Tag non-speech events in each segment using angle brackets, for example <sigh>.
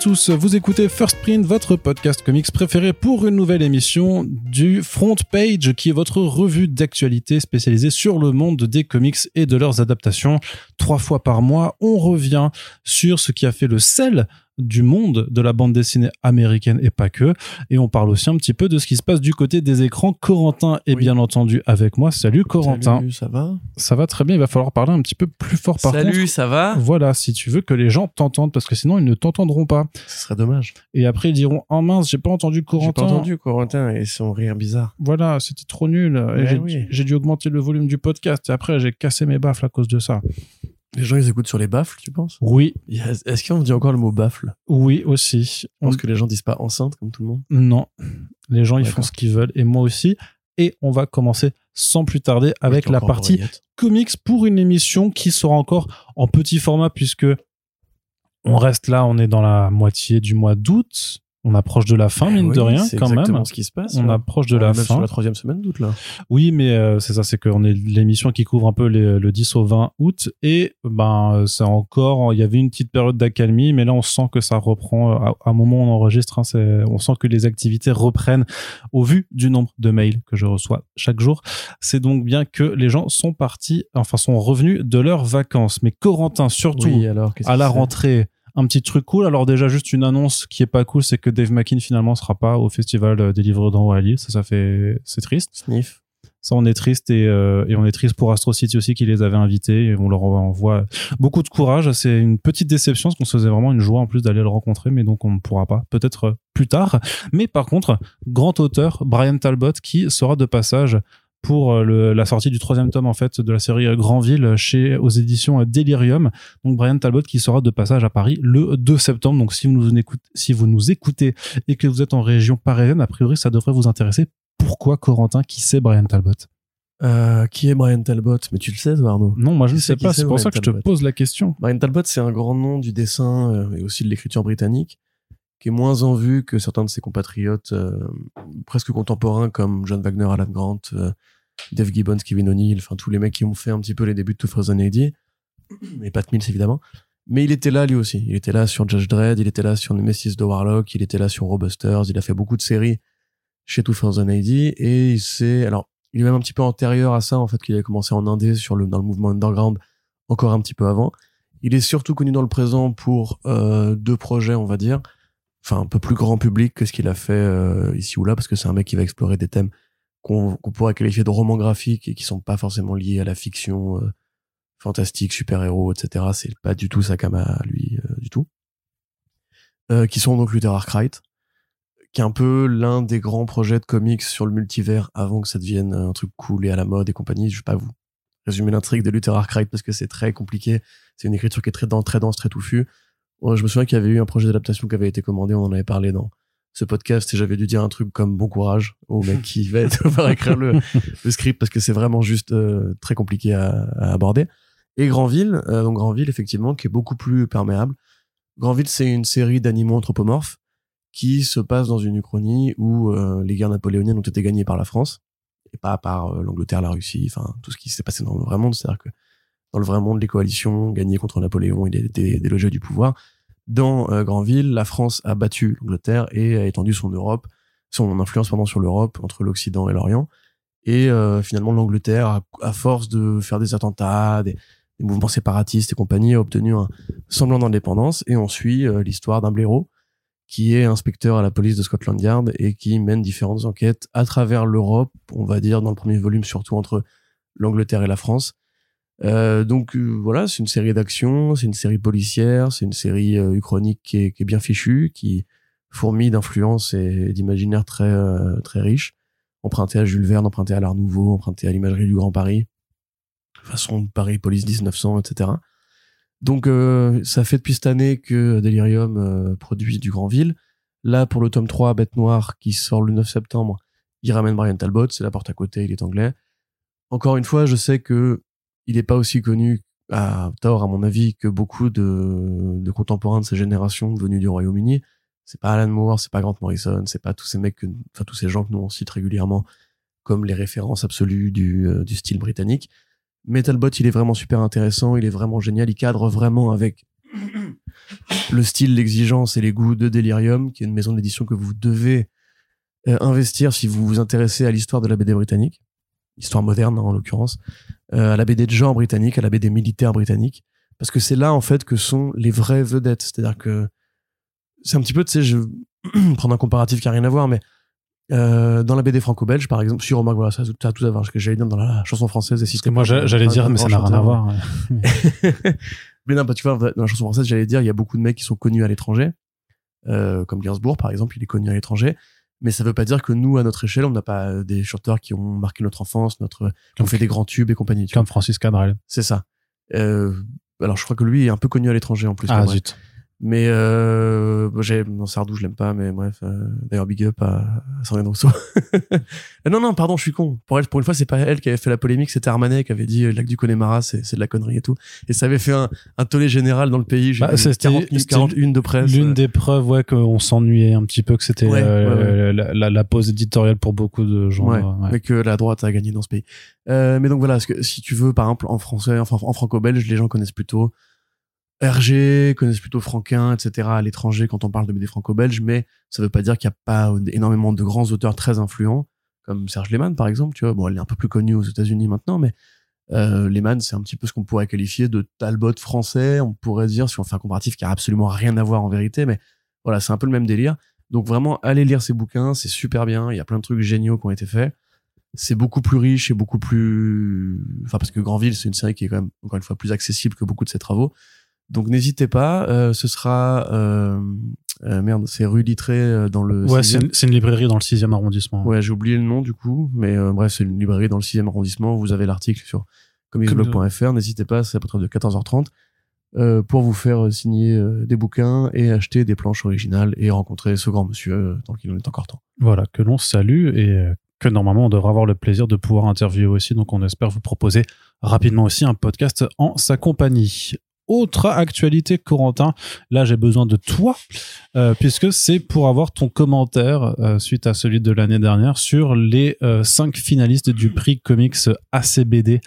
Tous, vous écoutez First Print, votre podcast comics préféré pour une nouvelle émission du Front Page, qui est votre revue d'actualité spécialisée sur le monde des comics et de leurs adaptations. Trois fois par mois, on revient sur ce qui a fait le sel du monde de la bande dessinée américaine et pas que. Et on parle aussi un petit peu de ce qui se passe du côté des écrans. Corentin est Oui. bien entendu avec moi. Salut Corentin. Salut, ça va? Ça va très bien. Il va falloir parler un petit peu plus fort par Salut, contre. ça va? Voilà, si tu veux que les gens t'entendent, parce que sinon ils ne t'entendront pas. Ce serait dommage. Et après ils diront Oh mince, j'ai pas entendu J'ai Corentin. pas entendu Corentin et son rire bizarre. Voilà, c'était trop nul. Et Ouais, j'ai, oui. j'ai dû augmenter le volume du podcast. Et après, j'ai cassé mes baffles à cause de ça. Les gens, ils écoutent sur les baffles, tu penses? Oui. Est-ce qu'on dit encore le mot baffle? Oui aussi. Je pense que les gens disent pas enceinte comme tout le monde. Non, les gens ils font ce qu'ils veulent et moi aussi. Et on va commencer sans plus tarder avec la partie comics pour une émission qui sera encore en petit format puisque on reste là, on est dans la moitié du mois d'août. On approche de la fin, mine de rien, quand même. ce qui se passe. On là. approche de On la fin. sur la troisième semaine d'août là. Oui, mais euh, c'est ça, c'est qu'on est l'émission qui couvre un peu les- le 10 au 20 août et ben c'est encore, il y avait une petite période d'accalmie, mais là on sent que ça reprend euh, à, à un moment on enregistre, hein, on sent que les activités reprennent au vu du nombre de mails que je reçois chaque jour. C'est donc bien que les gens sont partis, enfin sont revenus de leurs vacances. Mais Corentin, surtout Oui, alors qu'est-ce à la rentrée, un petit truc cool. Alors déjà juste une annonce qui est pas cool, c'est que Dave McKean finalement sera pas au festival euh, des livres haut à Lille. Ça, ça fait, c'est triste. Sniff. Ça, on est triste et, euh, et on est triste pour Astro City aussi qui les avait invités et on leur envoie beaucoup de courage. C'est une petite déception parce qu'on se faisait vraiment une joie en plus d'aller le rencontrer, mais donc on ne pourra pas. Peut-être euh, plus tard. Mais par contre, grand auteur, Brian Talbot qui sera de passage pour euh, le- la sortie du troisième tome en fait de la série Grandville chez aux éditions Delirium. Donc Brian Talbot qui sera de passage à Paris le 2 septembre. Donc si vous nous écoutez, si vous nous écoutez et que vous êtes en région parisienne, a priori ça devrait vous intéresser. Pourquoi Corentin? Qui c'est Brian Talbot? Euh, qui est Brian Talbot? Mais tu le sais, toi, Arnaud Non, moi je ne sais pas. c'est, pour Brian ça que je te pose la question. Brian Talbot, c'est un grand nom du dessin euh, et aussi de l'écriture britannique, qui est moins en vue que certains de ses compatriotes euh, presque contemporains comme John Wagner, Alan Grant, Dave Gibbons, Kevin O'Neill, enfin tous les mecs qui ont fait un petit peu les débuts de 2080, et Pat Mills évidemment. Mais il était là lui aussi. Il était là sur Judge Dredd, il était là sur Nemesis de Warlock, il était là sur Robusters, il a fait beaucoup de séries chez 2080 et il s'est alors il est même un petit peu antérieur à ça en fait qu'il a commencé en indé sur le dans le mouvement underground encore un petit peu avant. Il est surtout connu dans le présent pour euh, deux projets, on va dire, enfin un peu plus grand public que ce qu'il a fait euh, ici ou là, parce que c'est un mec qui va explorer des thèmes qu'on pourrait qualifier de romans graphiques et qui sont pas forcément liés à la fiction euh, fantastique, super-héros, etc. C'est pas du tout sa lui, euh, du tout. Euh, qui sont donc Luther Arkwright, qui est un peu l'un des grands projets de comics sur le multivers avant que ça devienne un truc cool et à la mode et compagnie. Je vais pas vous résumer l'intrigue de Luther Arkwright parce que c'est très compliqué. C'est une écriture qui est très dense, très dense, très touffue. Je me souviens qu'il y avait eu un projet d'adaptation qui avait été commandé, on en avait parlé dans ce podcast et j'avais dû dire un truc comme bon courage au mec <laughs> qui va devoir <laughs> écrire le, le script parce que c'est vraiment juste euh, très compliqué à, à aborder. Et Granville, euh, donc Granville effectivement, qui est beaucoup plus perméable. Granville, c'est une série d'animaux anthropomorphes qui se passe dans une Uchronie où euh, les guerres napoléoniennes ont été gagnées par la France et pas par euh, l'Angleterre, la Russie, enfin tout ce qui s'est passé dans le vrai monde. C'est-à-dire que dans le vrai monde, les coalitions gagnées contre Napoléon, il a été délogé du pouvoir. Dans euh, Granville, la France a battu l'Angleterre et a étendu son Europe, son influence sur l'Europe entre l'Occident et l'Orient. Et euh, finalement, l'Angleterre, à, force de faire des attentats, des, des mouvements séparatistes et compagnie, a obtenu un semblant d'indépendance. Et on suit euh, l'histoire d'un blaireau qui est inspecteur à la police de Scotland Yard et qui mène différentes enquêtes à travers l'Europe, on va dire dans le premier volume surtout entre l'Angleterre et la France. Euh, donc euh, voilà, c'est une série d'action, c'est une série policière, c'est une série euh, uchronique qui est, bien fichue, qui fourmille d'influences et d'imaginaire très euh, très riche, emprunté à Jules Verne, emprunté à l'Art Nouveau, emprunté à l'imagerie du Grand Paris, façon Paris Police 1900, etc. Donc ça fait depuis cette année que Delirium produit du Grandville. Là, pour le tome 3, Bête Noire, qui sort le 9 septembre, il ramène Brian Talbot, c'est la porte à côté, il est anglais. Encore une fois, je sais que il est pas aussi connu à tort, à mon avis, que beaucoup de, contemporains de sa génération venus du Royaume-Uni. C'est pas Alan Moore, c'est pas Grant Morrison, c'est pas tous ces mecs, enfin tous ces gens que nous on cite régulièrement comme les références absolues du, euh, du style britannique. Mais Talbot, il est vraiment super intéressant, il est vraiment génial, il cadre vraiment avec le style, l'exigence et les goûts de Delirium, qui est une maison d'édition que vous devez euh, investir si vous vous intéressez à l'histoire de la BD britannique, histoire moderne hein, en l'occurrence, à la BD de genre britannique, à la BD militaire britannique, parce que c'est là en fait que sont les vraies vedettes. C'est-à-dire que c'est un petit peu, tu sais, je <clears throat> prendre un comparatif qui a rien à voir, mais euh, dans la BD franco-belge, par exemple, sur remarque, voilà, ça, ça a tout à voir. Ce que j'allais dire dans la chanson française, et si moi j'allais dire, mais ça n'a rien à voir. <laughs> mais non, bah, tu vois, dans la chanson française, j'allais dire, il y a beaucoup de mecs qui sont connus à l'étranger, euh, comme Gainsbourg, par exemple, il est connu à l'étranger. Mais ça veut pas dire que nous, à notre échelle, on n'a pas des chanteurs qui ont marqué notre enfance, notre, qui ont fait des grands tubes et compagnie. Comme Francis Cabrel. C'est ça. Euh, alors, je crois que lui est un peu connu à l'étranger en plus. Ah, zut. Mais euh, j'ai non Sardou je l'aime pas mais bref euh, d'ailleurs big up à, à Sandrine Rousseau. <laughs> non non pardon je suis con. Pour elle pour une fois c'est pas elle qui avait fait la polémique c'était Armanet qui avait dit euh, lac du Connemara c'est c'est de la connerie et tout et ça avait fait un, un tollé général dans le pays. Bah, c'était 41 de presse. L'une des preuves ouais qu'on s'ennuyait un petit peu que c'était euh, la, la, la, pause éditoriale pour beaucoup de gens. Ouais, mais que la droite a gagné dans ce pays. Euh, mais donc voilà que si tu veux par exemple en français enfin en franco-belge les gens connaissent plutôt RG, connaissent plutôt Franquin, etc. à l'étranger quand on parle de BD franco-belge, mais ça veut pas dire qu'il n'y a pas énormément de grands auteurs très influents, comme Serge Lehmann par exemple, tu vois. Bon, elle est un peu plus connue aux États-Unis maintenant, mais euh, Lehmann, c'est un petit peu ce qu'on pourrait qualifier de Talbot français, on pourrait dire, si on fait un comparatif qui a absolument rien à voir en vérité, mais voilà, c'est un peu le même délire. Donc vraiment, allez lire ces bouquins, c'est super bien, il y a plein de trucs géniaux qui ont été faits. C'est beaucoup plus riche et beaucoup plus... Enfin, parce que Grandville, c'est une série qui est quand même, encore une fois, plus accessible que beaucoup de ses travaux. Donc n'hésitez pas, euh, ce sera euh, euh, merde, c'est rue Littré dans le. Ouais, c'est une, librairie dans le 6 arrondissement. Ouais, j'ai oublié le nom du coup, mais bref, c'est une librairie dans le 6 arrondissement. Vous avez l'article sur comicsblog.fr. N'hésitez pas, c'est à partir de 14h30 pour vous faire signer des bouquins et acheter des planches originales et rencontrer ce grand monsieur tant qu'il en est encore temps. Voilà, que l'on salue et que normalement on devra avoir le plaisir de pouvoir interviewer aussi. Donc on espère vous proposer rapidement aussi un podcast en sa compagnie autre actualité, Corentin. Là, j'ai besoin de toi, euh, puisque c'est pour avoir ton commentaire euh, suite à celui de l'année dernière sur les euh, cinq finalistes du prix comics ACBD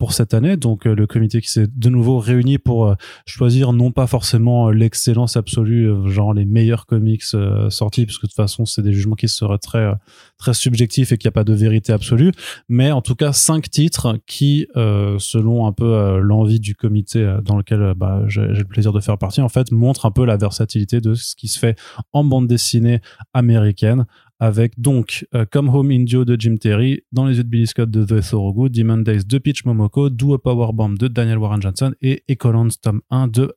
pour cette année. Donc, le comité qui s'est de nouveau réuni pour choisir non pas forcément l'excellence absolue, genre les meilleurs comics sortis, puisque de toute façon, c'est des jugements qui seraient très très subjectifs et qu'il n'y a pas de vérité absolue, mais en tout cas cinq titres qui, selon un peu l'envie du comité dans lequel euh, bah, j'ai le plaisir de faire partie, en fait, montre un peu la versatilité de ce qui se fait en bande dessinée américaine avec donc euh, Come Home Indio de Jim Terry, Dans les yeux de Billy Scott de The Thorogood, Demon Days de Peach Momoko, Do a Powerbomb de Daniel Warren Johnson et Ecolons Tom 1 de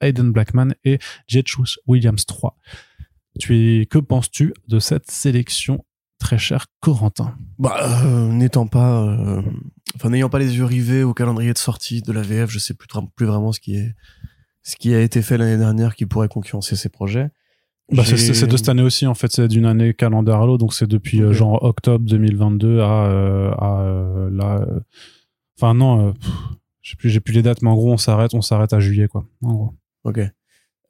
Aiden Blackman et Jetchus Williams 3. Tu es, que penses-tu de cette sélection très cher Corentin Bah, euh, n'étant pas, euh, enfin n'ayant pas les yeux rivés au calendrier de sortie de la VF, je sais plus, plus vraiment ce qui est, ce qui a été fait l'année dernière qui pourrait concurrencer ces projets. Bah c'est de cette année aussi en fait, c'est d'une année calendar à l'autre, donc c'est depuis euh, genre octobre 2022 à, à là, enfin non, je sais plus, j'ai plus les dates, mais en gros on s'arrête, on s'arrête à juillet quoi, en gros. Ok.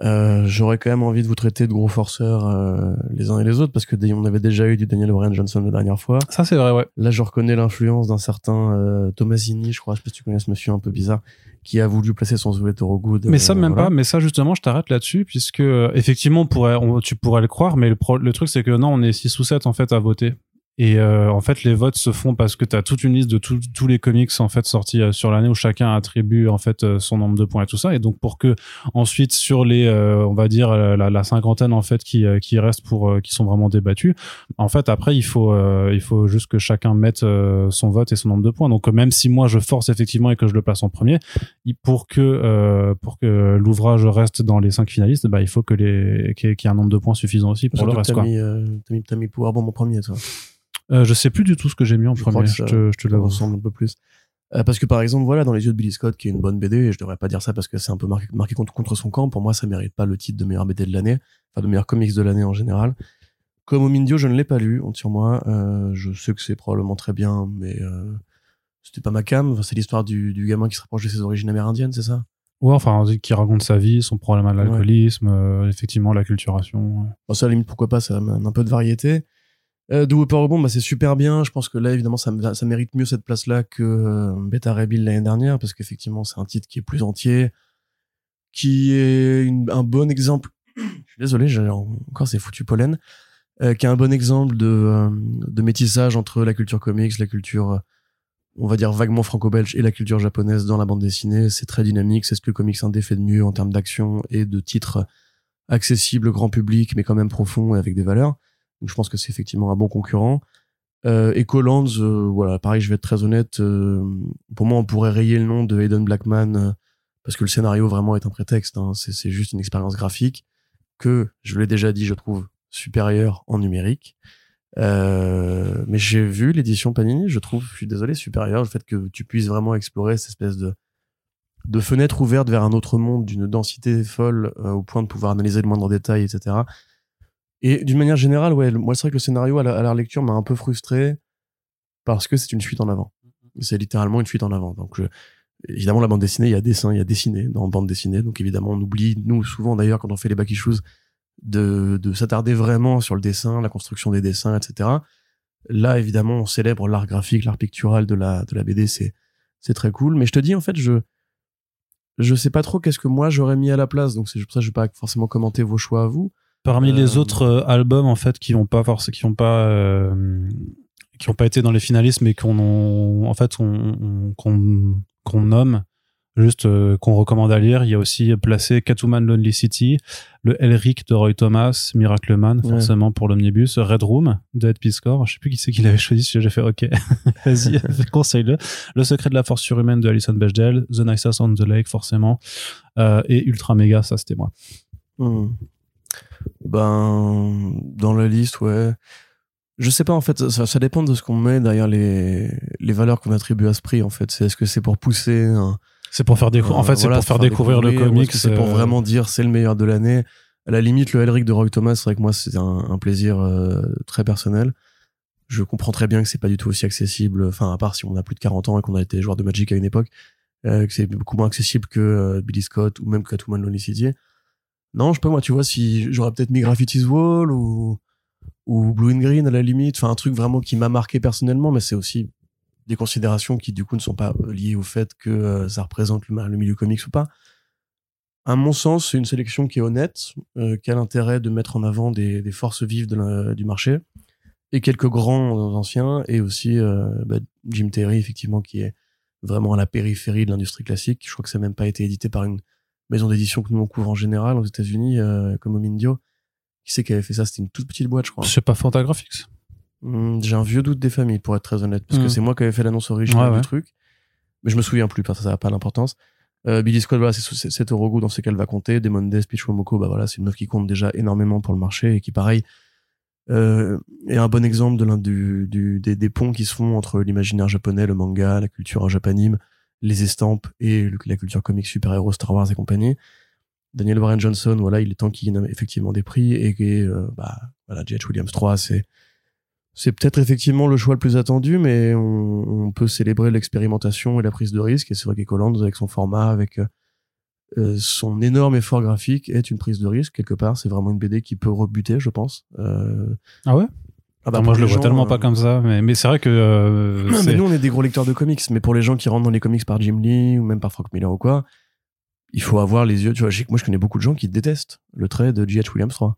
Euh, j'aurais quand même envie de vous traiter de gros forceurs euh, les uns et les autres parce que on avait déjà eu du Daniel Warren Johnson la dernière fois. Ça c'est vrai, ouais. Là, je reconnais l'influence d'un certain euh, Tomasini, je crois, je sais pas si tu connais ce monsieur un peu bizarre, qui a voulu placer son Zoé au Good. Mais ça même pas, mais ça justement, je t'arrête là-dessus puisque effectivement, on pourrait, tu pourrais le croire, mais le, le truc c'est que non, on est 6 ou 7 en fait à voter et euh, en fait, les votes se font parce que tu as toute une liste de tous les comics en fait sortis euh, sur l'année où chacun attribue en fait euh, son nombre de points et tout ça. Et donc pour que ensuite sur les, on va dire la, la, cinquantaine en fait qui qui restent pour qui sont vraiment débattus, en fait après il faut il faut juste que chacun mette son vote et son nombre de points. Donc même si moi je force effectivement et que je le place en premier, pour que pour que l'ouvrage reste dans les cinq finalistes, bah il faut que les qu'il y ait un nombre de points suffisant aussi pour le reste. T'as mis, t'as mis, mis pouvoir bon mon premier toi. Euh, je sais plus du tout ce que j'ai mis en premier. je te, je te l'avoue. ressemble un peu plus. Euh, parce que par exemple, voilà, dans les yeux de Billy Scott, qui est une bonne BD, et je devrais pas dire ça parce que c'est un peu marqué, marqué contre, contre, son camp. Pour moi, ça mérite pas le titre de meilleur BD de l'année, enfin de meilleur comics de l'année en général. Comme Omindio, je ne l'ai pas lu, honte sur moi. Euh, je sais que c'est probablement très bien, mais euh, c'était pas ma cam. Enfin, c'est l'histoire du, du gamin qui se rapproche de ses origines amérindiennes, c'est ça? Ouais, enfin, qui raconte sa vie, son problème à l'alcoolisme, euh, effectivement, l'acculturation. Bon, ça, à la limite, pourquoi pas, ça amène un peu de variété. Euh, The Whopper bah, c'est super bien. Je pense que là, évidemment, ça, mérite mieux cette place-là que euh, Beta Rebuild l'année dernière, parce qu'effectivement, c'est un titre qui est plus entier, qui est un bon exemple. Je suis désolé, j'ai encore ces foutus pollen. euh, qui est un bon exemple de, euh, de métissage entre la culture comics, la culture, on va dire vaguement franco-belge et la culture japonaise dans la bande dessinée. C'est très dynamique, c'est ce que comics indé fait de mieux en termes d'action et de titres accessibles au grand public, mais quand même profonds et avec des valeurs. Donc je pense que c'est effectivement un bon concurrent. Euh, Ecolands, euh, voilà, pareil, je vais être très honnête. euh, pour moi, on pourrait rayer le nom de Hayden Blackman euh, parce que le scénario vraiment est un prétexte. hein, c'est c'est juste une expérience graphique que, je l'ai déjà dit, je trouve supérieure en numérique. Euh, mais j'ai vu l'édition Panini, je trouve, je suis désolé, supérieure. Le fait que tu puisses vraiment explorer cette espèce de de fenêtre ouverte vers un autre monde d'une densité folle euh, au point de pouvoir analyser le moindre détail, etc. Et d'une manière générale, ouais, moi c'est vrai que le scénario à la, à la lecture m'a un peu frustré parce que c'est une fuite en avant. C'est littéralement une fuite en avant. Donc je- évidemment la bande dessinée, il y a dessin, il y a dessiné dans bande dessinée. Donc évidemment on oublie, nous souvent d'ailleurs quand on fait les back issues, de, de s'attarder vraiment sur le dessin, la construction des dessins, etc. Là évidemment on célèbre l'art graphique, l'art pictural de la de la BD, c'est c'est très cool. Mais je te dis en fait je je sais pas trop qu'est-ce que moi j'aurais mis à la place. Donc c'est pour ça que je vais pas forcément commenter vos choix à vous. Parmi les Euh, autres euh, albums en fait qui ont pas forcément qui ont pas euh, qui ont pas été dans les finalistes mais qu'on en fait on- on- qu'on nomme juste euh, qu'on recommande à lire il y a aussi placé Catwoman Lonely City le Elric de Roy Thomas Miracle Man Ouais. forcément pour l'omnibus Red Room de Ed Piscor je sais plus qui c'est qui l'avait choisi si j'ai fait ok. <laughs> Vas-y <laughs> <laughs> conseille-le. Le secret de la force surhumaine de Alison Bechdel The Nicest on the Lake forcément. Euh, et Ultra Mega ça c'était moi. Hmm. Ben, dans la liste, ouais. Je sais pas, en fait, ça, ça dépend de ce qu'on met derrière les, les valeurs qu'on attribue à ce prix, en fait. C'est, est-ce que c'est pour pousser un, c'est pour faire découvrir en fait c'est pour faire découvrir, le est-ce comics que c'est pour euh, vraiment dire c'est le meilleur de l'année? À la limite, le Elric de Roy Thomas, c'est vrai que moi, c'est un, un plaisir euh, très personnel. Je comprends très bien que c'est pas du tout aussi accessible, enfin, à part si on a plus de 40 ans et qu'on a été joueur de Magic à une époque, euh, que c'est beaucoup moins accessible que euh, Billy Scott ou même Catwoman Lonely City. Non, je sais pas moi, tu vois, si j'aurais peut-être mis Graffitis Wall ou, ou Blue and Green à la limite, enfin un truc vraiment qui m'a marqué personnellement, mais c'est aussi des considérations qui du coup ne sont pas euh, liées au fait que euh, ça représente le, milieu comics ou pas. À mon sens, c'est une sélection qui est honnête, euh, qui a l'intérêt de mettre en avant des, des forces vives de la- du marché et quelques grands anciens et aussi euh, bah, Jim Terry effectivement qui est vraiment à la périphérie de l'industrie classique. Je crois que ça n'a même pas été édité par une maison d'édition que nous on couvre en général aux États-Unis, euh, comme Omindio. Qui c'est qui avait fait ça C'était une toute petite boîte, je crois. c'est pas Fantagraphics Hmm, J'ai un vieux doute des familles, pour être très honnête, parce que Hmm. c'est moi qui avais fait l'annonce originale Ouais, ouais. du truc. Mais je me souviens plus, parce que ça n'a pas d'importance. Euh, Billy Scott, voilà, c'est 7 euros dans ce qu'elle va compter. Demon Death, Peach Momoko, bah voilà, c'est une meuf qui compte déjà énormément pour le marché et qui, pareil, euh, est un bon exemple de l'un du, du, des, des ponts qui se font entre l'imaginaire japonais, le manga, la culture japanime, les estampes et la culture comique super-héros, Star Wars et compagnie. Daniel Warren Johnson, voilà, il est temps qu'il nomme effectivement des prix et que, euh, bah, voilà, J.H. Williams 3, c'est, c'est peut-être effectivement le choix le plus attendu, mais on, peut célébrer l'expérimentation et la prise de risque. Et c'est vrai qu'Ecoland, avec son format, avec euh, euh, son énorme effort graphique, est une prise de risque quelque part. C'est vraiment une BD qui peut rebuter, je pense. Ah ouais? Ah bah, moi je le vois tellement euh, pas comme ça mais, mais c'est vrai que euh, non, mais nous, on est des gros lecteurs de comics, mais pour les gens qui rentrent dans les comics par Jim Lee ou même par Frank Miller ou quoi, il faut avoir les yeux. Tu vois, moi, je connais beaucoup de gens qui détestent le trait de J.H. Williams 3.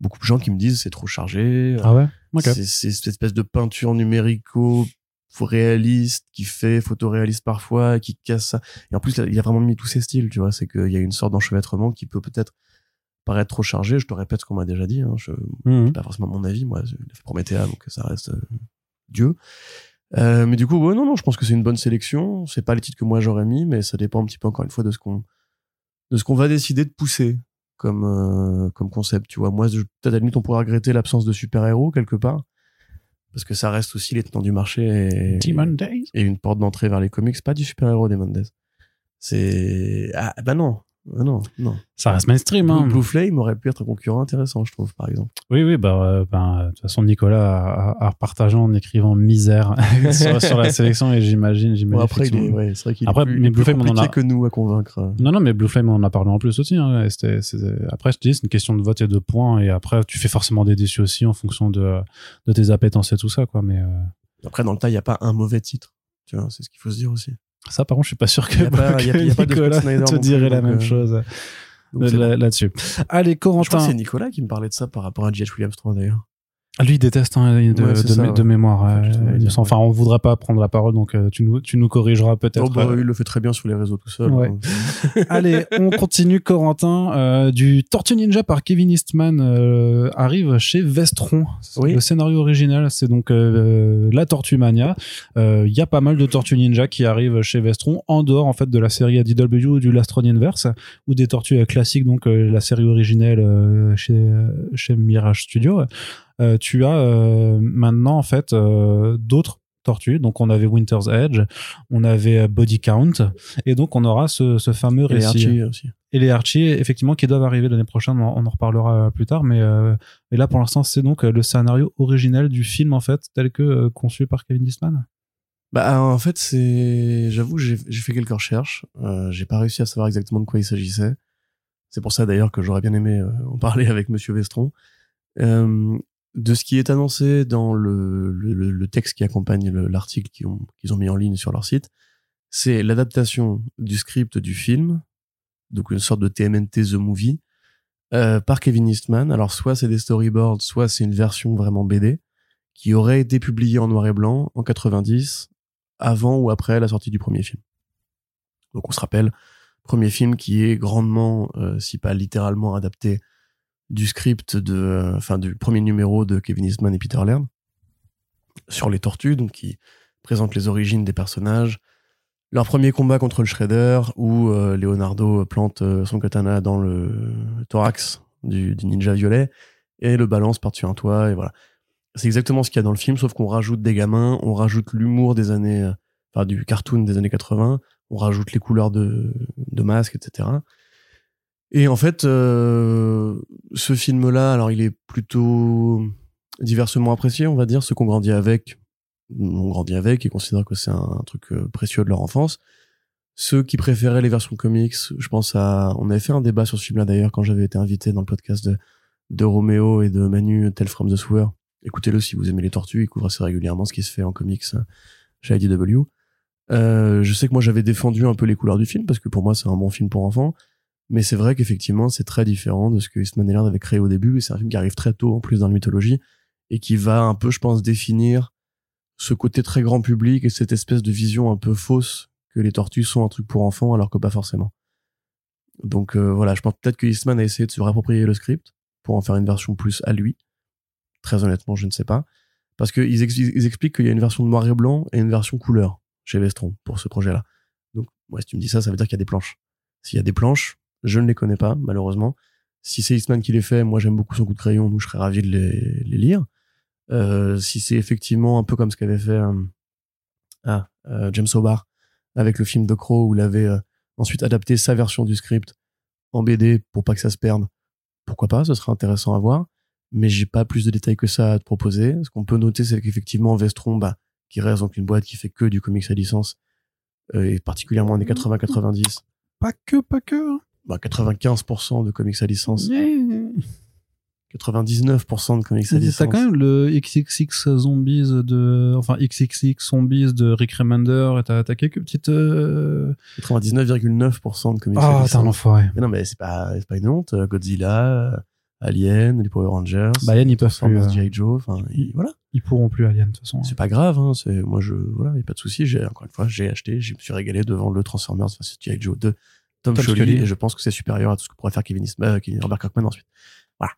Beaucoup de gens qui me disent c'est trop chargé. ah ouais? Ok C'est cette espèce de peinture numérico réaliste qui fait photoréaliste parfois, qui casse ça. Et en plus, il a vraiment mis tous ses styles, tu vois. C'est qu'il y a une sorte d'enchevêtrement qui peut peut-être paraître trop chargé. Je te répète ce qu'on m'a déjà dit. Hein. Je, Mhm. pas forcément mon avis, moi, fait Promethea, donc ça reste euh, Dieu. Euh, mais du coup, ouais, non, non, je pense que c'est une bonne sélection. C'est pas les titres que moi j'aurais mis, mais ça dépend un petit peu encore une fois de ce qu'on de ce qu'on va décider de pousser comme euh, comme concept. Tu vois, moi, peut-être à la limite on pourrait regretter l'absence de super héros quelque part, parce que ça reste aussi les tenants du marché et, une porte d'entrée vers les comics, pas du super héros des Mendes. C'est ah bah non, Ah non, non. ça reste mainstream hein. Blue, Blue Flame aurait pu être un concurrent intéressant, je trouve, par exemple. Oui, oui, bah, euh, ben, de toute façon, Nicolas a, a- partagé en écrivant misère <laughs> sur, sur la sélection et j'imagine, j'imagine. Bon, après, il est, effectivement- ouais, c'est vrai qu'il Après, est plus, mais Blue plus Flame, on en a- que nous à convaincre. Non, non, mais Blue Flame, on en a parlé en plus aussi. hein. C'était- Après, je te dis, c'est une question de vote et de points. Et après, tu fais forcément des déçus aussi en fonction de, de tes appétences et tout ça, quoi. Mais euh, Après, dans le tas, il n'y a pas un mauvais titre. Tu vois, c'est ce qu'il faut se dire aussi. Ça, par contre, je suis pas sûr que, Y a pas- y a- y a pas Nicolas te dirait la même euh, chose là-dessus. Allez, Je crois que Corentin. c'est Nicolas qui me parlait de ça par rapport à J.H. Williams 3 d'ailleurs. Lui il déteste hein, de, Ouais, de, ça, mé- ouais. de mémoire. Enfin, euh, on voudrait pas prendre la parole, donc euh, tu nous, tu nous corrigeras peut-être. Oh, bah, euh, il le fait très bien sur les réseaux tout seul. Ouais. hein. <laughs> Allez, on continue, Corentin. Euh, du Tortue Ninja par Kevin Eastman arrive chez Vestron. Oui. Le scénario original, c'est donc euh, la Tortue Mania. Euh, Il y a pas mal de Tortues Ninja qui arrivent chez Vestron, en dehors en fait de la série ADW ou du Lastronianverse, ou des Tortues classiques, donc euh, la série originelle euh, chez, chez Mirage Studio. Euh, tu as euh, maintenant en fait euh, d'autres tortues. Donc on avait Winter's Edge, on avait Body Count, et donc on aura ce, ce fameux Et les récit. Archie aussi. Et les Archie, effectivement, qui doivent arriver l'année prochaine, on, en reparlera plus tard, mais, euh, mais là pour l'instant c'est donc le scénario originel du film en fait, tel que euh, conçu par Kevin Eastman. Bah en fait c'est, j'avoue j'ai fait quelques recherches, euh, j'ai pas réussi à savoir exactement de quoi il s'agissait. C'est pour ça d'ailleurs que j'aurais bien aimé en parler avec Monsieur Vestron. Euh, de ce qui est annoncé dans le, le, le- texte qui accompagne le- l'article qu'ils ont, ont mis en ligne sur leur site, c'est l'adaptation du script du film, donc une sorte de TMNT The Movie, euh, par Kevin Eastman. Alors soit c'est des storyboards, soit c'est une version vraiment BD qui aurait été publiée en noir et blanc en 90, avant ou après la sortie du premier film. Donc on se rappelle, premier film qui est grandement, euh, si pas littéralement adapté du script de, euh, enfin du premier numéro de Kevin Eastman et Peter Laird sur les tortues, donc qui présente les origines des personnages, leur premier combat contre le Shredder où euh, Leonardo plante euh, son katana dans le thorax du, du ninja violet et le balance par-dessus un toit et voilà. C'est exactement ce qu'il y a dans le film, sauf qu'on rajoute des gamins, on rajoute l'humour des années, enfin du cartoon des années 80, on rajoute les couleurs de, de masques, etc. Et en fait, euh, ce film-là, alors il est plutôt diversement apprécié, on va dire, ceux qu'on grandit avec, ont grandi avec et considèrent que c'est un, un truc euh, précieux de leur enfance. Ceux qui préféraient les versions comics, je pense à, on avait fait un débat sur ce film-là d'ailleurs quand j'avais été invité dans le podcast de, de Roméo et de Manu Tell from the Sewer. Écoutez-le si vous aimez les tortues, il couvre assez régulièrement ce qui se fait en comics euh, chez IDW. Euh, je sais que moi j'avais défendu un peu les couleurs du film parce que pour moi c'est un bon film pour enfants, mais c'est vrai qu'effectivement c'est très différent de ce que Eastman et Laird avait créé au début c'est un film qui arrive très tôt en plus dans la mythologie et qui va un peu je pense définir ce côté très grand public et cette espèce de vision un peu fausse que les tortues sont un truc pour enfants alors que pas forcément. Donc euh, voilà, je pense peut-être que Eastman a essayé de se réapproprier le script pour en faire une version plus à lui. Très honnêtement, je ne sais pas. Parce qu'ils ils expliquent qu'il y a une version de noir et blanc et une version couleur chez Vestron pour ce projet-là. Donc, ouais, si tu me dis ça, ça veut dire qu'il y a des planches. S'il y a des planches, je ne les connais pas, malheureusement. Si c'est Eastman qui les fait, moi j'aime beaucoup son coup de crayon, donc je serais ravi de les, les lire. Euh, si c'est effectivement un peu comme ce qu'avait fait euh, ah, euh, James Hobart avec le film The Crow, où il avait ensuite adapté sa version du script en BD pour pas que ça se perde, pourquoi pas, ce serait intéressant à voir. Mais j'ai pas plus de détails que ça à te proposer. Ce qu'on peut noter, c'est qu'effectivement, Vestron, bah, qui reste donc une boîte qui fait que du comics à licence, et particulièrement années 80-90, Pas que, pas que. Bah, 95% de comics à licence, 99% de comics à licence. T'as quand même le XXX Zombies de, enfin XXX Zombies de Rick Remender et t'as quelques petites. euh, 99% de comics à Ah, licence. t'es un enfoiré. Mais non, mais c'est pas, c'est pas une honte. Euh, Godzilla, Alien, les Power Rangers, Bah, Alien, ils peuvent plus. Transformers, euh, G.I. Joe, enfin, voilà. Ils pourront plus Alien, de toute façon. C'est pas grave, hein. C'est, moi, je, voilà, y a pas de souci. J'ai, encore une fois, j'ai acheté, je me suis régalé devant le Transformers vs. G.I. Joe 2, Tom, Tom Scully, Scully. et je pense que c'est supérieur à tout ce que pourrait faire Kevin Eastman, euh, Kevin- Robert Kirkman ensuite. Voilà.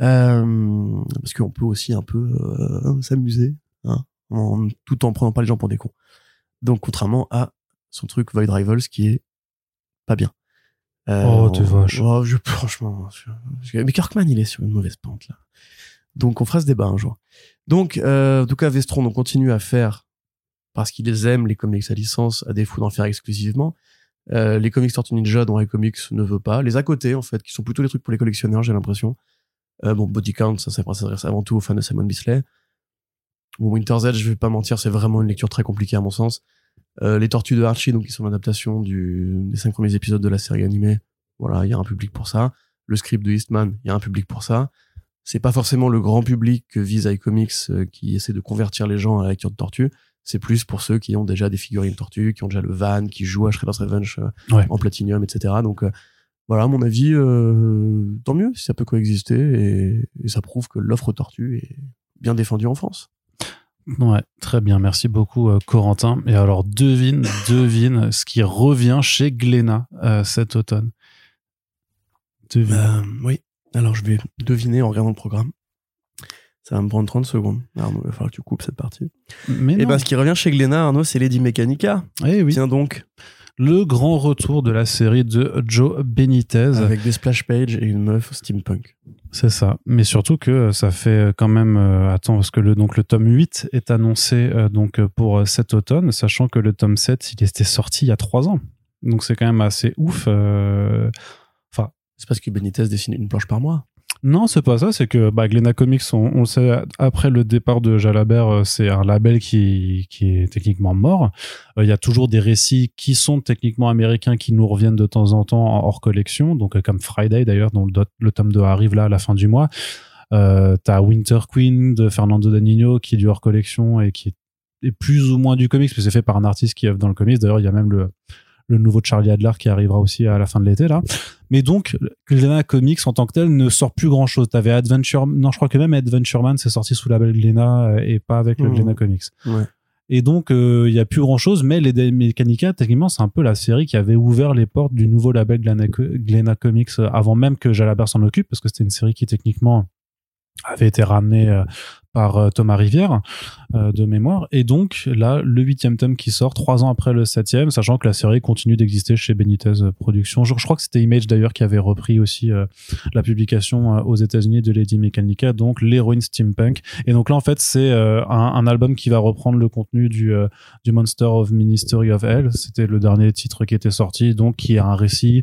Euh, parce qu'on peut aussi un peu, euh, s'amuser, hein, en, tout en prenant pas les gens pour des cons. Donc, contrairement à son truc Void Rivals qui est pas bien. Euh, Oh, t'es vache. oh, je, franchement, je- mais Kirkman, il est sur une mauvaise pente, là. Donc, on fera ce débat un jour. Donc, euh, en tout cas, Vestron, on continue à faire, parce qu'ils aiment les comics à licence, à défaut d'en faire exclusivement, euh, les comics Tortue Ninja dont iComics ne veut pas, les à côté, en fait, qui sont plutôt les trucs pour les collectionneurs, j'ai l'impression. Euh, bon, Body Count, ça, s'adresse avant tout aux fans de Simon Bisley. Bon, Winter's Edge, je vais pas mentir, c'est vraiment une lecture très compliquée à mon sens. Euh, les Tortues de Archie, donc qui sont l'adaptation des cinq premiers épisodes de la série animée. Voilà, il y a un public pour ça. Le script de Eastman, il y a un public pour ça. C'est pas forcément le grand public que vise iComics qui essaie de convertir les gens à la lecture de Tortue. C'est plus pour ceux qui ont déjà des figurines tortues, qui ont déjà le van, qui jouent à Shredder's Revenge euh, Ouais. en Platinum, etc. Donc euh, voilà, à mon avis, euh, tant mieux si ça peut coexister et, et ça prouve que l'offre tortue est bien défendue en France. Ouais, très bien. Merci beaucoup, Corentin. Et alors, devine, <laughs> devine ce qui revient chez Glénat euh, cet automne. Devine. Oui, alors je vais deviner en regardant le programme. Ça va me prendre 30 secondes. Arnaud, il va falloir que tu coupes cette partie. Mais Et non. ben, ce qui revient chez Glénat, Arnaud, c'est Lady Mechanica. Eh oui. Tiens donc, Le grand retour de la série de Joe Benitez. avec des splash pages et une meuf steampunk. C'est ça. Mais surtout que euh, ça fait quand même. euh, attends, parce que le, donc, le tome 8 est annoncé euh, donc, euh, pour euh, cet automne, sachant que le tome 7, il était sorti il y a trois ans. Donc c'est quand même assez ouf. euh, C'est parce que Benitez dessine une planche par mois. Non, c'est pas ça. C'est que bah, Glénat Comics, on, le sait, après le départ de Jalabert, euh, c'est un label qui, qui est techniquement mort. Euh, Il y a toujours des récits qui sont techniquement américains qui nous reviennent de temps en temps hors collection. Donc, euh, comme Friday d'ailleurs, dont le, tome 2 arrive là à la fin du mois. Euh, T'as Winter Queen de Fernando Danino qui est du hors collection et qui est, plus ou moins du comics, mais c'est fait par un artiste qui œuvre dans le comics. D'ailleurs, il y a même le, le nouveau Charlie Adler qui arrivera aussi à la fin de l'été là. Mais donc, Glénat Comics en tant que tel ne sort plus grand chose. T'avais Adventure, non, je crois que même Adventure Man c'est sorti sous la label Glénat euh, et pas avec le. Glénat Comics. Ouais. Et donc, euh, il y a plus grand chose, mais les Mechanica, techniquement, c'est un peu la série qui avait ouvert les portes du nouveau label Glénat Comics euh, avant même que Jalabert s'en occupe, parce que c'était une série qui, techniquement, avait été ramenée euh, par euh, Thomas Rivière euh, de mémoire. Et donc, là, le huitième tome qui sort trois ans après le septième, sachant que la série continue d'exister chez Benitez Productions. Je, crois que c'était Image d'ailleurs qui avait repris aussi la publication aux États-Unis de Lady Mechanica, donc l'héroïne steampunk. Et donc là, en fait, c'est un, un album qui va reprendre le contenu du, du Monster of Ministry of Hell. C'était le dernier titre qui était sorti, donc qui a un récit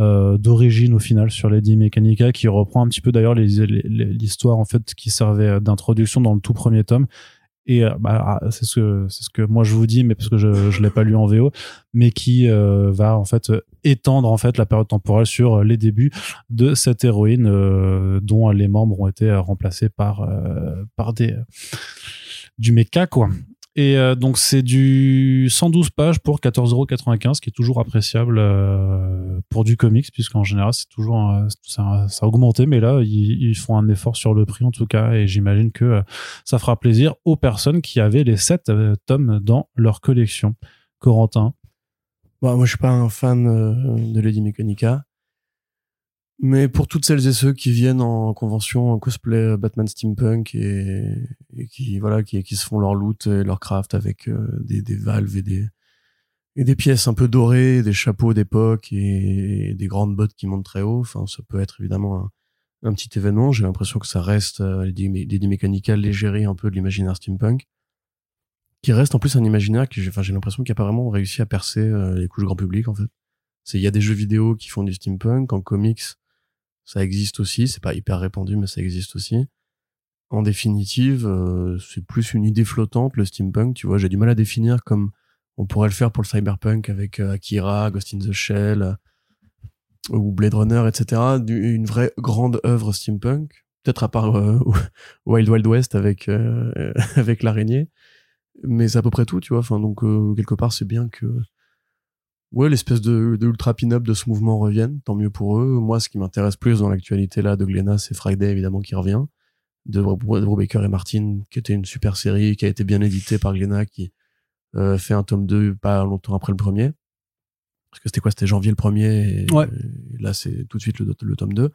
euh, d'origine au final sur Lady Mechanica qui reprend un petit peu d'ailleurs l'histoire en fait qui servait euh, d'introduction dans le tout premier tome. Et euh, bah, ah, c'est ce que c'est ce que moi je vous dis mais parce que je je l'ai pas lu en VO mais qui va en fait étendre en fait la période temporelle sur les débuts de cette héroïne dont les membres ont été remplacés par par des du mecha quoi et euh, donc c'est du 112 pages pour 14,95€, qui est toujours appréciable euh, pour du comics, puisqu'en général c'est toujours euh, ça, a augmenté, mais là ils, ils font un effort sur le prix en tout cas, et j'imagine que euh, ça fera plaisir aux personnes qui avaient les 7 euh, tomes dans leur collection. Corentin, Bah, moi, je suis pas un fan euh, de Lady Mechanica. Mais pour toutes celles et ceux qui viennent en convention, en cosplay euh, Batman Steampunk et, qui, voilà, qui, se font leur loot et leur craft avec euh, des, valves et des, pièces un peu dorées, des chapeaux d'époque et, des grandes bottes qui montent très haut. Enfin, ça peut être évidemment un, petit événement. J'ai l'impression que ça reste euh, Lady Mechanica légérie un peu de l'imaginaire steampunk qui reste en plus un imaginaire qui j'ai l'impression qu'il a pas vraiment réussi à percer euh, les couches grand public en fait. C'est il y a des jeux vidéo qui font du steampunk en comics, ça existe aussi, c'est pas hyper répandu mais ça existe aussi. En définitive, euh, c'est plus une idée flottante le steampunk, tu vois, j'ai du mal à définir comme on pourrait le faire pour le cyberpunk avec euh, Akira, Ghost in the Shell euh, ou Blade Runner, etc. Une vraie grande œuvre steampunk, peut-être à part euh, <laughs> Wild Wild West avec euh, <laughs> avec l'araignée mais c'est à peu près tout, tu vois. Enfin, donc, quelque part, c'est bien que, ouais, l'espèce de, de ultra pin-up de ce mouvement revienne. Tant mieux pour eux. Moi, ce qui m'intéresse plus dans l'actualité, là, de Glénat, c'est Friday, évidemment, qui revient. De Drew Baker et Martin, qui était une super série, qui a été bien éditée par Glénat, qui euh, fait un tome 2 pas longtemps après le premier. Parce que c'était quoi? C'était janvier le premier, et, Ouais. et là, c'est tout de suite le, le tome 2.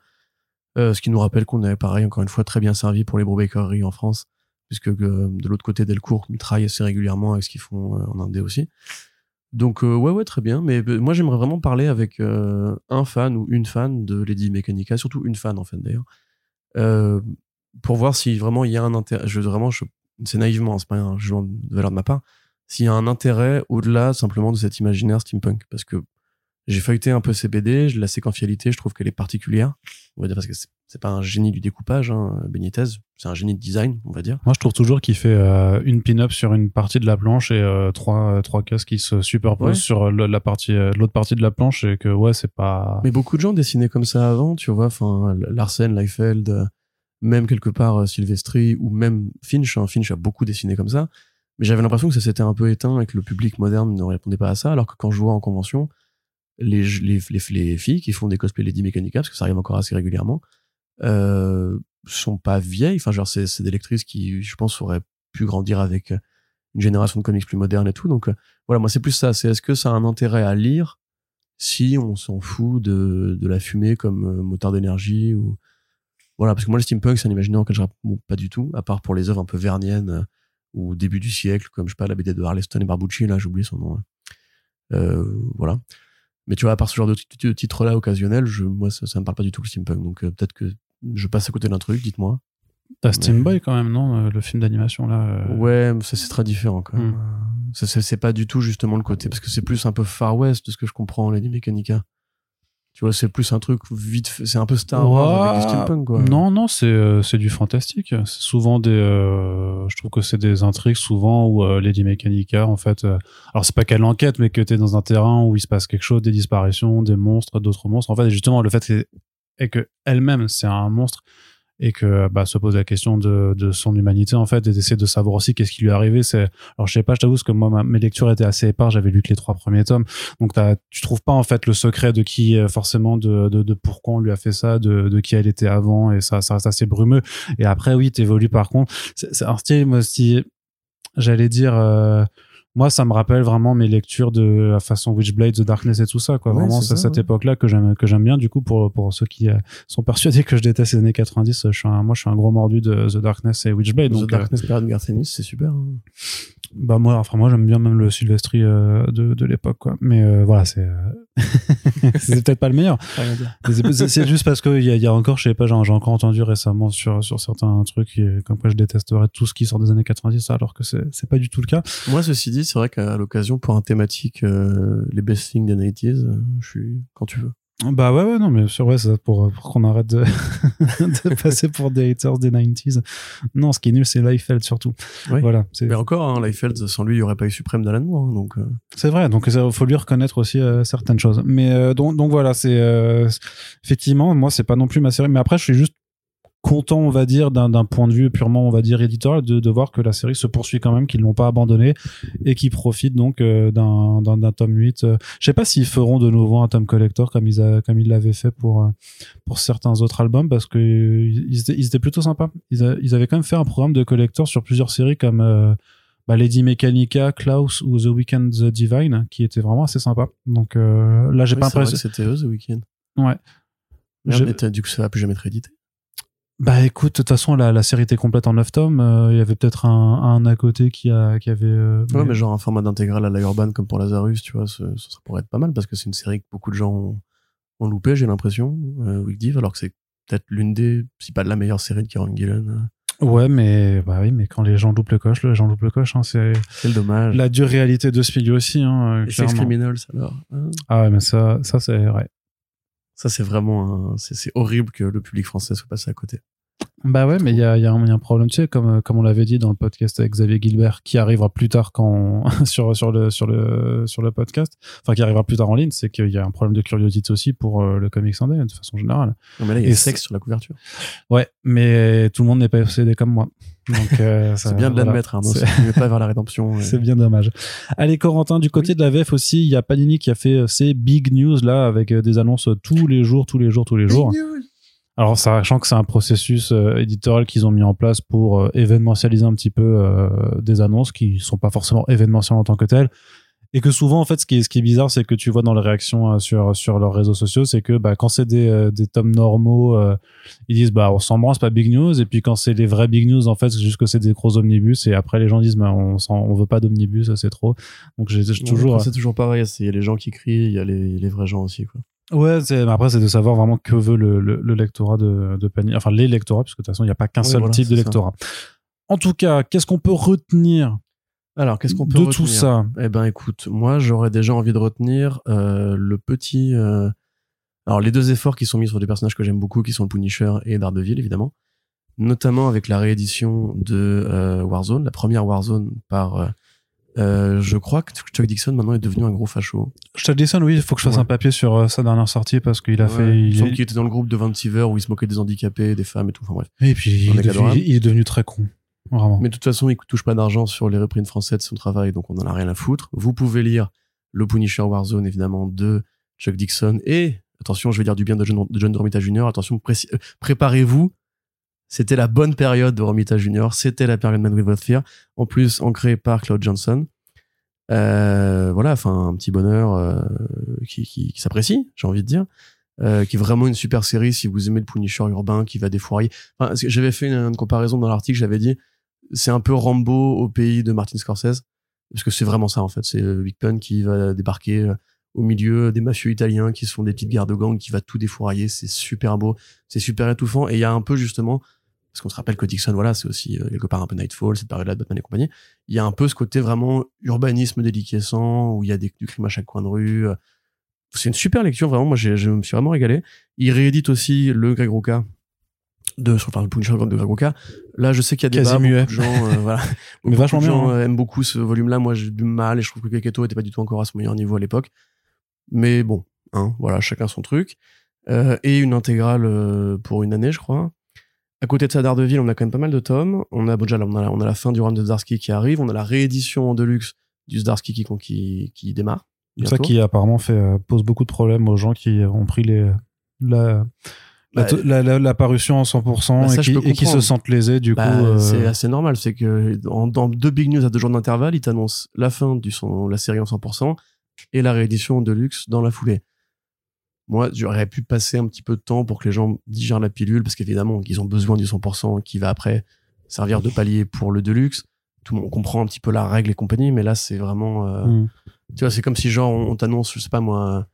Euh, ce qui nous rappelle qu'on est, pareil, encore une fois, très bien servi pour les Brubakeries en France puisque euh, de l'autre côté Delcourt mitraille assez régulièrement avec ce qu'ils font euh, en Indé aussi. Donc euh, ouais ouais très bien, mais euh, moi j'aimerais vraiment parler avec euh, un fan ou une fan de Lady Mechanica, surtout une fan en fait d'ailleurs, pour voir si vraiment il y a un intérêt. Je vraiment, c'est naïvement, c'est pas un jugement de valeur de ma part, s'il y a un intérêt au-delà simplement de cet imaginaire steampunk, parce que j'ai feuilleté un peu ces BD, je- la séquentialité, je trouve qu'elle est particulière. On va dire parce que c'est pas un génie du découpage, hein, Benitez, c'est un génie de design, on va dire. moi je trouve toujours qu'il fait euh, une pin-up sur une partie de la planche et euh, trois, euh, trois cases qui se superposent Ouais. sur le- la partie, l'autre partie de la planche et que ouais, c'est pas. Mais beaucoup de gens dessinaient comme ça avant, tu vois, enfin, Larsen, Liefeld, euh, même quelque part Silvestri, ou même Finch, hein, Finch a beaucoup dessiné comme ça. Mais j'avais l'impression que ça s'était un peu éteint et que le public moderne ne répondait pas à ça, alors que quand je vois en convention, les, les, les, les filles qui font des cosplays Lady Mechanica, parce que ça arrive encore assez régulièrement, euh, sont pas vieilles. Enfin, genre, c'est, des lectrices qui, je pense, auraient pu grandir avec une génération de comics plus moderne et tout. Donc, euh, voilà, moi, c'est plus ça. C'est est-ce que ça a un intérêt à lire si on s'en fout de, de la fumée comme euh, moteur d'énergie ou voilà parce que moi le steampunk c'est un imaginaire auquel je réponds pas du tout à part pour les œuvres un peu verniennes euh, ou début du siècle comme je sais pas la BD de Harleston et Barbucci là j'ai oublié son nom hein. voilà mais tu vois à part ce genre de titre là occasionnel je moi ça, ça me parle pas du tout le steampunk. Donc euh, peut-être que je passe à côté d'un truc dites-moi. T'as Steam Boy quand même, non euh, Le film d'animation là. euh, ouais mais ça c'est très différent quand même. Ça c'est c'est pas du tout justement le côté parce que c'est plus un peu Far West de ce que je comprends Lady Mechanica tu vois c'est plus un truc vite c'est un peu Star Wars avec du steampunk quoi Non, non, c'est euh, c'est du fantastique. C'est souvent des. euh, je trouve que c'est des intrigues souvent où euh, Lady Mechanica, en fait. euh, alors c'est pas qu'elle enquête, mais que t'es dans un terrain où il se passe quelque chose, des disparitions, des monstres, d'autres monstres. En fait, justement, le fait c'est- est que elle-même c'est un monstre et que bah, se pose la question de, de son humanité en fait et d'essayer de savoir aussi qu'est-ce qui lui est arrivé. C'est alors je sais pas je t'avoue parce que moi mes lectures étaient assez éparses j'avais lu que les trois premiers tomes. Donc t'as- tu trouves pas en fait le secret de qui euh, forcément de, de, de pourquoi on lui a fait ça de, de qui elle était avant et ça ça reste assez brumeux. Et après oui t'évolues par contre. C'est un style moi si j'allais dire euh, moi ça me rappelle vraiment mes lectures de la façon Witchblade The Darkness et tout ça quoi Ouais, vraiment c'est ça, cette ouais. époque là que j'aime que j'aime bien du coup pour pour ceux qui euh, sont persuadés que je déteste les années 90 je suis un, moi je suis un gros mordu de The Darkness et Witchblade The donc euh, Darkness Period Garcenis, c'est super. hein. Bah moi enfin moi j'aime bien même le Sylvestri euh, de, de l'époque quoi. Mais euh, voilà c'est euh, <laughs> c'est peut-être pas le meilleur. C'est- juste parce qu'il y a, il y a encore je sais pas j'ai encore entendu récemment sur sur certains trucs et comme quoi je détesterais tout ce qui sort des années 90 alors que c'est c'est pas du tout le cas. Moi, ceci dit, c'est vrai qu'à l'occasion, pour un thématique, les best things des 90s, euh, je suis quand tu veux. Bah ouais, ouais, non, mais sûr, ouais, c'est pour, pour qu'on arrête de, <laughs> de passer pour des haters des 90s. Non, ce qui est nul, c'est Liefeld surtout. Oui. Voilà, Mais encore, hein, Liefeld, sans lui, il n'y aurait pas eu Suprême d'Alan Moore. hein, donc, euh, c'est vrai. Donc, il faut lui reconnaître aussi euh, certaines choses. Mais euh, donc, donc voilà, c'est euh, effectivement, moi, c'est pas non plus ma série. Mais après, je suis juste content, on va dire, d'un point de vue purement, on va dire, éditorial, de, de voir que la série se poursuit quand même, qu'ils l'ont pas abandonné et qu'ils profitent donc euh, d'un tome 8. Euh, Je sais pas s'ils feront de nouveau un tome collector comme ils, a- comme ils l'avaient fait pour, euh, pour certains autres albums parce que ils étaient, ils étaient plutôt sympas. Ils, a- ils avaient quand même fait un programme de collector sur plusieurs séries comme euh, bah, Lady Mechanica, Klaus ou The Weeknd The Divine qui était vraiment assez sympa. Donc euh, là, j'ai oui, pas l'impression. que C'était eux, The Weeknd. Ouais. Merde, mais du coup, ça va plus jamais être édité. Bah écoute, de toute façon, la, la série était complète en 9 tomes. Euh, Il y avait peut-être un, un à côté qui, a, qui avait. euh, Ouais, mais- mais genre un format d'intégrale à la Urban comme pour Lazarus, tu vois, ce- ça pourrait être pas mal parce que c'est une série que beaucoup de gens ont, ont loupé, j'ai l'impression, euh, Week Div, alors que c'est peut-être l'une des, si pas de la meilleure série de Kieran Gillen. euh. Ouais, mais bah oui, mais quand les gens loupent le coche, les gens loupent le coche. Hein, c'est le dommage. la dure réalité de ce milieu aussi. Hein, Et Sex. Criminals, alors. hein. Ah ouais, mais ça, ça c'est vrai. Ça, c'est vraiment c'est horrible que le public français soit passé à côté. Bah ouais, mais il y a, il y, a un- il y a un problème, tu sais, comme, euh, comme on l'avait dit dans le podcast avec Xavier Gilbert, qui arrivera plus tard quand <laughs> sur, sur, le, sur, le, sur le podcast, enfin qui arrivera plus tard en ligne, c'est qu'il y a un problème de curiosité aussi pour euh, le comics indé, de façon générale. Non, mais là, il y Et a sexe sur la couverture. Ouais, mais tout le monde n'est pas possédé comme moi. Donc, euh, <laughs> ça- C'est bien de voilà. l'admettre. C'est- Tu ne pas vers la rédemption. <laughs> et- C'est bien dommage. Allez, Corentin, du côté de la VF aussi, il y a Panini qui a fait euh, ses big news là, avec des annonces tous les jours, tous les jours, tous les jours. Alors, sachant que c'est un processus euh, éditorial qu'ils ont mis en place pour euh, événementialiser un petit peu euh, des annonces qui sont pas forcément événementielles en tant que telles. Et que souvent, en fait, ce qui est, ce qui est bizarre, c'est que tu vois dans les réactions euh, sur, sur leurs réseaux sociaux, c'est que bah, quand c'est des, euh, des tomes normaux, euh, ils disent bah on s'en branle, c'est pas big news. Et puis quand c'est les vrais big news, en fait, c'est juste que c'est des gros omnibus. Et après, les gens disent bah on, on veut pas d'omnibus, c'est trop. Donc j'ai toujours. C'est toujours pareil. Il y a les gens qui crient, il y a les, les vrais gens aussi. Quoi. Ouais, après, c'est de savoir vraiment que veut le, le, le lectorat de, de Panini. Enfin, les lectorats, parce que de toute façon, il n'y a pas qu'un Oui, seul voilà, type de ça. lectorat. En tout cas, qu'est-ce qu'on peut retenir Alors, qu'est-ce qu'on peut de retenir tout ça? Eh ben, écoute, moi, j'aurais déjà envie de retenir euh, le petit. euh, Alors, les deux efforts qui sont mis sur des personnages que j'aime beaucoup, qui sont le Punisher et Daredevil, évidemment. Notamment avec la réédition de euh, Warzone, la première Warzone par. Euh, je crois que Chuck Dixon maintenant est devenu un gros facho. Chuck Dixon, oui, il faut que je fasse Ouais. un papier sur euh, sa dernière sortie parce qu'il a Ouais, fait. il semble qu'il était dans le groupe de Vancouver où il se moquait des handicapés, des femmes et tout. Enfin bref. Et puis, il est, devenu, adorable. il est devenu très con. Vraiment. Mais de toute façon, il touche pas d'argent sur les reprints français de son travail, donc on en a rien à foutre. Vous pouvez lire le Punisher Warzone, évidemment, de Chuck Dixon. Et, attention, je vais dire du bien de John, de John Romita Jr. Attention, euh, préparez-vous. C'était la bonne période de Romita Jr. C'était la période Man With Fear. En plus, ancré par Claude Johnson. Euh, voilà, enfin, un petit bonheur euh, qui, qui, qui s'apprécie, j'ai envie de dire. Euh, qui est vraiment une super série si vous aimez le Punisher urbain qui va défourailler. Enfin, j'avais fait une, comparaison dans l'article, j'avais dit c'est un peu Rambo au pays de Martin Scorsese parce que c'est vraiment ça en fait, c'est Big Pun qui va débarquer au milieu des mafieux italiens qui se font des petites guerres de gang qui va tout défourailler, c'est super beau, c'est super étouffant et il y a un peu justement parce qu'on se rappelle que Dixon, voilà, c'est aussi euh, quelque part un peu Nightfall, cette période-là de Batman et compagnie. Il y a un peu ce côté vraiment urbanisme déliquescent, où il y a des, du crime à chaque coin de rue. C'est une super lecture, vraiment. Moi, je me suis vraiment régalé. Il réédite aussi le Greg Rucka de sur le Punisher de Greg Rucka. Là, je sais qu'il y a des Quasi muet. de gens, euh, <laughs> voilà. Mais vachement de gens bien, hein. euh, aiment beaucoup ce volume-là. Moi, j'ai du mal et je trouve que Keketo était pas du tout encore à ce meilleur niveau à l'époque. Mais bon, hein, voilà, chacun son truc. Euh, et une intégrale euh, pour une année, je crois. À côté de ça, Daredevil, on a quand même pas mal de tomes. On a, bon, déjà, on a, on a la fin du run de Zdarsky qui arrive. On a la réédition en deluxe du Zdarsky qui, qui, qui démarre. Ça bientôt. qui apparemment fait, euh, pose beaucoup de problèmes aux gens qui ont pris les, la, Bah, la, la- la parution en 100% Bah, ça, et, qui, peux et qui se sentent lésés du Bah, coup. euh, C'est assez normal. C'est que en- dans deux big news à deux jours d'intervalle, ils t'annoncent la fin son, la série en 100% et la réédition de luxe dans la foulée. Moi, j'aurais pu passer un petit peu de temps pour que les gens digèrent la pilule parce qu'évidemment, ils ont besoin du 100% qui va après servir de palier pour le deluxe. Tout le monde comprend un petit peu la règle et compagnie, mais là, c'est vraiment, euh, hmm. tu vois, c'est comme si genre on, on t'annonce, je sais pas moi,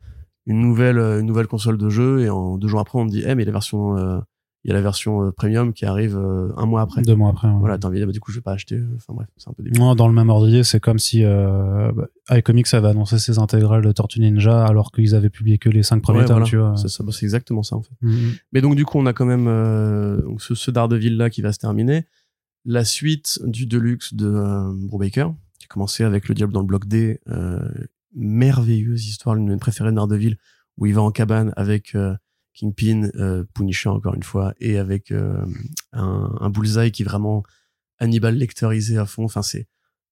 une nouvelle, une nouvelle console de jeu et en deux jours après on te dit, eh mais la version, euh, il y a la version euh, premium qui arrive euh, un mois après. deux mois après. ouais. Voilà, t'as envie de bah, du coup, je vais pas acheter. Enfin bref, c'est un peu débile. Non, dans le même ordre c'est comme si euh, bah, iComics avait annoncé ses intégrales de Tortue Ninja alors qu'ils avaient publié que les cinq premiers Ouais, tomes, voilà. tu vois. C'est bah, exactement ça en fait. Mhm. Mais donc du coup, on a quand même euh, ce, ce Daredevil là qui va se terminer. La suite du Deluxe de euh, Brubaker, qui a commencé avec Le Diable dans le bloc D. Euh, merveilleuse histoire, l'une de mes préférées de Daredevil, où il va en cabane avec euh, Kingpin, euh, Punisher encore une fois, et avec euh, un, un Bullseye qui est vraiment Hannibal lectorisé à fond. Enfin, c'est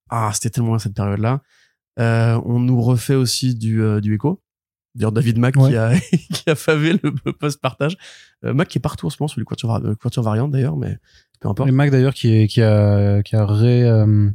ah, c'était tellement bien cette période-là. Euh, on nous refait aussi du, du Echo. D'ailleurs, David Mack Ouais. qui, a, <laughs> qui a favé le, post-partage. Euh, Mac qui est partout en ce moment sur les couvertures, var- euh, couvertures variantes d'ailleurs, mais peu importe. Et Mac d'ailleurs qui, est- qui a, qui a ré, euh,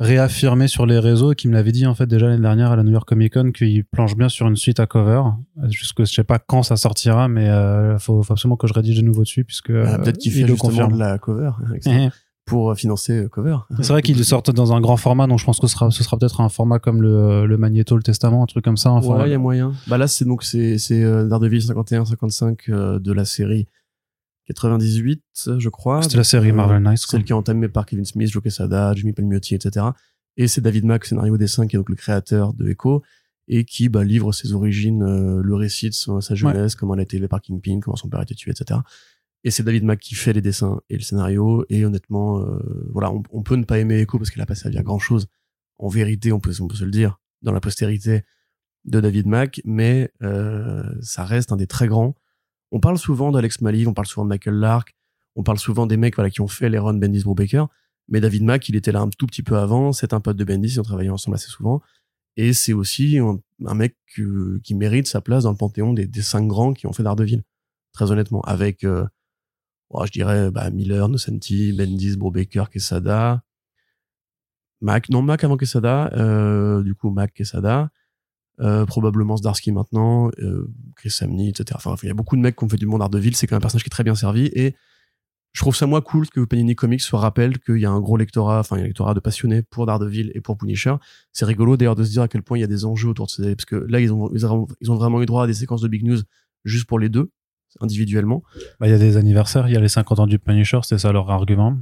réaffirmé sur les réseaux et qui me l'avait dit en fait déjà l'année dernière à la New York Comic Con qu'il planche bien sur une suite à cover. Jusque je sais pas quand ça sortira, mais euh, faut, faut absolument que je rédige de nouveau dessus puisque Ah, euh, Peut-être qu'il il fait le justement confirme. de la cover <laughs> pour euh, financer euh, cover. C'est vrai qu'ils sortent dans un grand format, donc je pense que ce sera, ce sera peut-être un format comme le, le Magneto, le Testament, un truc comme ça. Enfin, ouais, il y a moyen. Bah là, c'est donc c'est Daredevil 51-55 euh, de la série 98, je crois. C'était la série Euh, Marvel Knights. quoi. Celle qui est entamée par Kevin Smith, Joe Quesada, Jimmy Palmiotti, etc. Et c'est David Mack, scénario dessin, qui est donc le créateur de Echo et qui bah, livre ses origines, euh, le récit de son- sa jeunesse, comment elle a été élevée par Kingpin, comment son père a été tué, etc. Et c'est David Mack qui fait les dessins et le scénario. Et honnêtement, euh, voilà, on, on peut ne pas aimer Echo parce qu'il a pas servi à grand chose. En vérité, on peut, on peut se le dire, dans la postérité de David Mack, mais euh, ça reste un des très grands. On parle souvent d'Alex Maliv, on parle souvent de Michael Lark, on parle souvent des mecs voilà, qui ont fait les runs Bendis Brubaker, mais David Mack, il était là un tout petit peu avant, c'est un pote de Bendis, ils ont travaillé ensemble assez souvent, et c'est aussi un, mec qui mérite sa place dans le panthéon des, des cinq grands qui ont fait Daredevil, très honnêtement, avec, euh, oh, je dirais, bah, Miller, Nocenti, Bendis, Brubaker, Quesada, Mac, non, Mac avant Quesada, euh, du coup, Mac, Quesada, euh, probablement Zdarsky maintenant, euh, Chris Samney, etc. Enfin, il y a beaucoup de mecs qui ont fait du monde Daredevil, c'est quand même un personnage qui est très bien servi, et je trouve ça moi cool que Panini Comics se rappelle qu'il y a un gros lectorat, enfin, un lectorat de passionnés pour Daredevil et pour Punisher. C'est rigolo d'ailleurs de se dire à quel point il y a des enjeux autour de ces, parce que là, ils ont, ils ont, vraiment eu droit à des séquences de big news juste pour les deux, individuellement. Bah, il y a des anniversaires, il y a les 50 ans du Punisher, c'était ça leur argument?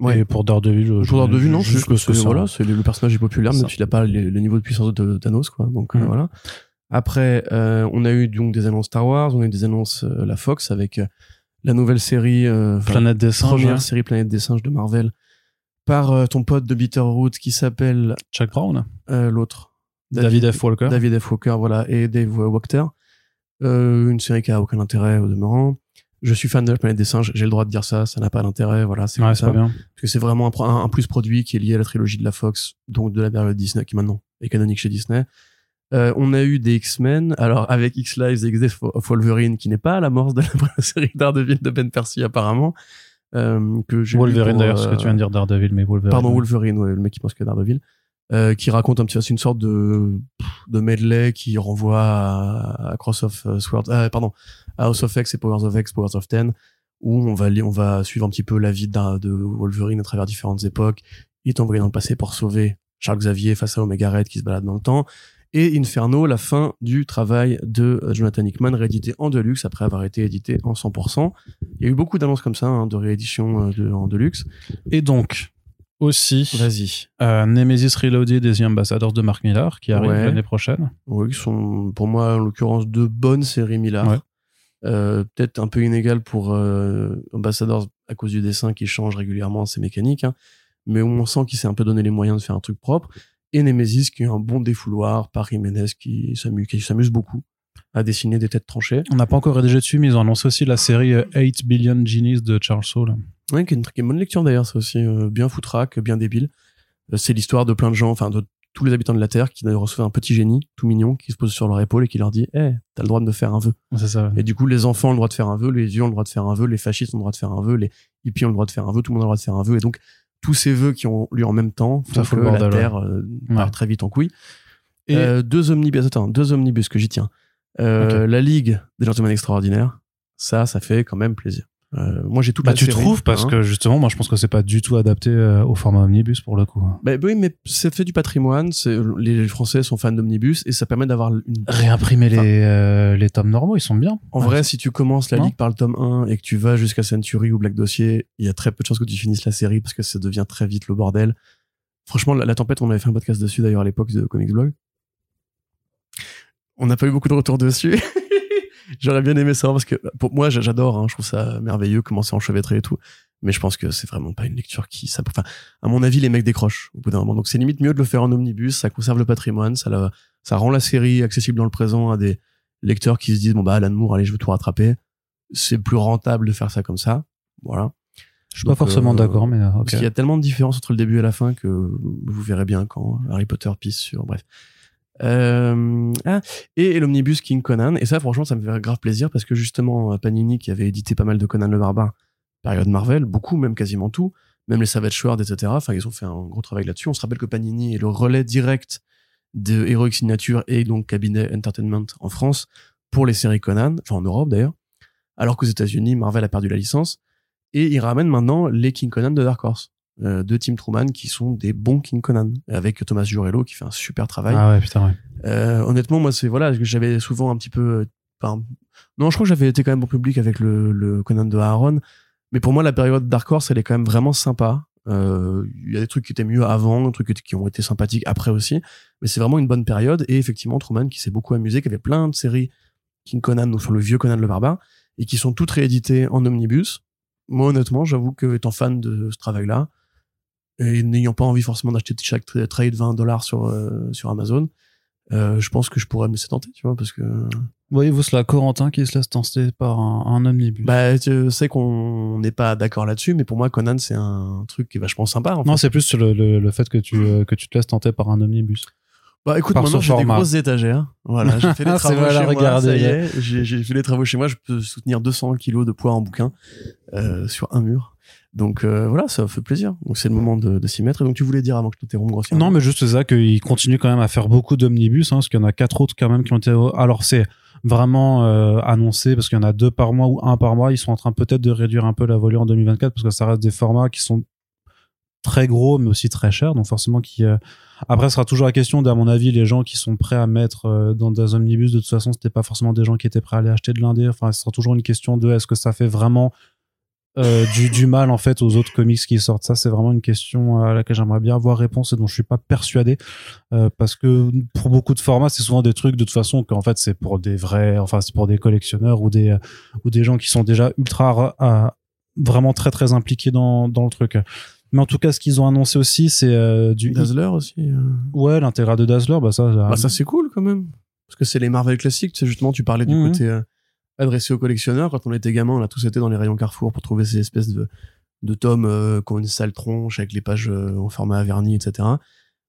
Ouais. Et pour Daredevil, je- Pour Daredevil, non, c'est juste que ça. voilà, c'est le, personnage est populaire, Ça. s'il n'a pas le, le niveau de puissance de Thanos, quoi. Donc euh, Mhm. voilà. Après, euh, on a eu donc des annonces Star Wars, on a eu des annonces euh, la Fox avec euh, la nouvelle série, euh, Planète des singes, première ouais. série Planète des singes de Marvel par euh, ton pote de Bitterroot qui s'appelle Chuck Brown, euh, l'autre David, F. Walker. David F. Walker, voilà, et Dave Wachter. Euh, une série qui a aucun intérêt au demeurant. Je suis fan de la planète des singes, j'ai le droit de dire ça, ça n'a pas d'intérêt, voilà, c'est Ouais, comme ça. bien. Parce que c'est vraiment un, pro- un, un plus produit qui est lié à la trilogie de la Fox, donc de la période Disney, qui maintenant est canonique chez Disney. Euh, on a eu des X-Men, alors avec X-Lives et X-Death of Wolverine, qui n'est pas à la morse <laughs> de la série Daredevil de Ben Percy apparemment. Euh, que Wolverine d'ailleurs, ce euh, que tu viens de dire Daredevil, mais Wolverine. Pardon, Wolverine, ouais, le mec qui pense que Daredevil. Euh, qui raconte un petit c'est une sorte de de medley qui renvoie à, à Cross of euh, Swords euh, pardon à House of X et Powers of X Powers of Ten où on va on va suivre un petit peu la vie de Wolverine à travers différentes époques il est envoyé dans le passé pour sauver Charles Xavier face à Omega Red qui se balade dans le temps et Inferno la fin du travail de Jonathan Hickman réédité en deluxe après avoir été édité en 100% il y a eu beaucoup d'annonces comme ça hein, de réédition de, en deluxe. Et donc, aussi, vas-y euh, Nemesis Reloaded des The Ambassadors de Mark Millar, qui arrive Ouais. l'année prochaine. Oui, qui sont pour moi en l'occurrence deux bonnes séries Millard. Ouais. Euh, Peut-être un peu inégal pour euh, Ambassadors à cause du dessin qui change régulièrement ses mécaniques, hein. mais on sent qu'il s'est un peu donné les moyens de faire un truc propre. Et Nemesis qui est un bon défouloir par Jiménez qui s'amuse qui s'amuse beaucoup à dessiner des têtes tranchées. On n'a pas encore rédigé dessus, mais ils ont annoncé aussi la série euh, 8 Billion Genies de Charles Soule. Ouais, qui est une, qui est une bonne lecture d'ailleurs, c'est aussi euh, bien foutraque, bien débile. Euh, c'est l'histoire de plein de gens, enfin de tous les habitants de la Terre qui reçoivent un petit génie tout mignon qui se pose sur leur épaule et qui leur dit Eh, t'as le droit de me faire un vœu. Ça. Et du coup, les enfants ont le droit de faire un vœu, les vieux ont le droit de faire un vœu, les fascistes ont le droit de faire un vœu, les hippies ont le droit de faire un vœu, tout le monde a le droit de faire un vœu. Et donc, tous ces vœux qui ont lieu en même temps Ça font fout que la Terre euh, Ouais. part très vite en couille. Et- Euh, deux omnibus, attends, deux omnibus que j'y tiens. Euh, La Ligue des Gentlemen Extraordinaires, ça, ça fait quand même plaisir. Euh, moi, j'ai toute Bah, la tu série, trouves parce hein. que justement, moi je pense que c'est pas du tout adapté euh, au format omnibus pour le coup. Bah, oui, mais c'est fait du patrimoine. Les Français sont fans d'omnibus et ça permet d'avoir une. Réimprimer les, euh, les tomes normaux, ils sont bien. En Ouais, vrai, si tu commences la Non. ligue par le tome 1 et que tu vas jusqu'à Century ou Black Dossier, il y a très peu de chances que tu finisses la série parce que ça devient très vite le bordel. Franchement, la, la tempête, on avait fait un podcast dessus d'ailleurs à l'époque de Comics Blog. On n'a pas eu beaucoup de retours dessus. <laughs> J'aurais bien aimé savoir parce que pour moi, j'a- j'adore, hein, je trouve ça merveilleux comment c'est enchevêtré et tout. Mais je pense que c'est vraiment pas une lecture qui, ça, enfin, à mon avis, les mecs décrochent au bout d'un moment. Donc c'est limite mieux de le faire en omnibus, ça conserve le patrimoine, ça, la- ça rend la série accessible dans le présent à des lecteurs qui se disent bon bah Alan Moore, allez, je veux tout rattraper. C'est plus rentable de faire ça comme ça. Voilà. Je suis pas Donc, forcément euh, d'accord, mais euh, ok. Parce qu'il y a tellement de différences entre le début et la fin que vous verrez bien quand Harry Potter pisse sur. Bref. Euh, ah, et, l'omnibus King Conan. Et ça, franchement, ça me fait grave plaisir parce que justement, Panini, qui avait édité pas mal de Conan le Barbare, période Marvel, beaucoup, même quasiment tout, même les Savage Sword, etc. Enfin, ils ont fait un gros travail là-dessus. On se rappelle que Panini est le relais direct de Heroic Signature et donc Cabinet Entertainment en France pour les séries Conan, enfin en Europe d'ailleurs. Alors qu'aux États-Unis, Marvel a perdu la licence et ils ramènent maintenant les King Conan de Dark Horse euh, de Tim Truman qui sont des bons King Conan avec Thomas Jurello qui fait un super travail. Ah ouais, putain, ouais. Euh, honnêtement, moi, c'est voilà, j'avais souvent un petit peu. euh, enfin, non, je crois que j'avais été quand même bon public avec le, le Conan de Aaron. Mais pour moi, la période Dark Horse, elle est quand même vraiment sympa. Euh, Il y a des trucs qui étaient mieux avant, des trucs qui ont été sympathiques après aussi. Mais c'est vraiment une bonne période. Et effectivement, Truman qui s'est beaucoup amusé, qui avait plein de séries King Conan, donc sur le vieux Conan le Barbare, et qui sont toutes rééditées en omnibus. Moi, honnêtement, j'avoue que étant fan de ce travail-là, et n'ayant pas envie forcément d'acheter chaque tra- trade 20 dollars sur, euh, sur Amazon, euh, je pense que je pourrais me laisser tenter, tu vois, parce que Voyez-vous cela, Corentin qui se laisse tenter par un, un omnibus? bah, tu sais qu'on n'est pas d'accord là-dessus, mais pour moi, Conan, c'est un truc qui est vachement sympa. En non, c'est plus le, le, le fait que tu, euh, que tu te laisses tenter par un omnibus. Bah écoute, par maintenant j'ai des grosses étagères. Voilà, j'ai fait <laughs> les travaux chez la moi. regarder, Ça y est, j'ai j'ai fait les travaux chez moi. Je peux soutenir 200 kilos de poids en bouquin euh, sur un mur. Donc euh, voilà, ça fait plaisir. Donc c'est le moment de, s'y mettre. Et donc tu voulais dire avant que je t'interrompe grossièrement. Non, mais juste ça, qu'il continue quand même à faire beaucoup d'omnibus, hein, parce qu'il y en a quatre autres quand même qui ont été. Alors c'est vraiment euh, annoncé, parce qu'il y en a deux par mois ou un par mois. Ils sont en train peut-être de réduire un peu la volée en 2024, parce que ça reste des formats qui sont très gros, mais aussi très chers. Donc forcément, qui. euh, Après, ce sera toujours la question, d'à mon avis, les gens qui sont prêts à mettre dans des omnibus, de toute façon, c'était pas forcément des gens qui étaient prêts à aller acheter de l'indé. Enfin, ce sera toujours une question de est-ce que ça fait vraiment euh, du, du mal en fait aux autres comics qui sortent. Ça, c'est vraiment une question à laquelle j'aimerais bien avoir réponse et dont je suis pas persuadé euh, parce que pour beaucoup de formats, c'est souvent des trucs de toute façon qu'en fait c'est pour des vrais, enfin c'est pour des collectionneurs ou des ou des gens qui sont déjà ultra à- vraiment très très impliqués dans dans le truc. Mais en tout cas, ce qu'ils ont annoncé aussi, c'est euh, du Dazzler aussi. euh. ouais l'intégral de Dazzler. Bah ça, Bah ça c'est cool quand même. Parce que c'est les Marvel classiques. Tu sais, justement, tu parlais du Mhm. côté euh, adressé aux collectionneurs. Quand on était gamin, on a tous été dans les rayons Carrefour pour trouver ces espèces de, de tomes euh, qui ont une sale tronche avec les pages euh, en format vernis, etc.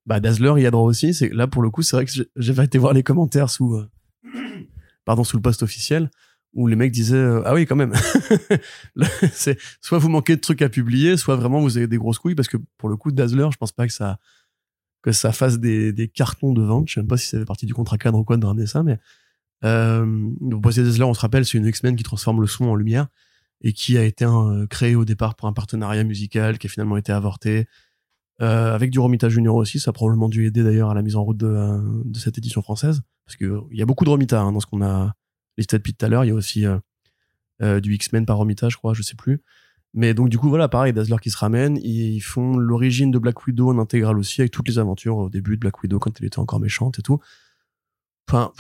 Bah, Dazzler, il y a droit aussi. C'est, là, pour le coup, c'est vrai que j'ai- j'avais été voir les commentaires sous, euh, <clears throat> pardon, sous le post officiel où les mecs disaient euh, ah oui quand même <laughs> c'est soit vous manquez de trucs à publier soit vraiment vous avez des grosses couilles parce que pour le coup Dazzler je pense pas que ça que ça fasse des, des cartons de vente je sais même pas si ça fait partie du contrat cadre ou quoi de ramener ça mais euh, Boise Dazzler on se rappelle c'est une X-Men qui transforme le son en lumière et qui a été euh, créé au départ pour un partenariat musical qui a finalement été avorté euh, avec du Romita Junior aussi ça a probablement dû aider d'ailleurs à la mise en route de, euh, cette édition française parce que il y a beaucoup de Romita hein, dans ce qu'on a listé depuis tout à l'heure il y a aussi du X-Men par Romita, je crois, je sais plus. Mais donc du coup voilà, pareil, Dazzler qui se ramène, ils font l'origine de Black Widow en intégrale aussi avec toutes les aventures au début de Black Widow quand elle était encore méchante et tout. Enfin,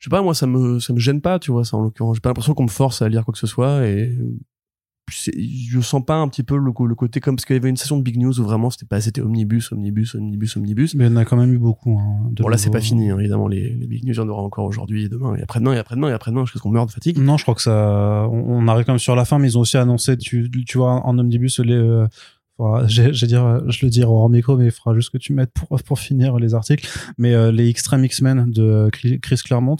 je sais pas, moi ça me ça me gêne pas, tu vois, ça en l'occurrence. J'ai pas l'impression qu'on me force à lire quoi que ce soit et c'est- je sens pas un petit peu le, côté comme parce qu'il y avait une session de Big News où vraiment c'était pas c'était omnibus, omnibus, omnibus, omnibus. Mais il y en a quand même eu beaucoup. Hein, de Bon là c'est pas fini, hein, évidemment les, les Big News il y en aura encore aujourd'hui et demain et après-demain et après-demain et après-demain jusqu'à ce qu'on meure de fatigue. Non, je crois que ça. On, on arrive quand même sur la fin, mais ils ont aussi annoncé, tu, tu vois, en omnibus, les. euh, faudra- <laughs> j'ai- dire, je le dirai hors micro, mais il faudra juste que tu mettes pour, pour finir les articles. Mais euh, les Extreme X-Men de Chris Claremont,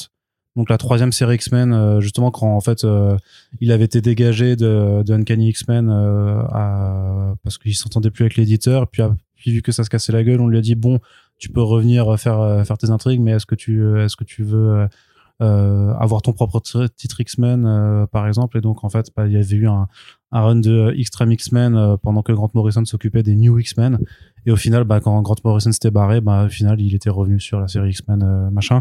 donc la troisième série X-Men, euh, justement, quand en fait euh, il avait été dégagé de, de Uncanny X-Men euh, à- parce qu'il s'entendait plus avec l'éditeur, puis, puis vu que ça se cassait la gueule, on lui a dit bon, tu peux revenir faire euh, faire tes intrigues, mais est-ce que tu est-ce que tu veux euh, euh, avoir ton propre tr- titre X-Men euh, par exemple? Et donc en fait bah, il y avait eu un, un run de Extreme X-Men euh, pendant que Grant Morrison s'occupait des New X-Men et au final bah, quand Grant Morrison s'était barré bah, au final il était revenu sur la série X-Men euh, machin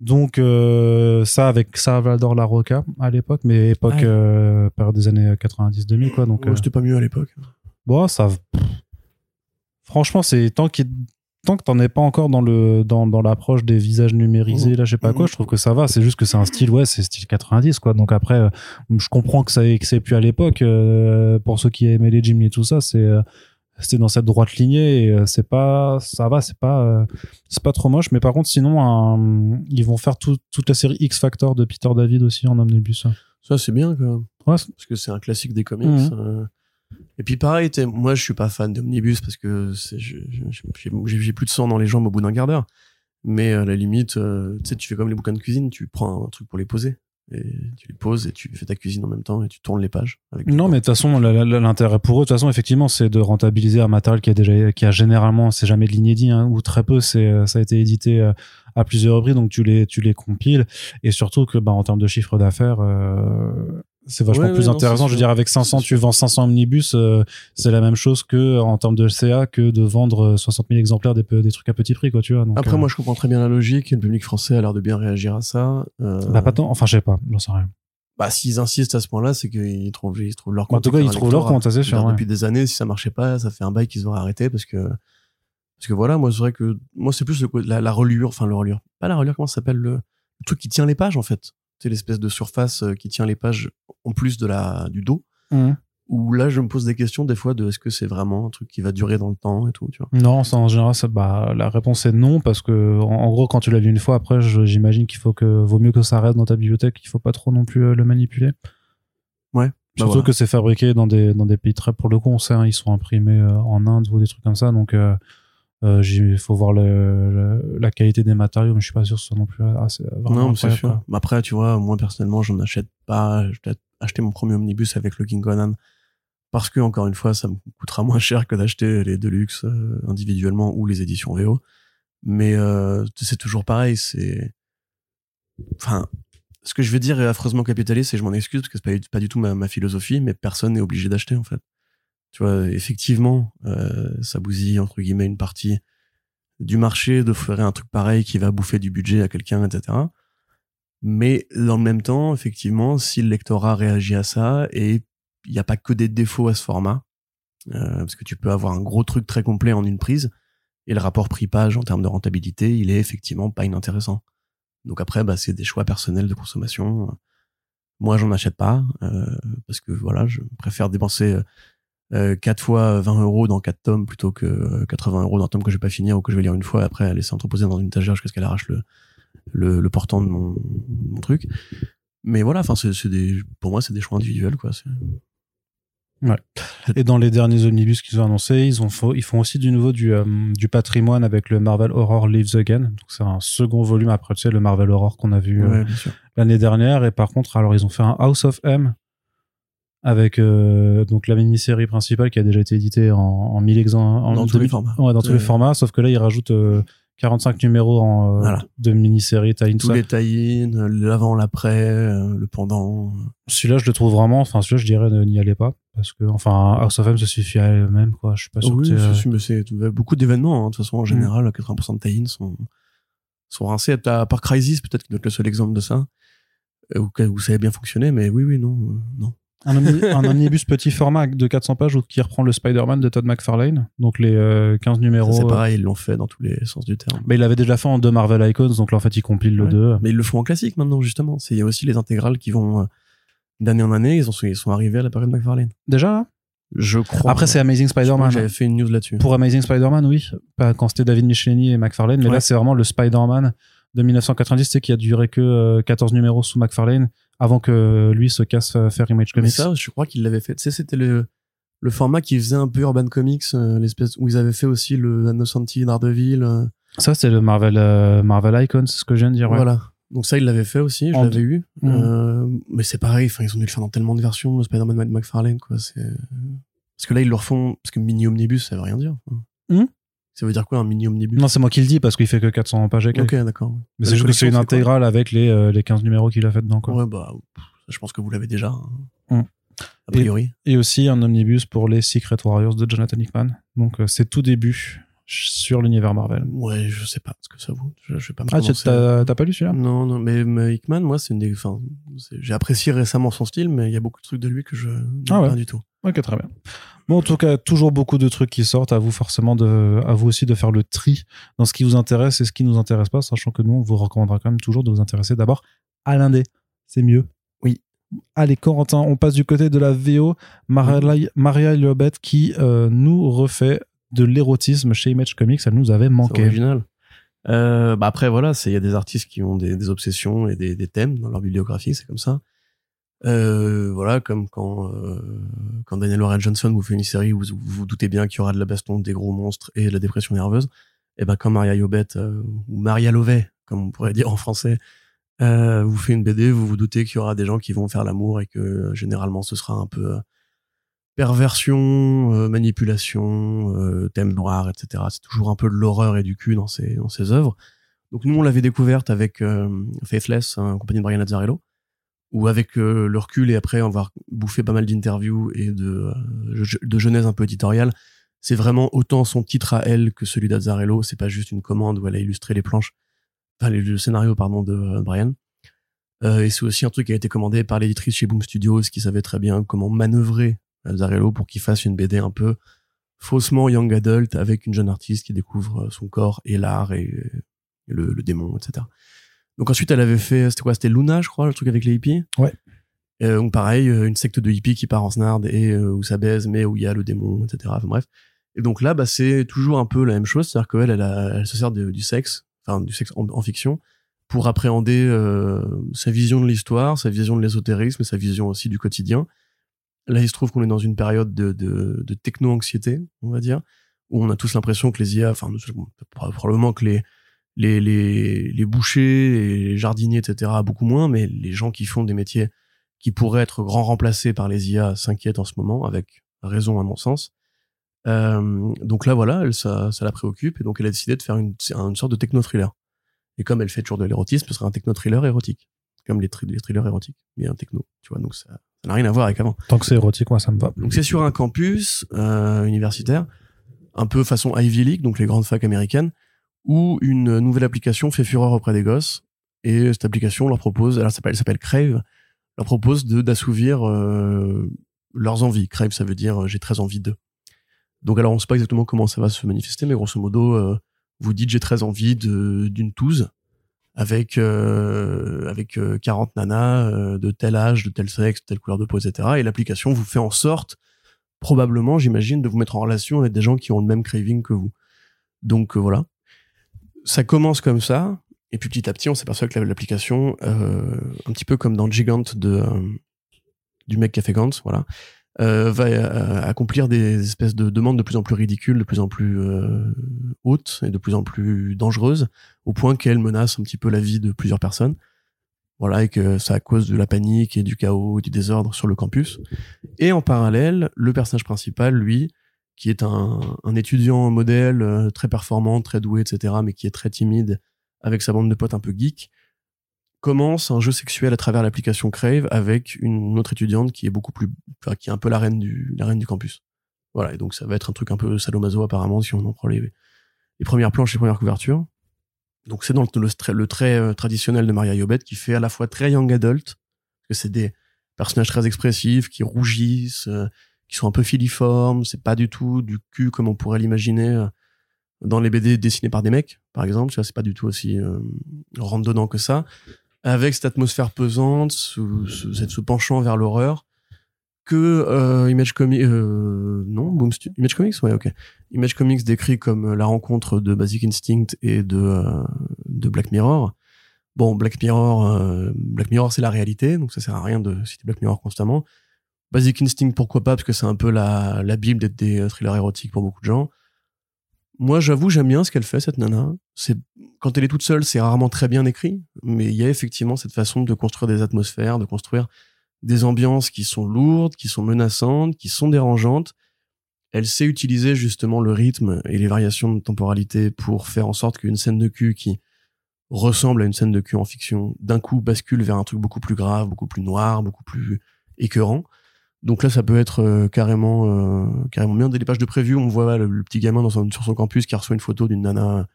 donc euh, ça avec Salvador Larroca à l'époque mais époque Ouais. euh, période des années 90-2000 quoi donc Moi, euh, c'était pas mieux à l'époque. bon ça pff, franchement c'est tant qu'il tant que t'en es pas encore dans le dans, dans l'approche des visages numérisés Mhm. là je sais pas quoi je trouve que ça va c'est juste que c'est un style ouais c'est style 90 quoi donc après euh, je comprends que ça que c'est plus à l'époque euh, pour ceux qui aimaient les Jimmy et tout ça c'est euh, c'était dans cette droite lignée et c'est pas ça va c'est pas c'est pas trop moche mais par contre sinon un- ils vont faire tout- toute la série X Factor de Peter David aussi en omnibus Ça, c'est bien, quand même. Ouais, c'est- Parce que c'est un classique des comics. Mhm. Euh. Et puis, pareil, moi, je suis pas fan d'Omnibus parce que j'ai plus de sang dans les jambes au bout d'un quart d'heure. Mais à la limite, euh, tu sais, tu fais comme les bouquins de cuisine, tu prends un truc pour les poser. Et tu les poses et tu fais ta cuisine en même temps et tu tournes les pages. Avec Non, mais de toute façon, l'intérêt pour eux, de toute façon, effectivement, c'est de rentabiliser un matériel qui a déjà, qui a généralement, c'est jamais de l'inédit, hein, ou très peu, c'est, euh, ça a été édité euh, à plusieurs reprises, donc tu les, tu les compiles, et surtout que, bah, en termes de chiffre d'affaires, euh, c'est vachement Ouais, plus ouais, intéressant. Je veux dire, avec 500, C'est tu vends 500 omnibus, euh, c'est la même chose que, en termes de CA, que de vendre 60 000 exemplaires des, des trucs à petit prix, quoi, tu vois. Donc, Après, euh, moi, je comprends très bien la logique le public français a l'air de bien réagir à ça. Euh, bah, pas tant, enfin, je sais pas, j'en sais rien. bah, s'ils insistent à ce point-là, c'est qu'ils trouvent, ils trouvent leur Bah, en compte. tout cas, ils trouvent leur compte, c'est sûr, ouais. Depuis des années, si ça marchait pas, ça fait un bail qu'ils auraient arrêté parce que, parce que voilà, moi, c'est vrai que, moi, c'est plus le, la, la relure, enfin, le relure. Pas la relure, comment ça s'appelle le, le truc qui tient les pages, en fait. C'est l'espèce de surface euh, qui tient les pages en plus de la, du dos. Mhm. Où là, je me pose des questions des fois de est-ce que c'est vraiment un truc qui va durer dans le temps et tout, tu vois. Non, ça, en général, ça, bah, la réponse est non, parce que, en, en gros, quand tu l'as vu une fois, après, j'imagine qu'il faut que, vaut mieux que ça reste dans ta bibliothèque, il faut pas trop non plus euh, le manipuler. Ouais. Bah Surtout voilà. que c'est fabriqué dans des, dans des pays très, pour le coup, on sait, hein, ils sont imprimés euh, en Inde ou des trucs comme ça, donc, euh, il faut voir le, le- la qualité des matériaux, mais je suis pas sûr que ce soit non plus assez, vraiment non, c'est sûr. quoi. Mais après, tu vois, moi, personnellement, j'en achète pas. J'ai peut-être acheté mon premier omnibus avec le King Conan. Parce que, encore une fois, ça me coûtera moins cher que d'acheter les Deluxe euh, individuellement ou les éditions VO. Mais euh, c'est toujours pareil, c'est... Enfin, ce que je vais dire est affreusement capitaliste et je m'en excuse parce que c'est pas, pas du tout ma, ma philosophie, mais personne n'est obligé d'acheter, en fait. Tu vois, effectivement, euh, ça bousille, entre guillemets, une partie du marché de faire un truc pareil qui va bouffer du budget à quelqu'un, etc. Mais dans le même temps, effectivement, si le lectorat réagit à ça, et il n'y a pas que des défauts à ce format, euh, parce que tu peux avoir un gros truc très complet en une prise, et le rapport prix-page en termes de rentabilité, il est effectivement pas inintéressant. Donc après, bah, c'est des choix personnels de consommation. Moi, j'en achète pas, euh, parce que voilà, je préfère dépenser euh, 4 fois 20 euros dans 4 tomes plutôt que euh, 80 euros dans un tome que je vais pas finir ou que je vais lire une fois et après laisser entreposer dans une étagère jusqu'à ce qu'elle arrache le, le, le portant de mon, mon truc. Mais voilà, enfin, c'est des, pour moi, c'est des choix individuels, quoi. c'est- Et dans les derniers omnibus qu'ils ont annoncés, ils, ont ils font aussi du nouveau du, euh, du patrimoine avec le Marvel Horror Lives Again. Donc c'est un second volume après, tu sais, le Marvel Horror qu'on a vu euh, Ouais, l'année dernière. Et par contre, alors ils ont fait un House of M avec euh, donc la mini-série principale qui a déjà été éditée en, en 1000 exemplaires. Dans tous les formats. Ouais, dans tous les formats, sauf que là, ils rajoutent euh, 45 numéros en, euh, Voilà. de mini-série tie Tous les tie-in, l'avant, l'après, euh, le pendant. Celui-là, je le trouve vraiment. Enfin, celui-là, je dirais n'y allez pas. Parce que, enfin, House of M se suffit à elle-même, quoi. Je suis pas sûr oui, que c'est, il beaucoup d'événements. hein. De toute façon, en général, 80% de tie-in sont, sont rincés. À part Crisis, peut-être qui doit être le seul exemple de ça. Où, où ça a bien fonctionné, mais oui, oui, non, non. Un, omni- un omnibus petit format de 400 pages qui reprend le Spider-Man de Todd McFarlane. Donc, les euh, 15 Ça, numéros. C'est euh, pareil, ils l'ont fait dans tous les sens du terme. Mais il l'avait déjà fait en deux Marvel Icons. Donc là, en fait, il compile le Ouais. 2. Mais ils le font en classique maintenant, justement. C'est- Il y a aussi les intégrales qui vont euh, d'année en année. Ils, ont, ils sont arrivés à la période McFarlane. Déjà, là? Je crois. Après, c'est Amazing Spider-Man. J'avais fait une news là-dessus. Pour Amazing Spider-Man, oui. Pas quand c'était David Michelini et McFarlane. Mais Ouais. là, c'est vraiment le Spider-Man de 1990, tu sais, qui a duré que euh, 14 numéros sous McFarlane avant que lui se casse euh, faire Image Mais Comics. ça, je crois qu'ils l'avaient fait. Tu sais, c'était le, le format qui faisait un peu Urban Comics, euh, l'espèce où ils avaient fait aussi le Annosanti d'Ardeville. euh, Ça, c'est le Marvel, euh, Marvel Icon, c'est ce que je viens de dire. ouais. Voilà. Donc ça, ils l'avaient fait aussi, je l'avais eu. Mhm. Euh, mais c'est pareil, enfin, ils ont dû le faire dans tellement de versions, le Spider-Man de McFarlane, quoi. C'est... Parce que là, ils le refont, parce que mini omnibus, ça veut rien dire. Mhm. Ça veut dire quoi, un mini omnibus Non, c'est moi qui le dis parce qu'il fait que 400 pages et quelques. Ok, d'accord. Mais c'est juste que c'est une intégrale avec les, euh, les 15 numéros qu'il a fait dedans, quoi. Ouais, bah, je pense que vous l'avez déjà. hein. Mhm. A priori. Et aussi un omnibus pour les Secret Warriors de Jonathan Hickman. Donc, euh, c'est tout début sur l'univers Marvel. Ouais, je sais pas ce que ça vaut. Je, je vais pas me Ah, t'as pas lu celui-là? Non, non, mais, mais Hickman, moi, c'est une des. Enfin, j'ai apprécié récemment son style, mais il y a beaucoup de trucs de lui que je n'aime Ah ouais. pas du tout. Ok, très bien. Bon, en tout cas, toujours beaucoup de trucs qui sortent. À vous forcément de, à vous aussi de faire le tri dans ce qui vous intéresse et ce qui nous intéresse pas, sachant que nous, on vous recommandera quand même toujours de vous intéresser d'abord à l'indé. C'est mieux. Oui. Allez, Corentin, on passe du côté de la VO. Maria, Maria Liobet qui euh, nous refait de l'érotisme chez Image Comics. Elle nous avait C'est manqué. original. Euh, bah après, voilà, il y a des artistes qui ont des, des obsessions et des, des thèmes dans leur bibliographie, c'est comme ça. Euh, voilà, comme quand, euh, quand Daniel Warren Johnson vous fait une série où vous vous, doutez bien qu'il y aura de la baston, des gros monstres et de la dépression nerveuse. Et ben quand Maria Yobet euh, ou Maria Lovet, comme on pourrait <laughs> dire en français, euh, vous fait une BD, vous vous doutez qu'il y aura des gens qui vont faire l'amour et que généralement ce sera un peu euh, perversion, manipulation, thème noir, etc. C'est toujours un peu de l'horreur et du cul dans ses, dans ses œuvres. Donc nous, on l'avait découverte avec Faithless, en compagnie de Brian Lazzarello, où avec euh, le recul et après avoir bouffé pas mal d'interviews et de, euh, de genèse un peu éditoriale, c'est vraiment autant son titre à elle que celui d'Azzarello. C'est pas juste une commande où elle a illustré les planches, enfin le scénario pardon de euh, Brian. Euh, et c'est aussi un truc qui a été commandé par l'éditrice chez Boom Studios qui savait très bien comment manœuvrer Azzarello pour qu'il fasse une BD un peu faussement young adult avec une jeune artiste qui découvre euh, son corps et l'art et le, le démon, etc. Donc ensuite, elle avait fait, c'était quoi C'était Luna, je crois, le truc avec les hippies. Ouais. Euh, donc pareil, euh, une secte de hippies qui part en snard et euh, où ça baise, mais où il y a le démon, etc. Enfin, bref. Et donc là, bah, c'est toujours un peu la même chose, c'est-à-dire qu'elle, elle, a- elle se sert de- du sexe, enfin du sexe en, en fiction, pour appréhender euh, sa vision de l'histoire, sa vision de l'ésotérisme sa vision aussi du quotidien. Là, il se trouve qu'on est dans une période de, de, de techno-anxiété, on va dire, où on a tous l'impression que les IA, enfin, probablement que les, les, les, les bouchers et les jardiniers, etc., beaucoup moins, mais les gens qui font des métiers qui pourraient être grand remplacés par les IA s'inquiètent en ce moment, avec raison à mon sens. Euh, donc là, voilà, elle, ça, ça la préoccupe, et donc elle a décidé de faire une, une sorte de techno-thriller. Et comme elle fait toujours de l'érotisme, ce sera un techno-thriller érotique. Comme les, les thrillers érotiques, mais un techno, tu vois, donc ça ça n'a rien à voir avec avant. Tant que c'est érotique, moi, ça me va. Donc c'est sur un campus euh, universitaire, un peu façon Ivy League, donc les grandes facs américaines, où une nouvelle application fait fureur auprès des gosses. Et cette application leur propose, alors elle s'appelle Crave, leur propose de d'assouvir euh, leurs envies. Crave, ça veut dire euh, j'ai très envie de. Donc alors on sait pas exactement comment ça va se manifester, mais grosso modo, euh, vous dites j'ai très envie d'une touze avec euh, avec euh, 40 nanas euh, de tel âge, de tel sexe, de telle couleur de peau, etc. Et l'application vous fait en sorte, probablement, j'imagine, de vous mettre en relation avec des gens qui ont le même craving que vous. Donc voilà. Ça commence comme ça. Et puis petit à petit, on s'aperçoit que l'application, euh, un petit peu comme dans Gigant de, euh, du mec qui a fait Gantz, voilà, euh, va accomplir des espèces de demandes de plus en plus ridicules, de plus en plus hautes et de plus en plus dangereuses, au point qu'elle menace un petit peu la vie de plusieurs personnes. Voilà, et que ça cause de la panique et du chaos et du désordre sur le campus. Et en parallèle, le personnage principal, lui, qui est un, un étudiant modèle euh, très performant, très doué, etc., mais qui est très timide, avec sa bande de potes un peu geek, commence un jeu sexuel à travers l'application Crave avec une autre étudiante qui est beaucoup plus, enfin, qui est un peu la reine du, la reine du campus. Voilà, et donc ça va être un truc un peu sadomaso apparemment si on en prend les, les premières planches, les premières couvertures. Donc c'est dans le, le, trait- euh, traditionnel de Maria Yobet qui fait à la fois très young adult, que c'est des personnages très expressifs, qui rougissent, euh, qui sont un peu filiformes, c'est pas du tout du cul comme on pourrait l'imaginer euh, dans les BD dessinés par des mecs, par exemple, tu vois, c'est pas du tout aussi euh, que ça, avec cette atmosphère pesante, ce, ce, penchant vers l'horreur que euh, Image Comics, euh, non, Boom Image Comics, ouais, ok. Image Comics décrit comme la rencontre de Basic Instinct et de de Black Mirror. Bon, Black Mirror, Black Mirror, c'est la réalité, donc ça sert à rien de citer Black Mirror constamment. Basic Instinct, pourquoi pas, parce que c'est un peu la, la bible d'être des euh, thrillers érotiques pour beaucoup de gens. Moi, j'avoue, j'aime bien ce qu'elle fait, cette nana. C'est, quand elle est toute seule, c'est rarement très bien écrit, mais il y a effectivement cette façon de construire des atmosphères, de construire des ambiances qui sont lourdes, qui sont menaçantes, qui sont dérangeantes. Elle sait utiliser justement le rythme et les variations de temporalité pour faire en sorte qu'une scène de cul qui ressemble à une scène de cul en fiction, d'un coup bascule vers un truc beaucoup plus grave, beaucoup plus noir, beaucoup plus écœurant. Donc là, ça peut être euh, carrément, euh, carrément bien. Dès les pages de preview, on voit le, petit gamin dans son- sur son campus qui reçoit une photo d'une nana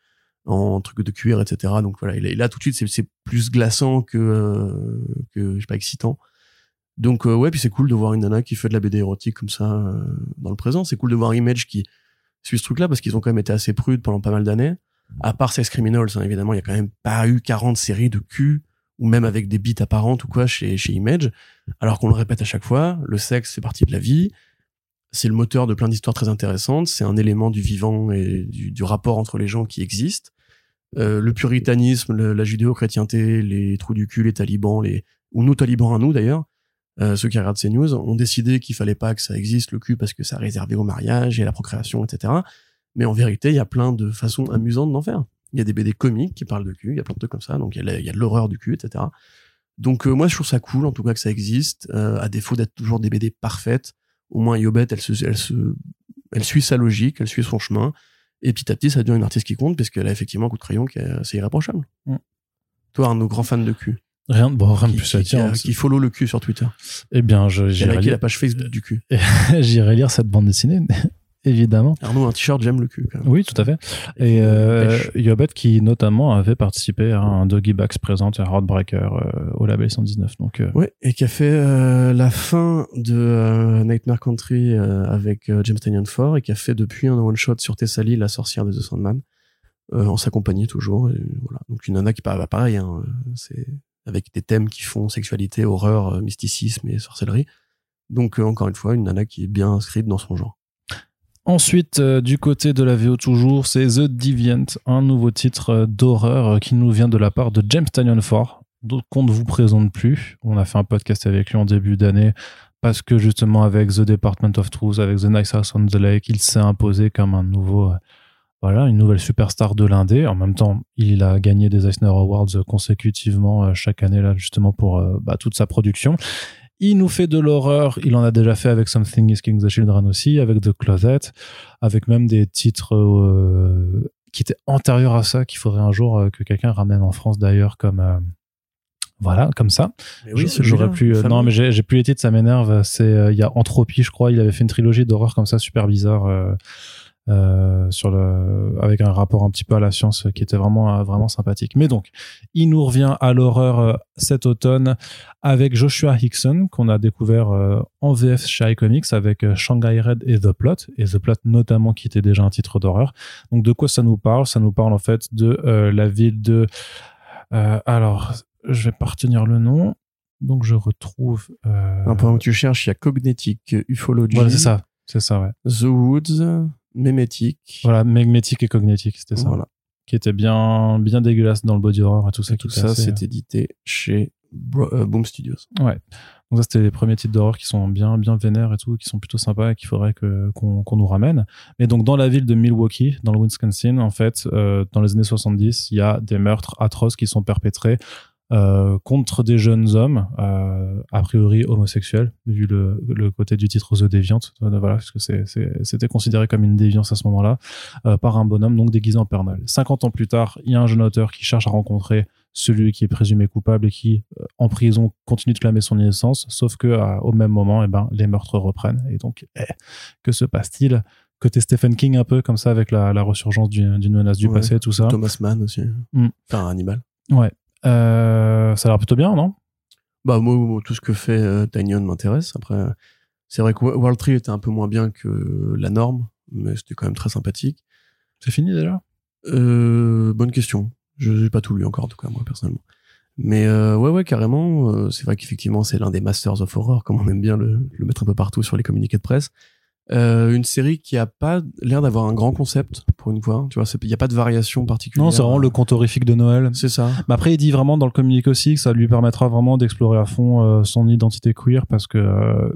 en truc de cuir, etc. Donc voilà, et là, tout de suite, c'est- plus glaçant que, euh, que je sais pas, excitant. Donc euh, ouais, puis c'est cool de voir une nana qui fait de la BD érotique comme ça dans le présent. C'est cool de voir Image qui suit ce truc-là parce qu'ils ont quand même été assez prudes pendant pas mal d'années. À part Sex Criminals, hein, évidemment, il y a quand même pas eu 40 séries de cul ou même avec des bites apparentes ou quoi chez, chez Image. Alors qu'on le répète à chaque fois, le sexe fait partie de la vie. C'est le moteur de plein d'histoires très intéressantes. C'est un élément du vivant et du, du rapport entre les gens qui existent. Euh, le puritanisme, la judéo-chrétienté, les trous du cul, les talibans, les ou nos talibans à nous d'ailleurs, euh, ceux qui regardent ces news, ont décidé qu'il fallait pas que ça existe le cul parce que ça réservé au mariage et à la procréation, etc. Mais en vérité, il y a plein de façons amusantes d'en faire. Il y a des BD comiques qui parlent de cul, il y a plein de trucs comme ça, donc il y a, de l'horreur du cul, etc. Donc euh, moi, je trouve ça cool, en tout cas que ça existe, euh, à défaut d'être toujours des BD parfaites. Au moins, Yobet, elle se, elle se, elle suit sa logique, elle suit son chemin, et petit à petit, ça devient une artiste qui compte parce qu'elle a effectivement un coup de crayon qui est assez irréprochable. Mm. Toi, Arnaud, grand fan de cul, Rien, bon, rien de plus à qui- qui dire. a- qui follow le cul sur Twitter. Eh bien, j'irai lire, la page Facebook du cul. <laughs> j'irai lire cette bande dessinée, évidemment. Arnaud, un t-shirt, j'aime le cul. Quand même. Oui, tout à fait. Et euh. Yobet qui notamment avait participé à un Doggy Bags présente à Heartbreaker euh, au label 119. Donc, euh, Ouais, et qui a fait euh, la fin de Nightmare Country avec James Tynion 4 et qui a fait depuis un one shot sur Thessalie, la sorcière de The Sandman, en sa compagnie toujours. Et voilà. Donc une nana qui parle pareil, hein, c'est avec des thèmes qui font sexualité, horreur, mysticisme et sorcellerie. Donc encore une fois, une nana qui est bien inscrite dans son genre. Ensuite, euh, du côté de la VO toujours, c'est The Deviant, un nouveau titre euh, d'horreur euh, qui nous vient de la part de James Tanyon 4, donc qu'on ne vous présente plus. On a fait un podcast avec lui en début d'année parce que justement avec The Department of Truth, avec The Nice House on the Lake, il s'est imposé comme un nouveau, voilà, une nouvelle superstar de l'indé. En même temps, il a gagné des Eisner Awards consécutivement chaque année là justement pour bah, toute sa production. Il nous fait de l'horreur. Il en a déjà fait avec Something is Killing the Children aussi, avec The Closet, avec même des titres euh, qui étaient antérieurs à ça, qu'il faudrait un jour euh, que quelqu'un ramène en France d'ailleurs, comme euh, voilà, comme ça. Mais celui-là, J'aurais pu. euh, non, mais j'ai plus les titres, ça m'énerve. C'est euh, il y a Entropie, je crois. Il avait fait une trilogie d'horreur comme ça, super bizarre. Euh, sur le avec un rapport un petit peu à la science qui était vraiment euh, vraiment sympathique. Mais donc, il nous revient à l'horreur euh, cet automne avec Joshua Hickson qu'on a découvert en VF chez iComics avec Shanghai Red et The Plot et The Plot notamment qui était déjà un titre d'horreur. Donc de quoi ça nous parle? Ça nous parle en fait de euh, la ville de euh, alors je vais pas retenir le nom. Donc je retrouve euh, Un point où tu cherches, il y a Cognetic, Ufology, voilà, c'est ça. C'est ça, ouais. The Woods, Mémétique. Voilà, magnétique et cognétique, c'était ça. Voilà. qui était bien, bien dégueulasse dans le body horror et tout ça. tout qui ça, assez- c'est édité chez Bro- euh, Boom Studios. Ouais. Donc ça, c'était les premiers titres d'horreur qui sont bien, bien vénères et tout, qui sont plutôt sympas et qu'il faudrait que, qu'on, qu'on nous ramène. Mais donc, dans la ville de Milwaukee, dans le Wisconsin, en fait, euh, dans les années 70, il y a des meurtres atroces qui sont perpétrés euh, contre des jeunes hommes, euh, a priori homosexuels, vu le, le côté du titre The Deviant, euh, voilà, parce que c'était considéré comme une déviance à ce moment-là, euh, par un bonhomme donc déguisé en Père Noël. 50 ans plus tard, il y a un jeune auteur qui cherche à rencontrer celui qui est présumé coupable et qui, en prison, continue de clamer son innocence, sauf que au même moment, eh ben, les meurtres reprennent. Et donc, eh, que se passe-t-il? Côté Stephen King, un peu comme ça, avec la, la resurgence du- d'une menace du Ouais. passé, tout ça. Thomas Mann aussi. Mm. Enfin, Hannibal. Ouais. Euh, ça a l'air plutôt bien, non? Bah, moi, moi, tout ce que fait euh, m'intéresse. Après, c'est vrai que World Tree était un peu moins bien que la norme, mais c'était quand même très sympathique. C'est fini déjà? Euh, bonne question. Je n'ai pas tout lu encore, en tout cas, moi, personnellement. Mais euh, ouais, ouais, carrément. euh, c'est vrai qu'effectivement, c'est l'un des Masters of Horror, comme on aime bien le, le mettre un peu partout sur les communiqués de presse. Euh, une série qui a pas l'air d'avoir un grand concept, pour une fois. Tu vois, il n'y a pas de variation particulière. Non, c'est vraiment le conte horrifique de Noël. C'est ça. Mais après, il dit vraiment dans le communiqué aussi que ça lui permettra vraiment d'explorer à fond euh, son identité queer parce que, euh,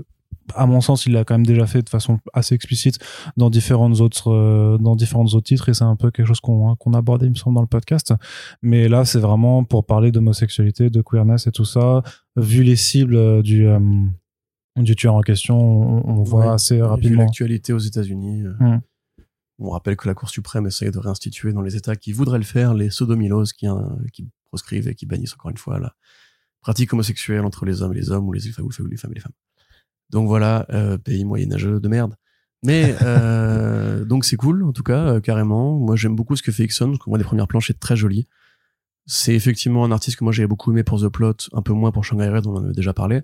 à mon sens, il l'a quand même déjà fait de façon assez explicite dans différentes autres, euh, dans différentes autres titres et c'est un peu quelque chose qu'on qu'on abordait, il me semble, dans le podcast. Mais là, c'est vraiment pour parler d'homosexualité, de queerness et tout ça. Vu les cibles du, euh, du tueur en question, on, on voit Ouais. assez rapidement. l'actualité aux États-Unis, euh, Mm. on rappelle que la Cour suprême essaye de réinstituer dans les États qui voudraient le faire les sodomilos qui, hein, qui proscrivent et qui bannissent encore une fois la pratique homosexuelle entre les hommes et les hommes ou les, ou les femmes et les femmes. Donc voilà, euh, pays moyenâgeux de merde. Mais <laughs> euh, donc c'est cool en tout cas, euh, carrément. Moi j'aime beaucoup ce que fait Ixon, parce que moi des premières planches est très joli. C'est effectivement un artiste que moi j'avais beaucoup aimé pour The Plot, un peu moins pour Shanghai Red, on en avait déjà parlé.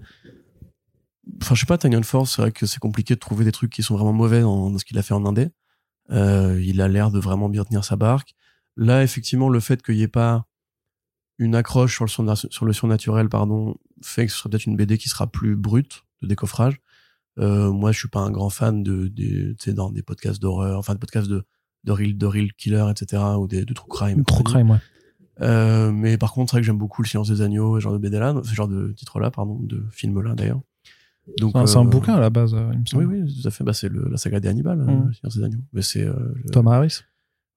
Enfin je sais pas, Tanyan Force, c'est vrai que c'est compliqué de trouver des trucs qui sont vraiment mauvais dans, dans ce qu'il a fait en indé. Euh, il a l'air de vraiment bien tenir sa barque. Là effectivement le fait qu'il n'y ait pas une accroche sur le, sur le surnaturel pardon fait que ce serait peut-être une BD qui sera plus brute de décoffrage. Euh, moi, je suis pas un grand fan de, tu sais, dans des podcasts d'horreur, enfin, des podcasts de, de real, de real killer, etc., ou des, de true crime. compagnie. crime, ouais. Euh, mais par contre, c'est vrai que j'aime beaucoup le silence des agneaux, ce genre de BD là, ce genre de titre-là, pardon, de film-là, d'ailleurs. Donc, C'est un- C'est un euh, bouquin à la base, euh, il me Oui, semble. oui, tout à fait. Bah, c'est la saga des Hannibal, euh, Mm. le silence des agneaux. Mais c'est, euh, le- Thomas Harris.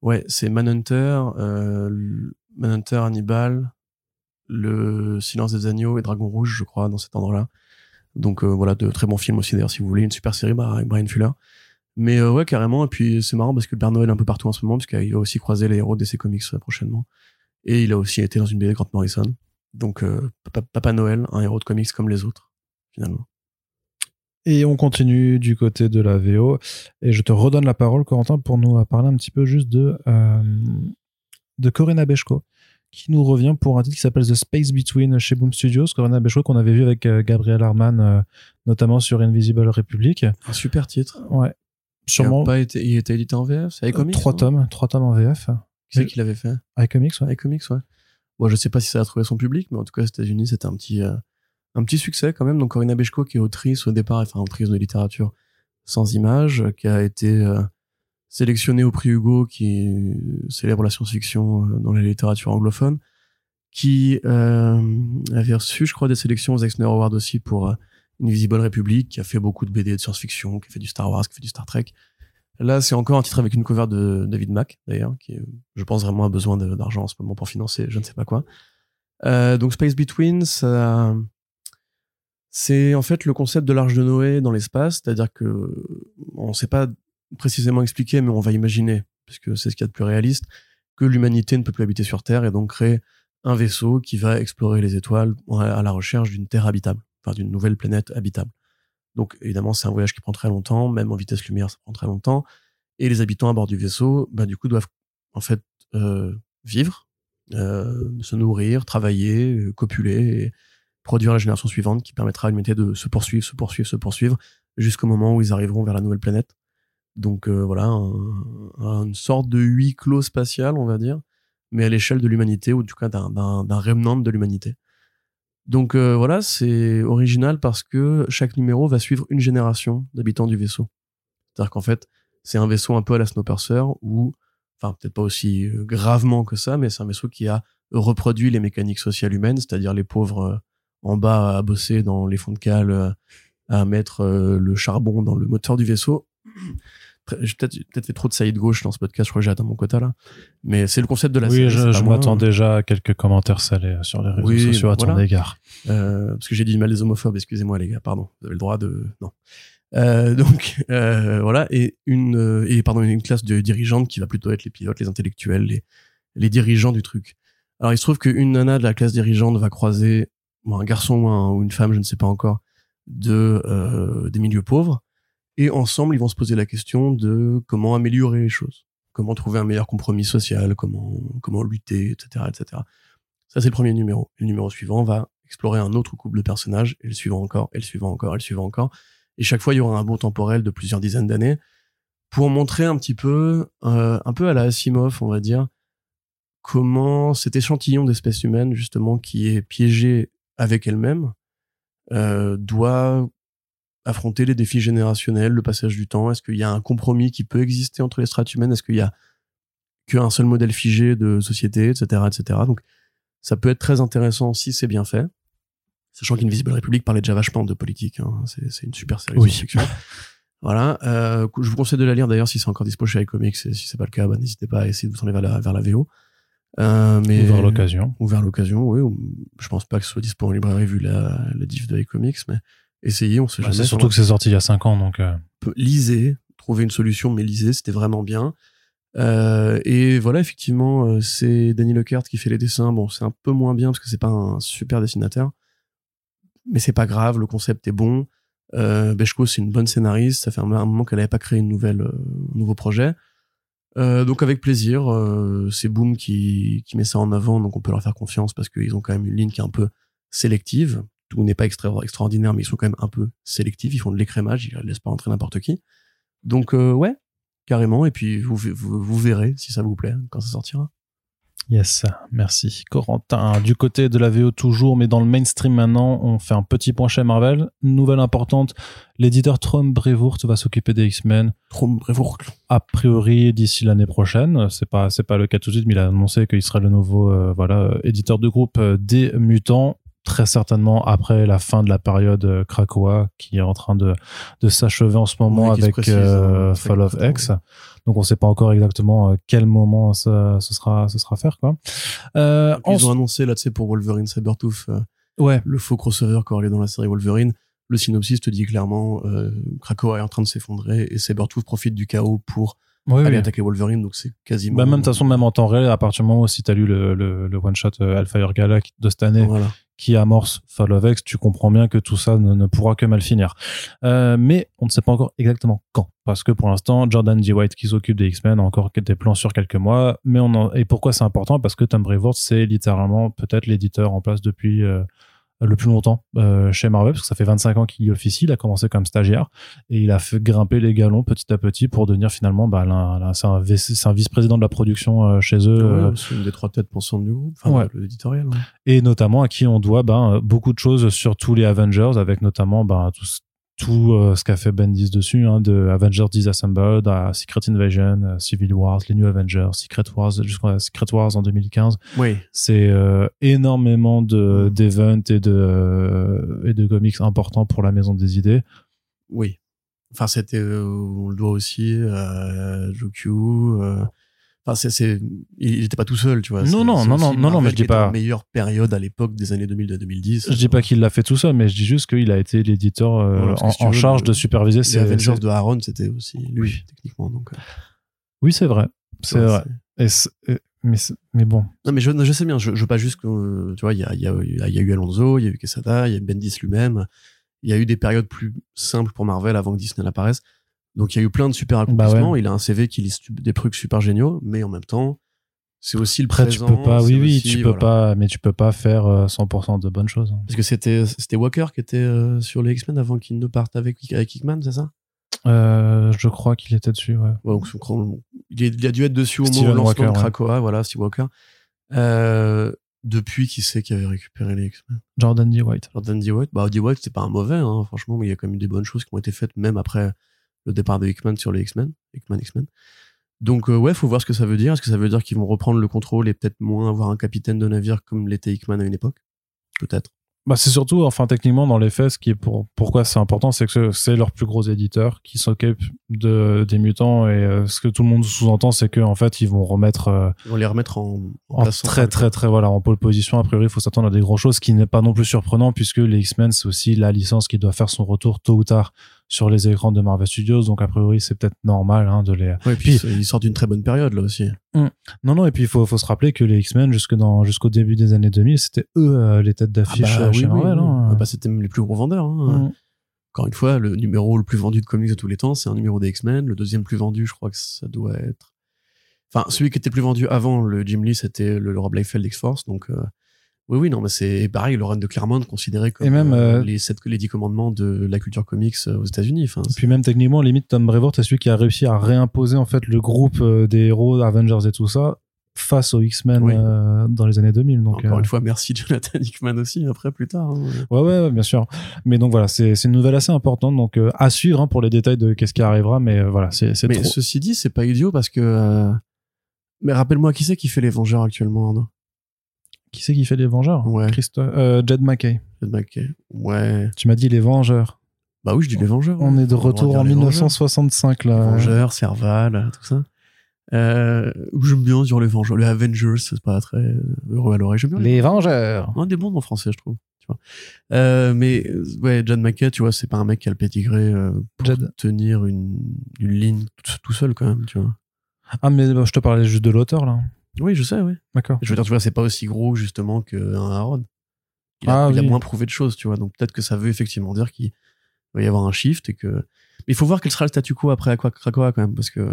Ouais, c'est Manhunter, euh, Manhunter, Hannibal, le Silence des agneaux et Dragon Rouge, je crois, dans cet endroit-là. Donc euh, voilà, de très bons films aussi d'ailleurs, si vous voulez, une super série bah, avec Brian Fuller. Mais euh, ouais, carrément. Et puis c'est marrant parce que le Père Noël est un peu partout en ce moment, parce qu'il va aussi croiser les héros DC Comics euh, prochainement. Et il a aussi été dans une BD de Grant Morrison. Donc euh, Papa Noël, un héros de comics comme les autres, finalement. Et on continue du côté de la VO. Et je te redonne la parole, Corentin, pour nous parler un petit peu juste de, euh, de Corinna Bechko, qui nous revient pour un titre qui s'appelle The Space Between chez Boom Studios. Corinna Bechko qu'on avait vu avec euh, Gabriel Arman, euh, notamment sur Invisible Republic. Un super titre. Ouais. Il Sûrement a pas été, il était édité en VF, c'est iComics trois tomes, trois tomes en VF. Qui c'est qui l'avait fait? iComics, ouais. iComics, ouais. Bon, je sais pas si ça a trouvé son public, mais en tout cas, aux États-Unis, c'était un petit, euh, un petit succès quand même. Donc, Corinna Bechko, qui est autrice au départ, enfin, autrice de littérature sans images, qui a été euh, sélectionnée au prix Hugo, qui célèbre la science-fiction euh, dans la littérature anglophone, qui euh, avait reçu, je crois, des sélections aux Eisner Awards aussi pour euh, Invisible Republic, qui a fait beaucoup de BD de science-fiction, qui a fait du Star Wars, qui a fait du Star Trek. Là, c'est encore un titre avec une cover de David Mack, d'ailleurs, qui, je pense, vraiment a besoin d'argent en ce moment pour financer je ne sais pas quoi. Euh, donc, Space Between, ça, c'est en fait le concept de l'arche de Noé dans l'espace, c'est-à-dire que on ne sait pas précisément expliquer, mais on va imaginer, puisque c'est ce qu'il y a de plus réaliste, que l'humanité ne peut plus habiter sur Terre et donc créer un vaisseau qui va explorer les étoiles à la recherche d'une Terre habitable, enfin d'une nouvelle planète habitable. Donc évidemment, c'est un voyage qui prend très longtemps, même en vitesse lumière, ça prend très longtemps. Et les habitants à bord du vaisseau, bah, du coup, doivent en fait euh, vivre, euh, se nourrir, travailler, euh, copuler produire la génération suivante qui permettra à l'humanité de se poursuivre, se poursuivre, se poursuivre jusqu'au moment où ils arriveront vers la nouvelle planète. Donc euh, voilà, un- un- une sorte de huis clos spatial, on va dire, mais à l'échelle de l'humanité ou du cas d'un- d'un d'un remnant de l'humanité. Donc euh, voilà, c'est original parce que chaque numéro va suivre une génération d'habitants du vaisseau. C'est-à-dire qu'en fait, c'est un vaisseau un peu à la Snowpiercer où enfin peut-être pas aussi euh, gravement que ça, mais c'est un vaisseau qui a reproduit les mécaniques sociales humaines, c'est-à-dire les pauvres euh, en bas à bosser dans les fonds de cale, euh, à mettre le charbon dans le moteur du vaisseau. J'ai peut-être peut fait trop de saillies de gauche dans ce podcast, je crois que j'ai atteint mon quota là. Mais c'est le concept de la série. Oui, je, je m'attends déjà à quelques commentaires salés sur les réseaux sociaux à ton égard. Euh, parce que j'ai dit mal des homophobes, excusez-moi les gars, pardon. Vous avez le droit de... Non. Euh, donc <laughs> euh, voilà et une euh, et pardon une classe de dirigeantes qui va plutôt être les pilotes, les intellectuels, les les dirigeants du truc. Alors il se trouve qu'une nana de la classe dirigeante va croiser un garçon ou, une femme, je ne sais pas encore, de euh, des milieux pauvres et ensemble ils vont se poser la question de comment améliorer les choses, comment trouver un meilleur compromis social, comment comment lutter, etc., etc. Ça c'est le premier numéro. Le numéro suivant va explorer un autre couple de personnages et le suivant encore, et le suivant encore, et le suivant encore et chaque fois, il y aura un bond temporel de plusieurs dizaines d'années pour montrer un petit peu, euh, un peu à la Asimov, on va dire, comment cet échantillon d'espèces humaines, justement, qui est piégé avec elle-même, euh, doit affronter les défis générationnels, le passage du temps. Est-ce qu'il y a un compromis qui peut exister entre les strates humaines? Est-ce qu'il y a qu'un seul modèle figé de société, etc., etc. Donc, ça peut être très intéressant si c'est bien fait. Sachant qu'Invisible Republic parlait déjà vachement de politique. Hein. C'est une super série oui. <laughs> voilà. Euh, je vous conseille de la lire d'ailleurs si c'est encore dispo chez iComics. Et si c'est pas le cas, bah, n'hésitez pas à essayer de vous tourner vers la, vers la VO. Euh, mais, ou vers l'occasion. Ou vers l'occasion, oui. Je pense pas que ce soit dispo en librairie vu la, la diff de iComics, mais essayez, on sait bah, jamais. Surtout que c'est sorti il y a 5 ans, donc. Euh... Lisez, trouvez une solution, mais lisez, c'était vraiment bien. Euh, et voilà, effectivement, euh, c'est Danny Leclerc qui fait les dessins. Bon, c'est un peu moins bien parce que c'est pas un super dessinateur mais c'est pas grave, le concept est bon. Euh, Beshko, c'est une bonne scénariste. Ça fait un, moment qu'elle n'avait pas créé une nouvelle, euh, un nouveau projet. Euh, donc avec plaisir, euh, c'est Boom qui, qui met ça en avant, donc on peut leur faire confiance parce qu'ils ont quand même une ligne qui est un peu sélective. Tout n'est pas extra extraordinaire, mais ils sont quand même un peu sélectifs. Ils font de l'écrémage, ils ne laissent pas entrer n'importe qui. Donc euh, ouais, carrément. Et puis vous, vous, vous verrez si ça vous plaît quand ça sortira. Yes, merci. Corentin, du côté de la VO toujours, mais dans le mainstream maintenant, on fait un petit point chez Marvel. Nouvelle importante, l'éditeur Trom Brevoort va s'occuper des X-Men. Trom Brevoort. A priori d'ici l'année prochaine. C'est pas c'est pas le cas tout de suite, mais il a annoncé qu'il serait le nouveau euh, voilà éditeur de groupe euh, des Mutants très certainement après la fin de la période euh, Krakoa qui est en train de, de s'achever en ce moment avec hein, Fall of X. Donc on sait pas encore exactement euh, quel moment ça, ce sera ce sera faire quoi. Euh, ils ont annoncé là tu sais pour Wolverine Sabertooth euh, ouais. le faux crossover corrélé dans la série Wolverine. Le synopsis te dit clairement euh, Krakoa est en train de s'effondrer et Sabertooth profite du chaos pour aller attaquer Wolverine donc c'est quasiment bah même de toute façon même en temps réel à partir du moment où si tu as lu le, le, le one shot euh, Alpha Gala de cette année voilà qui amorce Fall of X, tu comprends bien que tout ça ne, pourra que mal finir. Euh, mais on ne sait pas encore exactement quand, parce que pour l'instant, Jordan D. White qui s'occupe des X-Men a encore des plans sur quelques mois. Mais on en... et pourquoi c'est important? Parce que Tom Brevoort, c'est littéralement peut-être l'éditeur en place depuis euh, le plus longtemps euh, chez Marvel, parce que ça fait 25 ans qu'il y officie, il a commencé comme stagiaire, et il a fait grimper les galons petit à petit pour devenir finalement, bah, c'est un, un vice-président de la production euh, chez eux. Euh, c'est une des trois têtes pensantes du groupe, enfin, l'éditorial. Ouais. Et notamment à qui on doit bah, beaucoup de choses sur tous les Avengers, avec notamment bah, tout, tout euh, ce qu'a fait Bendis dessus, hein, de Avengers Disassembled à Secret Invasion, euh, Civil Wars, les New Avengers, Secret Wars jusqu'à Secret Wars en 2015. Oui. C'est euh, énormément de mm. d'events et de et de comics importants pour la maison des idées. Oui. Enfin, c'était on le doit aussi à Enfin, c'est, il n'était pas tout seul, tu vois. Non, non, non, non, non, non, mais je dis pas. La meilleure période à l'époque des années 2000-2010. Je dis pas qu'il l'a fait tout seul, mais je dis juste qu'il a été l'éditeur euh, en, charge de superviser. Les Avengers de Aaron, c'était aussi lui, techniquement. Donc. Euh. Oui, c'est vrai, c'est vrai. Mais, mais bon. Non, mais je, je sais bien. Je, je veux pas juste que, tu vois, il y a, y, a, y a eu Alonso, il y a eu Quesada, il y a eu Bendis lui-même. Il y a eu des périodes plus simples pour Marvel avant que Disney n'apparaisse. Donc il y a eu plein de super bah accomplissements. Il a un CV qui liste des trucs super géniaux, mais en même temps, c'est aussi le Après, présent. tu peux pas, oui, oui, tu peux pas, mais tu peux pas faire 100% euh, de bonnes choses. Hein. Parce que c'était, c'était Walker qui était euh, sur les X-Men avant qu'il ne parte avec, avec Hickman, c'est ça? Euh, Je crois qu'il était dessus, ouais. donc, il, a dû être dessus au moment Walker, de Krakoa, voilà, Steve Walker. Euh, depuis, qui sait qui avait récupéré les X-Men? Jordan D. White. Jordan D. White. Bah, D. White, c'est pas un mauvais, hein, franchement, mais il y a quand même eu des bonnes choses qui ont été faites, même après le départ de Hickman sur les X-Men, Hickman X-Men. Donc euh, ouais, faut voir ce que ça veut dire. Est-ce que ça veut dire qu'ils vont reprendre le contrôle et peut-être moins avoir un capitaine de navire comme l'était Hickman à une époque? Peut-être. Bah, c'est surtout, enfin, techniquement, dans les faits, ce qui est pour, pourquoi c'est important, c'est que c'est leur plus gros éditeur qui s'occupe de, des mutants et euh, ce que tout le monde sous-entend, c'est qu'en en fait, ils vont remettre, euh, Ils vont les remettre en, en très, très, très, voilà, en pole position. A priori, il faut s'attendre à des gros choses, ce qui n'est pas non plus surprenant puisque les X-Men, c'est aussi la licence qui doit faire son retour tôt ou tard sur les écrans de Marvel Studios. Donc, a priori, c'est peut-être normal, hein, de les, Ouais, et puis, ils sortent d'une très bonne période là aussi. non, non, et puis il faut, faut se rappeler que les X-Men, jusque dans, jusqu'au début des années 2000, c'était eux euh, les têtes d'affiche Ah bah euh, oui, chez oui, Marvel. oui. hein. Ah bah, c'était même les plus gros vendeurs. hein. Mm. Encore une fois, le numéro le plus vendu de comics de tous les temps, c'est un numéro des X-Men. Le deuxième plus vendu, je crois que ça doit être. Enfin, celui qui était le plus vendu avant le Jim Lee, c'était le, le Rob Liefeld X-Force. Donc, euh, oui, oui, non, mais c'est pareil, le run de Claremont considéré comme Et même, euh, euh, les, sept, les dix commandements de la culture comics euh, aux États-Unis. Enfin, Et puis même techniquement, limite, Tom Brevoort est celui qui a réussi à réimposer en fait le groupe des héros, Avengers et tout ça, face aux X-Men Oui. euh, dans les années 2000. Donc, encore euh, une fois, merci <laughs> Jonathan Hickman aussi, après, plus tard. hein. ouais, ouais, ouais, bien sûr. Mais donc voilà, c'est une nouvelle assez importante. Donc euh, à suivre hein, pour les détails de qu'est-ce qui arrivera. Mais voilà, c'est Mais trop. ceci dit, c'est pas idiot parce que. Mais rappelle-moi, qui c'est qui fait les Vengeurs actuellement, Arnaud? Qui c'est qui fait les Vengeurs Ouais. Christo- euh, Jed McKay. Jed McKay. Ouais. Tu m'as dit les Vengeurs. Bah oui, je dis les Vengeurs. On est de retour en les Vengeurs. 1965 Les là. Vengeurs, Serval, tout ça. Euh, J'aime bien dire les Vengeurs. Les Avengers, c'est pas très euh, heureux à l'oreille. J'aime bien Les Vengeurs. Un des bons en français, je trouve. Tu vois. Euh, mais ouais, John McKay, tu vois, c'est pas un mec qui a le pédigré pour Jed. tenir une, une ligne tout, tout seul quand même, tu vois. Ah mais bah, je te parlais juste de l'auteur là. Oui, je sais, oui. D'accord. Je veux dire, tu vois, c'est pas aussi gros justement qu'un Aaron. Il a, Ah il a moins prouvé de choses, tu vois. Donc peut-être que ça veut effectivement dire qu'il va y avoir un shift et que. Mais il faut voir quel sera le statu quo après Krakoa quand même, parce que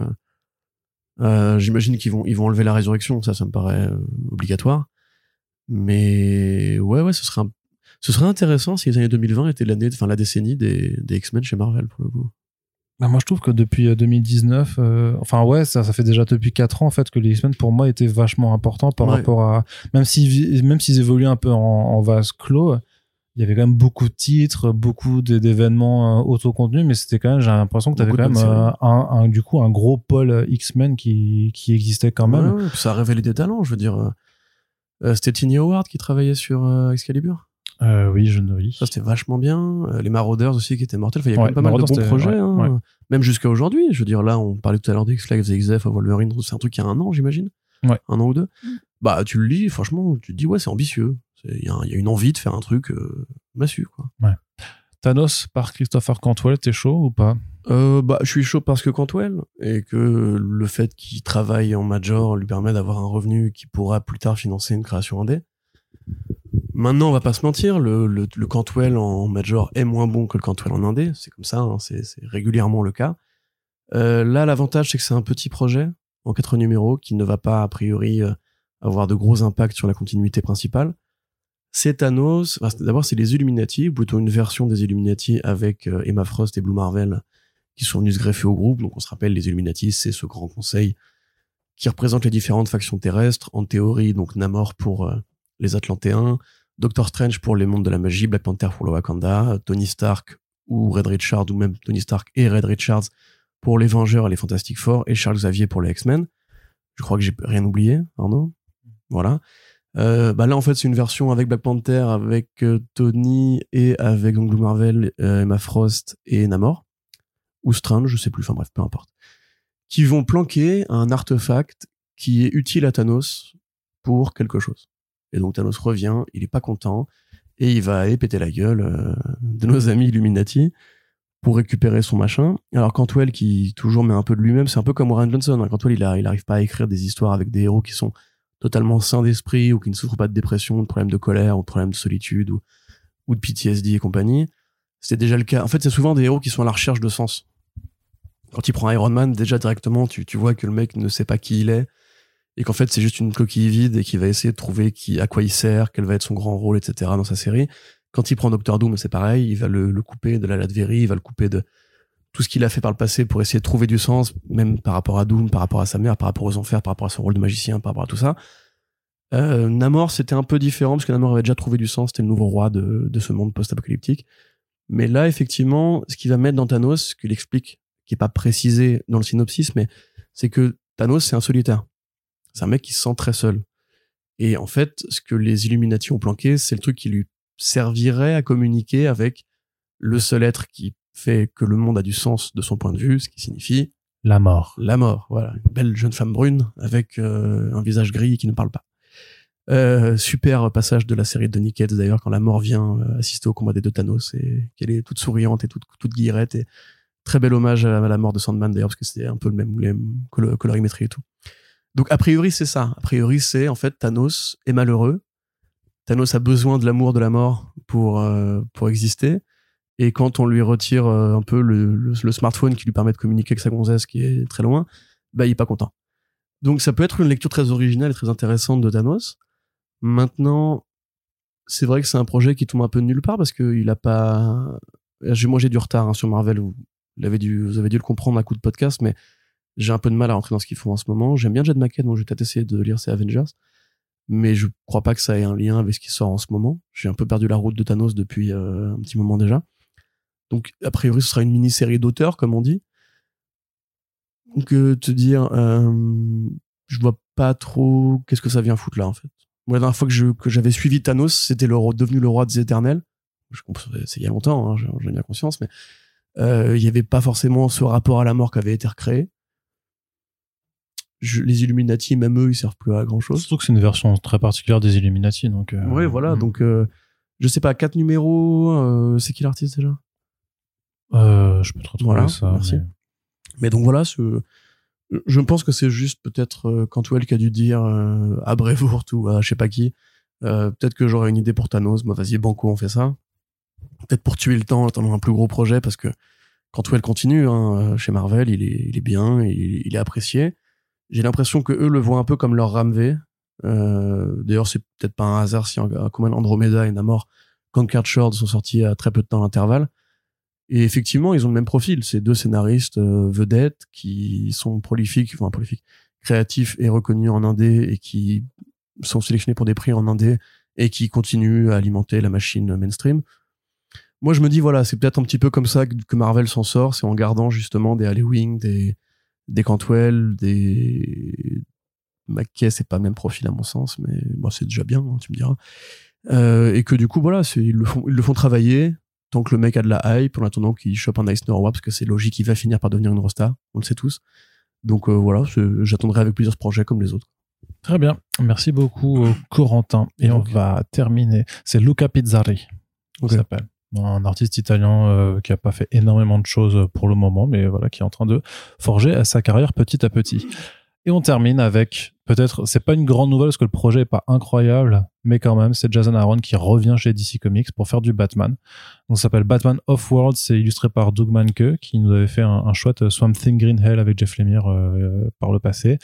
euh, j'imagine qu'ils vont ils vont enlever la résurrection, ça, ça me paraît euh, obligatoire. Mais ouais, ouais, ce serait un- ce serait intéressant si les années 2020 étaient l'année, enfin la décennie des, des X-Men chez Marvel pour le coup. Bah, moi, je trouve que depuis euh, 2019, euh, enfin ouais, ça, ça fait déjà depuis 4 ans en fait que les X-Men pour moi étaient vachement importants par Ouais. rapport à même s'ils même s'ils évoluaient un peu en, en vase clos, il y avait quand même beaucoup de titres, beaucoup d'événements euh, autocontenus, mais c'était quand même j'ai l'impression que tu avais quand même euh, un, un- du coup un gros pôle euh, X-Men qui qui existait quand même. Ouais, ouais, ça a révélé des talents, je veux dire. euh, euh, c'était Tiny Howard qui travaillait sur euh, Excalibur? Euh, oui, je ne oui. Ça, c'était vachement bien. Euh, les Marauders aussi qui étaient mortels. Enfin, il y a Ouais, quand même pas mal de bons projets. ouais, hein. ouais. Même jusqu'à aujourd'hui. Je veux dire, là, on parlait tout à l'heure d'X-Flags et XF, Wolverine. C'est un truc qui a un an, j'imagine. Ouais. Un an ou deux. Bah, tu le lis, franchement, tu te dis, ouais, c'est ambitieux. Il y, a un- il y a une envie de faire un truc euh, massu, quoi. Thanos par Christopher Cantwell, t'es chaud ou pas? Euh, bah, je suis chaud parce que Cantwell et que le fait qu'il travaille en major lui permet d'avoir un revenu qui pourra plus tard financer une création indé. Maintenant, on va pas se mentir, le, le, Cantwell en major est moins bon que le Cantwell en indé. C'est comme ça, hein, c'est régulièrement le cas. Euh, là, l'avantage, c'est que c'est un petit projet en quatre numéros qui ne va pas, a priori, euh, avoir de gros impacts sur la continuité principale. C'est Thanos. D'abord, c'est les Illuminati, ou plutôt une version des Illuminati avec euh, Emma Frost et Blue Marvel qui sont venus se greffer au groupe. Donc, on se rappelle, les Illuminati, c'est ce grand conseil qui représente les différentes factions terrestres. En théorie, donc Namor pour les Atlantéens, Doctor Strange pour les mondes de la magie, Black Panther pour le Wakanda, Tony Stark ou Red Richards, ou même Tony Stark et Red Richards pour les Vengeurs et les Fantastic Four, et Charles Xavier pour les X-Men. Je crois que j'ai rien oublié, Arnaud. Voilà. Euh, bah là, en fait, c'est une version avec Black Panther, avec euh, Tony et avec donc, Blue Marvel, euh, Emma Frost et Namor. Ou Strange, je sais plus, enfin bref, peu importe. Qui vont planquer un artefact qui est utile à Thanos pour quelque chose. Et donc Thanos revient, il est pas content, et il va aller péter la gueule euh, de nos <laughs> amis Illuminati pour récupérer son machin. Alors Cantwell, qui toujours met un peu de lui-même, c'est un peu comme Warren Johnson. Hein. Cantwell, il, il arrive pas à écrire des histoires avec des héros qui sont totalement sains d'esprit ou qui ne souffrent pas de dépression, de problèmes de colère ou de problèmes de solitude ou, de PTSD et compagnie. C'est déjà le cas. En fait, c'est souvent des héros qui sont à la recherche de sens. Quand il prend Iron Man, déjà directement, tu, tu vois que le mec ne sait pas qui il est et qu'en fait, c'est juste une coquille vide et qu'il va essayer de trouver qui, à quoi il sert, quel va être son grand rôle, etc. dans sa série. Quand il prend Doctor Doom, c'est pareil, il va le, le couper de la Latverie, il va le couper de tout ce qu'il a fait par le passé pour essayer de trouver du sens, même par rapport à Doom, par rapport à sa mère, par rapport aux enfers, par rapport à son rôle de magicien, par rapport à tout ça. Euh, Namor, c'était un peu différent parce que Namor avait déjà trouvé du sens, c'était le nouveau roi de, de ce monde post-apocalyptique. Mais là, effectivement, ce qu'il va mettre dans Thanos, ce qu'il explique, qui est pas précisé dans le synopsis, mais c'est que Thanos, c'est un solitaire. C'est un mec qui se sent très seul. Et en fait, ce que les Illuminati ont planqué, c'est le truc qui lui servirait à communiquer avec le seul être qui fait que le monde a du sens de son point de vue, ce qui signifie La mort. la mort. Voilà, une belle jeune femme brune avec euh, un visage gris qui ne parle pas. Euh, super passage de la série de Nickets d'ailleurs quand la mort vient euh, assister au combat des deux Thanos et qu'elle est toute souriante et toute toute guillerette et très bel hommage à la, mort de Sandman d'ailleurs parce que c'était un peu le même, le même colo- colorimétrie et tout. Donc a priori c'est ça. A priori c'est en fait Thanos est malheureux. Thanos a besoin de l'amour de la mort pour euh, pour exister. Et quand on lui retire euh, un peu le, smartphone qui lui permet de communiquer avec sa gonzesse qui est très loin, bah il est pas content. Donc ça peut être une lecture très originale et très intéressante de Thanos. Maintenant, c'est vrai que c'est un projet qui tombe un peu de nulle part parce qu'il a pas. J'ai moi j'ai du retard hein, sur Marvel. Vous vous avez dû le comprendre à coup de podcast, mais j'ai un peu de mal à rentrer dans ce qu'ils font en ce moment. J'aime bien Jed McKay, donc je vais peut-être essayer de lire ses Avengers, mais je crois pas que ça ait un lien avec ce qui sort en ce moment. J'ai un peu perdu la route de Thanos depuis euh, un petit moment déjà. Donc a priori, ce sera une mini-série d'auteurs, comme on dit. Donc euh, te dire, euh, je vois pas trop qu'est-ce que ça vient foutre là en fait. Moi, la dernière fois que j'avais suivi Thanos, c'était le devenu le roi des éternels. Je comprends, c'est il y a longtemps, hein, j'en ai bien conscience, mais euh, il y avait pas forcément ce rapport à la mort qui avait été recréé. Je- les Illuminati, même eux, ils servent plus à grand chose. Surtout que c'est une version très particulière des Illuminati. Donc, euh, Ouais, voilà. mm. Donc, euh, je sais pas, quatre numéros. euh, c'est qui l'artiste déjà? Je peux te retrouver Voilà, ça. merci. mais- Mais donc voilà, ce, je pense que c'est juste peut-être Cantwell qui a dû dire à Brevoort ou à je sais pas qui, peut-être que j'aurais une idée pour Thanos, moi vas-y Banco on fait ça. Peut-être pour tuer le temps en attendant un plus gros projet parce que Cantwell continue hein, chez Marvel, il est, il est bien, il, il est apprécié. J'ai l'impression que eux le voient un peu comme leur Ramvé. Euh, D'ailleurs c'est peut-être pas un hasard si Aquaman Andromeda et Namor Conquered Shores sont sortis à très peu de temps d'intervalle. Et effectivement, ils ont le même profil. C'est deux scénaristes euh, vedettes qui sont prolifiques, enfin prolifiques, créatifs et reconnus en indé et qui sont sélectionnés pour des prix en indé et qui continuent à alimenter la machine mainstream. Moi, je me dis, voilà, c'est peut-être un petit peu comme ça que, Marvel s'en sort. C'est en gardant justement des Halloween, des, des Cantwell, des McKay, c'est pas le même profil à mon sens, mais bon, c'est déjà bien, hein, tu me diras. Euh, et que du coup, voilà, ils le font, ils le font travailler tant que le mec a de la hype, en attendant qu'il chope un Eisner Award, parce que c'est logique, il va finir par devenir une rosta, on le sait tous. Donc euh, voilà, j'attendrai avec plusieurs projets comme les autres. Très bien. Merci beaucoup, euh, Corentin. Et, on va terminer. C'est Luca Pizzari, il s'appelle. Un artiste italien euh, qui a pas fait énormément de choses pour le moment, mais voilà, qui est en train de forger sa carrière petit à petit. Et on termine avec, peut-être, c'est pas une grande nouvelle parce que le projet est pas incroyable, mais quand même, c'est Jason Aaron qui revient chez DC Comics pour faire du Batman. Donc, ça s'appelle Batman Off-World, c'est illustré par Doug Manke, qui nous avait fait un, chouette Swamp Thing Green Hell avec Jeff Lemire euh, par le passé.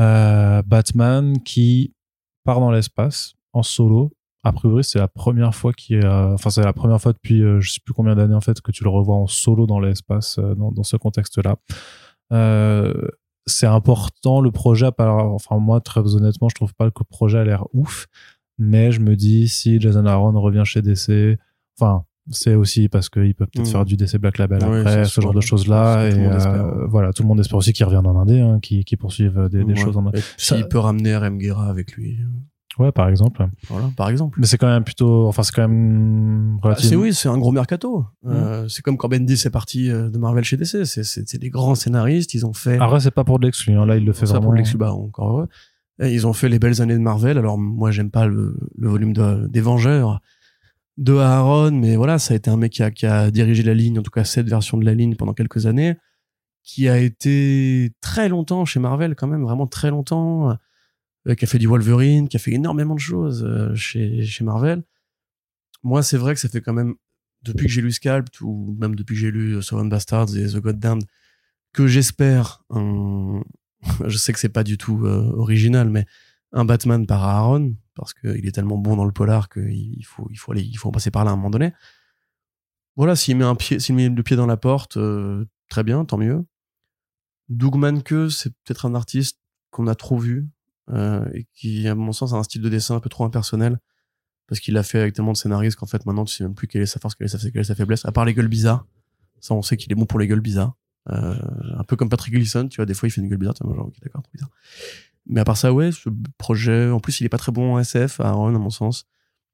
Euh, Batman qui part dans l'espace en solo. A priori, c'est la première fois qu'il enfin, c'est la première fois depuis euh, je sais plus combien d'années en fait que tu le revois en solo dans l'espace euh, dans, dans ce contexte-là. Euh, c'est important le projet. Enfin, moi, très honnêtement, je trouve pas que le projet a l'air ouf, mais je me dis si Jason Aaron revient chez DC, enfin. C'est aussi parce qu'il peut peut-être Mm. faire du DC Black Label Ouais, après, ce genre de choses-là. Et tout euh, voilà, tout le monde espère aussi qu'il revienne en Indé, hein, qui, qui poursuivent des, des Ouais. choses en S'il peut ramener RM Guerra avec lui. Ouais, par exemple. Voilà, par exemple. Mais c'est quand même plutôt, enfin, c'est quand même Ah, c'est oui, c'est un gros mercato. Euh, c'est comme quand Bendis est parti euh, de Marvel chez DC. C'est, des grands scénaristes. Ils ont fait. Après, c'est pas pour de l'exclu, hein. Là, il le fait ça vraiment. pour l'exclu, bah, encore heureux. Et ils ont fait les belles années de Marvel. Alors moi, j'aime pas le, le volume de, des Vengeurs de Aaron, mais voilà, ça a été un mec qui a, qui a dirigé la ligne, en tout cas cette version de la ligne pendant quelques années, qui a été très longtemps chez Marvel, quand même, vraiment très longtemps, euh, qui a fait du Wolverine, qui a fait énormément de choses euh, chez, Marvel. Moi, c'est vrai que ça fait quand même, depuis que j'ai lu Scalped, ou même depuis que j'ai lu Seven Bastards et The Goddamned, que j'espère un, <laughs> je sais que c'est pas du tout euh, original, mais un Batman par Aaron, parce qu'il est tellement bon dans le polar qu'il faut, il faut faut passer par là à un moment donné. Voilà, s'il met un pied, s'il met le pied dans la porte, euh, très bien, tant mieux. Doug Manke, c'est peut-être un artiste qu'on a trop vu, euh, et qui, à mon sens, a un style de dessin un peu trop impersonnel, parce qu'il l'a fait avec tellement de scénaristes qu'en fait, maintenant, tu sais même plus quelle est sa force, quelle est sa, quelle est sa faiblesse, à part les gueules bizarres. Ça, on sait qu'il est bon pour les gueules bizarres. Euh, un peu comme Patrick Gleason, tu vois, des fois il fait une gueule bizarre, tu vois, genre, ok, d'accord, trop bizarre. Mais à part ça, ouais, ce projet, en plus, il est pas très bon en SF, Aaron, à mon sens.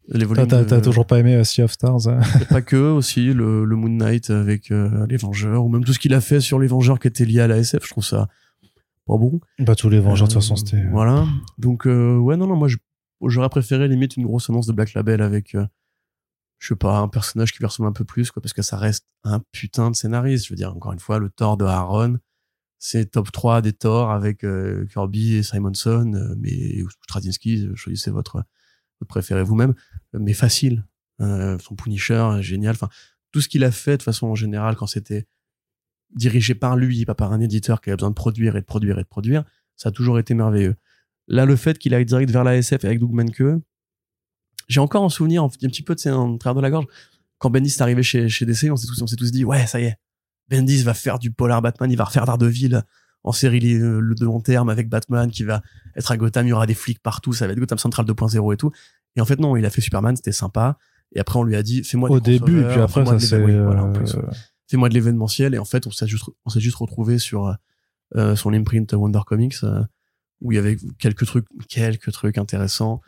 Les T'as, volumes t'as- toujours pas aimé euh, Sea of Stars hein pas que, aussi, le, le Moon Knight avec euh, les Vengeurs, ou même tout ce qu'il a fait sur les Vengeurs qui était lié à la SF, je trouve ça pas bon. Bah, tous les Vengeurs, de toute Euh, façon, c'était. Voilà. Donc, euh, ouais, non, non, moi, j'aurais préféré limite une grosse annonce de Black Label avec, euh, je sais pas, un personnage qui lui ressemble un peu plus, quoi, parce que ça reste un putain de scénariste. Je veux dire, encore une fois, le Thor de Aaron, c'est top 3 des Thor avec euh, Kirby et Simonson, euh, mais euh, choisissez votre, votre préféré vous-même, euh, mais facile. Euh, son Punisher, euh, génial. Enfin, tout ce qu'il a fait de façon en général quand c'était dirigé par lui, pas par un éditeur qui avait besoin de produire et de produire et de produire, ça a toujours été merveilleux. Là, le fait qu'il aille direct vers la SF avec Doug Manke, j'ai encore en souvenir, un petit peu, tu sais, en travers de la gorge, quand Bendis est arrivé chez, chez DC, on s'est tous, on s'est tous dit, ouais, ça y est, Bendis va faire du polar Batman, il va refaire Daredevil en série euh, le de long terme avec Batman qui va être à Gotham, il y aura des flics partout, ça va être Gotham Central 2.0 et tout. Et en fait, non, il a fait Superman, c'était sympa. Et après, on lui a dit, fais-moi Au des début, et puis après, ça de c'est. oui, voilà, euh, fais-moi de l'événementiel. Et en fait on s'est juste on s'est juste retrouvé sur euh, son imprint Wonder Comics euh, où il y avait quelques trucs quelques trucs intéressants.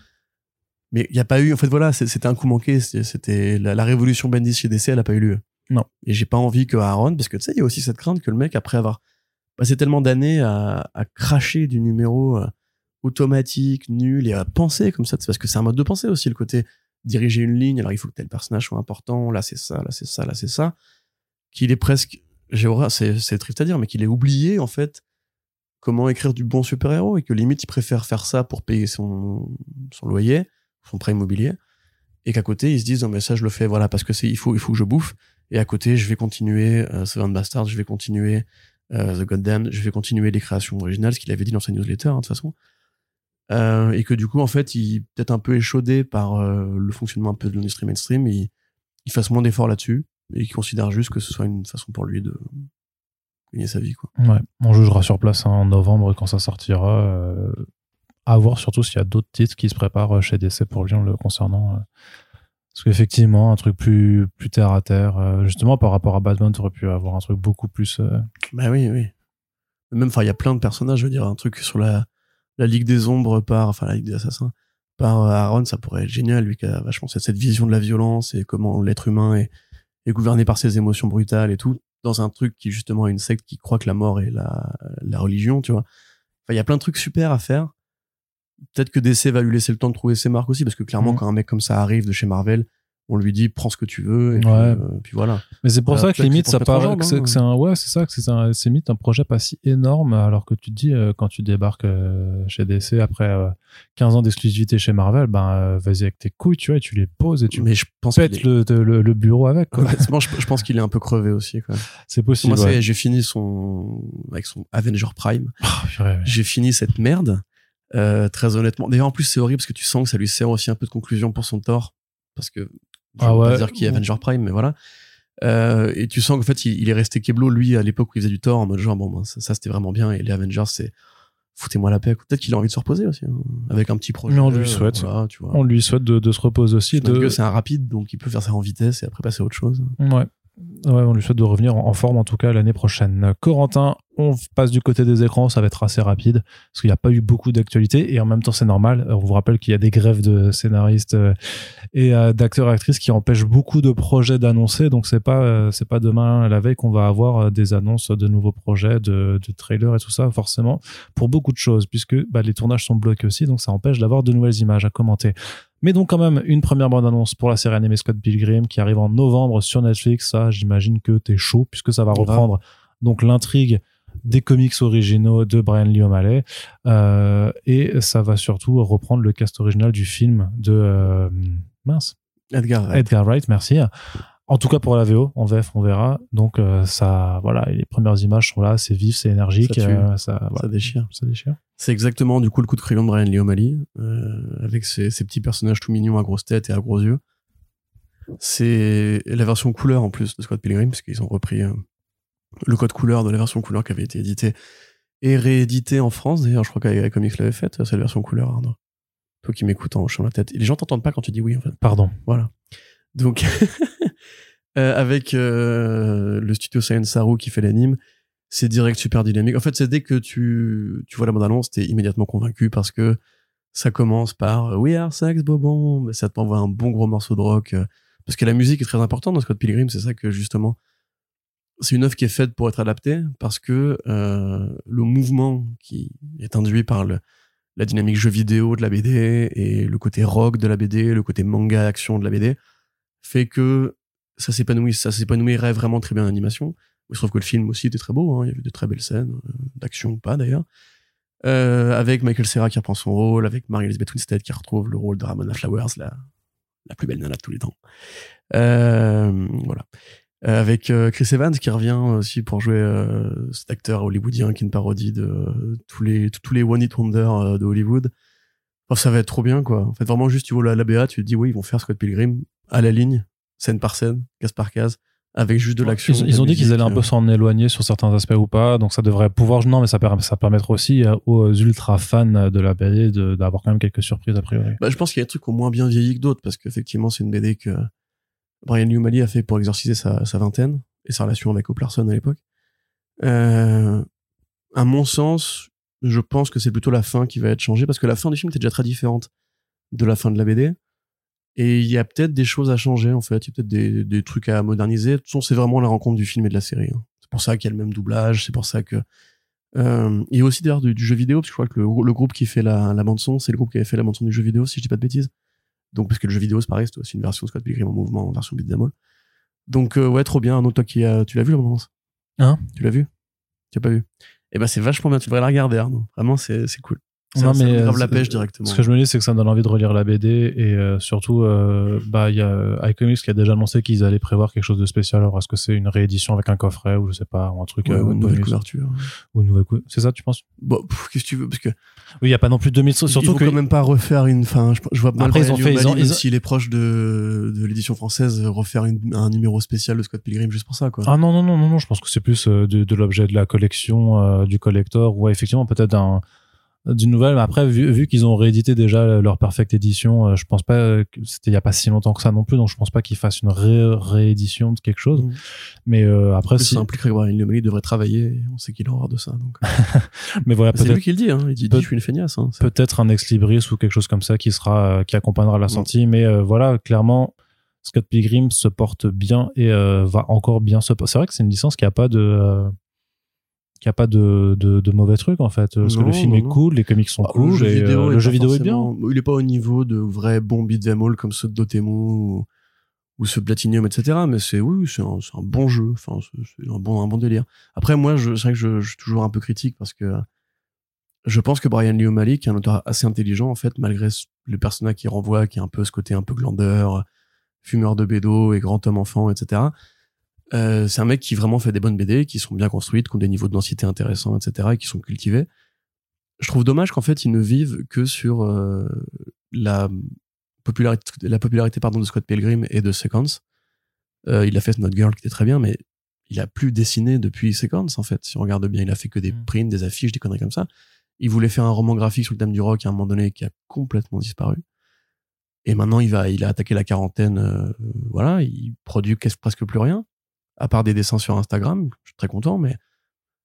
Mais il n'y a pas eu en fait voilà c'était un coup manqué. C'était la, la révolution Bendis chez DC elle a pas eu lieu. Non. et j'ai pas envie que Aaron parce que tu sais il y a aussi cette crainte que le mec après avoir passé tellement d'années à, à cracher du numéro euh, automatique nul et à penser comme ça c'est parce que c'est un mode de pensée aussi le côté diriger une ligne. Alors il faut que tel personnage soit important. Là c'est ça là c'est ça là c'est ça qu'il est presque, j'ai c'est, triste à dire, mais qu'il ait oublié, en fait, comment écrire du bon super-héros et que limite, il préfère faire ça pour payer son, son loyer, son prêt immobilier, et qu'à côté, ils se disent, non, mais ça, je le fais, voilà, parce que c'est, il faut, il faut que je bouffe, et à côté, je vais continuer, euh, Seven Bastard, je vais continuer, euh, The Goddamn, je vais continuer les créations originales, ce qu'il avait dit dans sa newsletter, hein, de toute façon. Euh, et que du coup, en fait, il peut-être un peu échaudé par euh, le fonctionnement un peu de l'industrie mainstream, il, il fasse moins d'efforts là-dessus et qui considère juste que ce soit une façon pour lui de gagner sa vie quoi. Ouais, on jugera sur place hein, en novembre quand ça sortira. euh, à voir surtout s'il y a d'autres titres qui se préparent euh, chez DC pour lui en le concernant. euh. Parce qu'effectivement, un truc plus, plus terre à terre, euh, justement par rapport à Batman, tu aurais pu avoir un truc beaucoup plus. Bah oui, oui. Même, enfin, il y a plein de personnages, je veux dire, un truc sur la, la Ligue des Ombres par, enfin, la Ligue des Assassins, par Aaron, ça pourrait être génial, lui qui a vachement cette vision de la violence et comment l'être humain est, est gouverné par ses émotions brutales et tout, dans un truc qui, justement, est une secte qui croit que la mort est la, la religion, tu vois. Enfin, il y a plein de trucs super à faire. Peut-être que DC va lui laisser le temps de trouver ses marques aussi, parce que clairement, Mhm. quand un mec comme ça arrive de chez Marvel, on lui dit prends ce que tu veux, et puis, Ouais. euh, puis voilà. Mais c'est pour Euh, ça que limite, ça paraît que c'est hein. c'est un, ouais, c'est ça, que c'est un, c'est limite un projet pas si énorme, alors que tu te dis, euh, quand tu débarques euh, chez DC après euh, 15 ans d'exclusivité chez Marvel, ben, euh, vas-y avec tes couilles, tu vois, et tu les poses et tu Mais je pense pètes est- le, le, le bureau avec, quoi. Honnêtement, je, je pense qu'il est un peu crevé aussi. Quoi. C'est possible. Moi, ça y ouais. est, j'ai fini son avec son Avenger Prime. Ah. J'ai fini cette merde. euh, très honnêtement. D'ailleurs, en plus, c'est horrible parce que tu sens que ça lui sert aussi un peu de conclusion pour son tort. Parce que je Ah veux pas ouais. dire qu'il est Avenger Prime, mais voilà. Euh, et tu sens qu'en fait, il, il est resté Keblo, lui, à l'époque où il faisait du tort, en mode genre, bon, ben, ça, ça, c'était vraiment bien. Et les Avengers, c'est foutez-moi la paix. Peut-être qu'il a envie de se reposer aussi, hein, avec un petit projet. Mais on lui euh, souhaite. voilà, tu vois. On lui souhaite de, de se reposer aussi. De... que c'est un rapide, donc il peut faire ça en vitesse et après passer à autre chose. Ouais. Ouais, on lui souhaite de revenir en en forme en tout cas l'année prochaine. Corentin, on passe du côté des écrans, ça va être assez rapide parce qu'il n'y a pas eu beaucoup d'actualité et en même temps c'est normal. On vous rappelle qu'il y a des grèves de scénaristes euh, et euh, d'acteurs et actrices qui empêchent beaucoup de projets d'annoncer. Donc c'est pas euh, c'est pas demain la veille qu'on va avoir euh, des annonces de nouveaux projets, de, de trailers et tout ça forcément pour beaucoup de choses puisque bah, les tournages sont bloqués aussi donc ça empêche d'avoir de nouvelles images à commenter. Mais donc quand même une première bande-annonce pour la série animée Scott Pilgrim qui arrive en novembre sur Netflix. Ça, j'imagine que t'es chaud puisque ça va reprendre donc l'intrigue des comics originaux de Brian Lee O'Malley Euh, et ça va surtout reprendre le cast original du film de euh, mince Edgar, Wright. Edgar Wright. Merci. En tout cas pour la VO, en VF on verra. Donc euh, ça, voilà, les premières images sont là, c'est vif, c'est énergique, Ça euh, ça, déchire. ça déchire. C'est exactement du coup le coup de crayon de Brian Lee O'Malley, euh, avec ses, ses petits personnages tout mignons à grosse tête et à gros yeux. C'est la version couleur en plus de Scott Pilgrim, parce qu'ils ont repris le code couleur de la version couleur qui avait été édité et réédité en France. D'ailleurs, je crois qu'avec Comics l'avait faite, cette version couleur, Arnaud. Toi qui m'écoutes en hochant la tête. Et les gens t'entendent pas quand tu dis oui, en fait. Pardon. Voilà. Donc, <laughs> euh, avec euh, le studio Science Saru qui fait l'anime c'est direct, super dynamique. En fait, c'est dès que tu, tu vois la bande-annonce, t'es immédiatement convaincu parce que ça commence par We are sex, bobon, ça t'envoie un bon gros morceau de rock. euh, parce que la musique est très importante dans Scott Pilgrim, c'est ça que justement, c'est une œuvre qui est faite pour être adaptée parce que euh, le mouvement qui est induit par le, la dynamique jeu vidéo de la BD et le côté rock de la BD, le côté manga action de la BD, fait que ça s'épanouit, ça s'épanouirait vraiment très bien en animation. Il se trouve que le film aussi était très beau, hein, il y avait de très belles scènes, euh, d'action ou pas d'ailleurs. Euh, avec Michael Cera qui reprend son rôle, avec Marie-Elizabeth Winstead qui retrouve le rôle de Ramona Flowers, la, la plus belle nana de tous les temps. Voilà. Euh, avec euh, Chris Evans qui revient aussi pour jouer euh, cet acteur hollywoodien qui est une parodie de euh, tous les tous les one hit wonder de Hollywood. Enfin, ça va être trop bien quoi. En fait vraiment juste tu vois la, la BA, tu te dis oui ils vont faire Scott Pilgrim à la ligne, scène par scène, case par case, avec juste de l'action. Ils, ont dit qu'ils allaient un peu s'en éloigner sur certains aspects ou pas, donc ça devrait pouvoir. Non, mais ça, permet, ça permettra aussi aux ultra fans de la BD d'avoir quand même quelques surprises a priori. Bah, je pense qu'il y a des trucs ont moins bien vieilli que d'autres parce qu'effectivement c'est une BD que Brian Lee O'Malley a fait pour exorciser sa, vingtaine et sa relation avec Oplarson à l'époque. Euh, à mon sens, je pense que c'est plutôt la fin qui va être changée parce que la fin du film était déjà très différente de la fin de la BD. Et il y a peut-être des choses à changer en fait, il y a peut-être des, trucs à moderniser. De toute façon, c'est vraiment la rencontre du film et de la série. hein. C'est pour ça qu'il y a le même doublage, c'est pour ça que euh, il y a aussi d'ailleurs du, du jeu vidéo, parce que je crois que le, groupe qui fait la, la bande son, c'est le groupe qui avait fait la bande son du jeu vidéo, si je dis pas de bêtises. Donc parce que le jeu vidéo, c'est pareil, c'est aussi une version Scott Pilgrim en mouvement, en version beat'em all. Donc euh, ouais, trop bien. Arnaud, toi qui a, tu l'as vu la Hein? Tu l'as vu? Tu as pas vu? Eh ben c'est vachement bien. Tu devrais la regarder, Arnaud. Vraiment, c'est c'est cool. Ça, Non, ça mais, grave euh, la pêche c'est- directement. Ce que je me dis, c'est que ça me donne envie de relire la BD et euh, surtout, euh, bah, il y a iComics qui a déjà annoncé qu'ils allaient prévoir quelque chose de spécial. Alors, est-ce que c'est une réédition avec un coffret ou je sais pas, ou un truc Ouais, euh, ou une nouvelle bonus, couverture. ou une nouvelle cou- C'est ça, tu penses? Bon, pff, qu'est-ce que tu veux? Parce que Oui, il y a pas non plus 2000 il surtout faut que quand même pas refaire une. Enfin, je, je vois mal Après, ils ont fait- ils ont- ils s'il est proche de, de l'édition française, refaire une- un numéro spécial de Scott Pilgrim juste pour ça, quoi. Ah non, non, non, non, non, je pense que c'est plus euh, de, de l'objet de la collection, euh, du collector, ou ouais, effectivement peut-être un d'une nouvelle, mais après, vu, vu qu'ils ont réédité déjà leur Perfect Edition, euh, je pense pas que c'était il y a pas si longtemps que ça non plus, donc je pense pas qu'ils fassent une ré- réédition de quelque chose. Mhm. Mais euh, après, En si, ça impliquerait que Brian devrait travailler, on sait qu'il a horreur de ça. Donc. <laughs> mais voilà, c'est lui qui le dit, hein. il dit, je suis une feignasse. Hein. Peut-être un ex libris ou quelque chose comme ça qui sera euh, qui accompagnera la Mhm. sortie, mais euh, voilà, clairement. Scott Pilgrim se porte bien et euh, va encore bien se porter. C'est vrai que c'est une licence qui a pas de euh, qui a pas de, de, de mauvais trucs en fait parce que le film non, est non. cool les comics sont Ah, cool le jeu et, euh, vidéo, le est jeu vidéo est bien Il est pas au niveau de vrais bons beat'em all comme ceux de Dotemu ou, ou ceux de Platinum, etc. Mais c'est oui, c'est un, bon jeu. Enfin, c'est un bon, un bon délire. Après, moi, c'est vrai que je, je suis toujours un peu critique parce que je pense que Brian Lee O'Malley, qui est un auteur assez intelligent, en fait, malgré le personnage qu'il renvoie, qui est un peu ce côté un peu glandeur, fumeur de bédo et grand homme enfant, etc. Euh, c'est un mec qui vraiment fait des bonnes BD, qui sont bien construites, qui ont des niveaux de densité intéressants, etc., et qui sont cultivés. Je trouve dommage qu'en fait, ils ne vivent que sur euh, la popularité, la popularité pardon, de Scott Pilgrim et de Sequence. Euh, il a fait Not Girl qui était très bien, mais il a plus dessiné depuis Sequence, en fait. Si on regarde bien, il a fait que des Mm. prints, des affiches, des conneries comme ça. Il voulait faire un roman graphique sur le thème du rock à un moment donné qui a complètement disparu. Et maintenant, il va, il a attaqué la quarantaine, euh, voilà, il produit presque plus rien, à part des dessins sur Instagram. Je suis très content, mais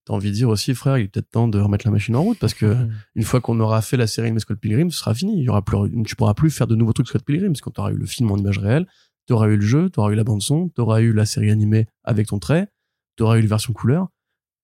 t'as envie de dire aussi, frère, il est peut-être temps de remettre la machine en route parce que <laughs> une fois qu'on aura fait la série animée Scott Pilgrim, ce sera fini. Il y aura plus, tu pourras plus faire de nouveaux trucs Scott Pilgrim parce que tu auras eu le film en image réelle, tu auras eu le jeu, tu auras eu la bande son, tu auras eu la série animée avec ton trait, tu auras eu les versions couleur.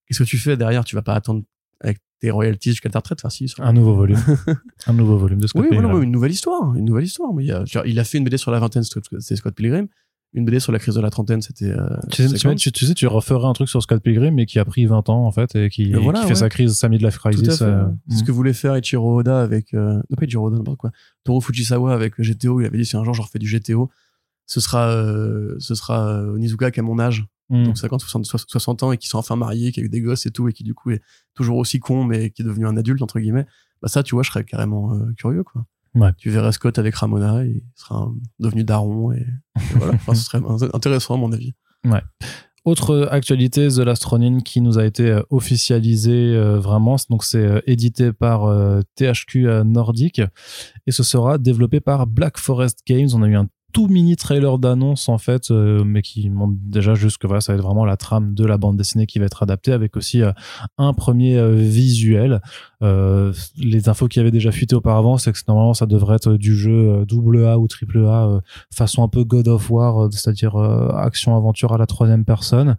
Qu'est-ce que tu fais derrière? Tu vas pas attendre avec tes royalties jusqu'à ta retraite? Enfin, si, un nouveau volume <laughs> un nouveau volume de Scott oui, Pilgrim ouais, une nouvelle histoire, une nouvelle histoire. Mais il, a, il a fait une BD sur la vingtaine, c'était Scott Pilgrim. Une BD sur la crise de la trentaine, c'était. euh, tu, sais, tu, Sequence. tu- tu sais tu referais un truc sur Scott Pilgrim mais qui a pris 20 ans en fait et qui, Et voilà, qui fait sa crise sa midlife crisis euh, C'est ce que voulait faire Ichiro Oda avec euh, non pas Ichiro Oda n'importe quoi Toru Fujisawa avec GTO il avait dit si un jour je refais du GTO ce sera euh, ce sera euh, Onizuka qui a mon âge mm. donc 50 60, 60 ans et qui sont enfin mariés qui a eu des gosses et tout et qui du coup est toujours aussi con mais qui est devenu un adulte entre guillemets bah ça tu vois je serais carrément euh, curieux quoi Ouais. tu verrais Scott avec Ramona et il sera devenu daron et, et voilà <laughs> enfin, ce serait intéressant à mon avis Autre actualité, The Last Ronin qui nous a été euh, officialisé euh, vraiment. Donc c'est euh, édité par euh, THQ euh, Nordic et ce sera développé par Black Forest Games. On a eu un tout mini trailer d'annonce en fait, euh, mais qui montre déjà juste que voilà, ça va être vraiment la trame de la bande dessinée qui va être adaptée avec aussi euh, un premier euh, visuel. les infos qui avaient déjà fuité auparavant, c'est que normalement ça devrait être du jeu double A ou triple A, façon un peu God of War, c'est-à-dire action aventure à la troisième personne.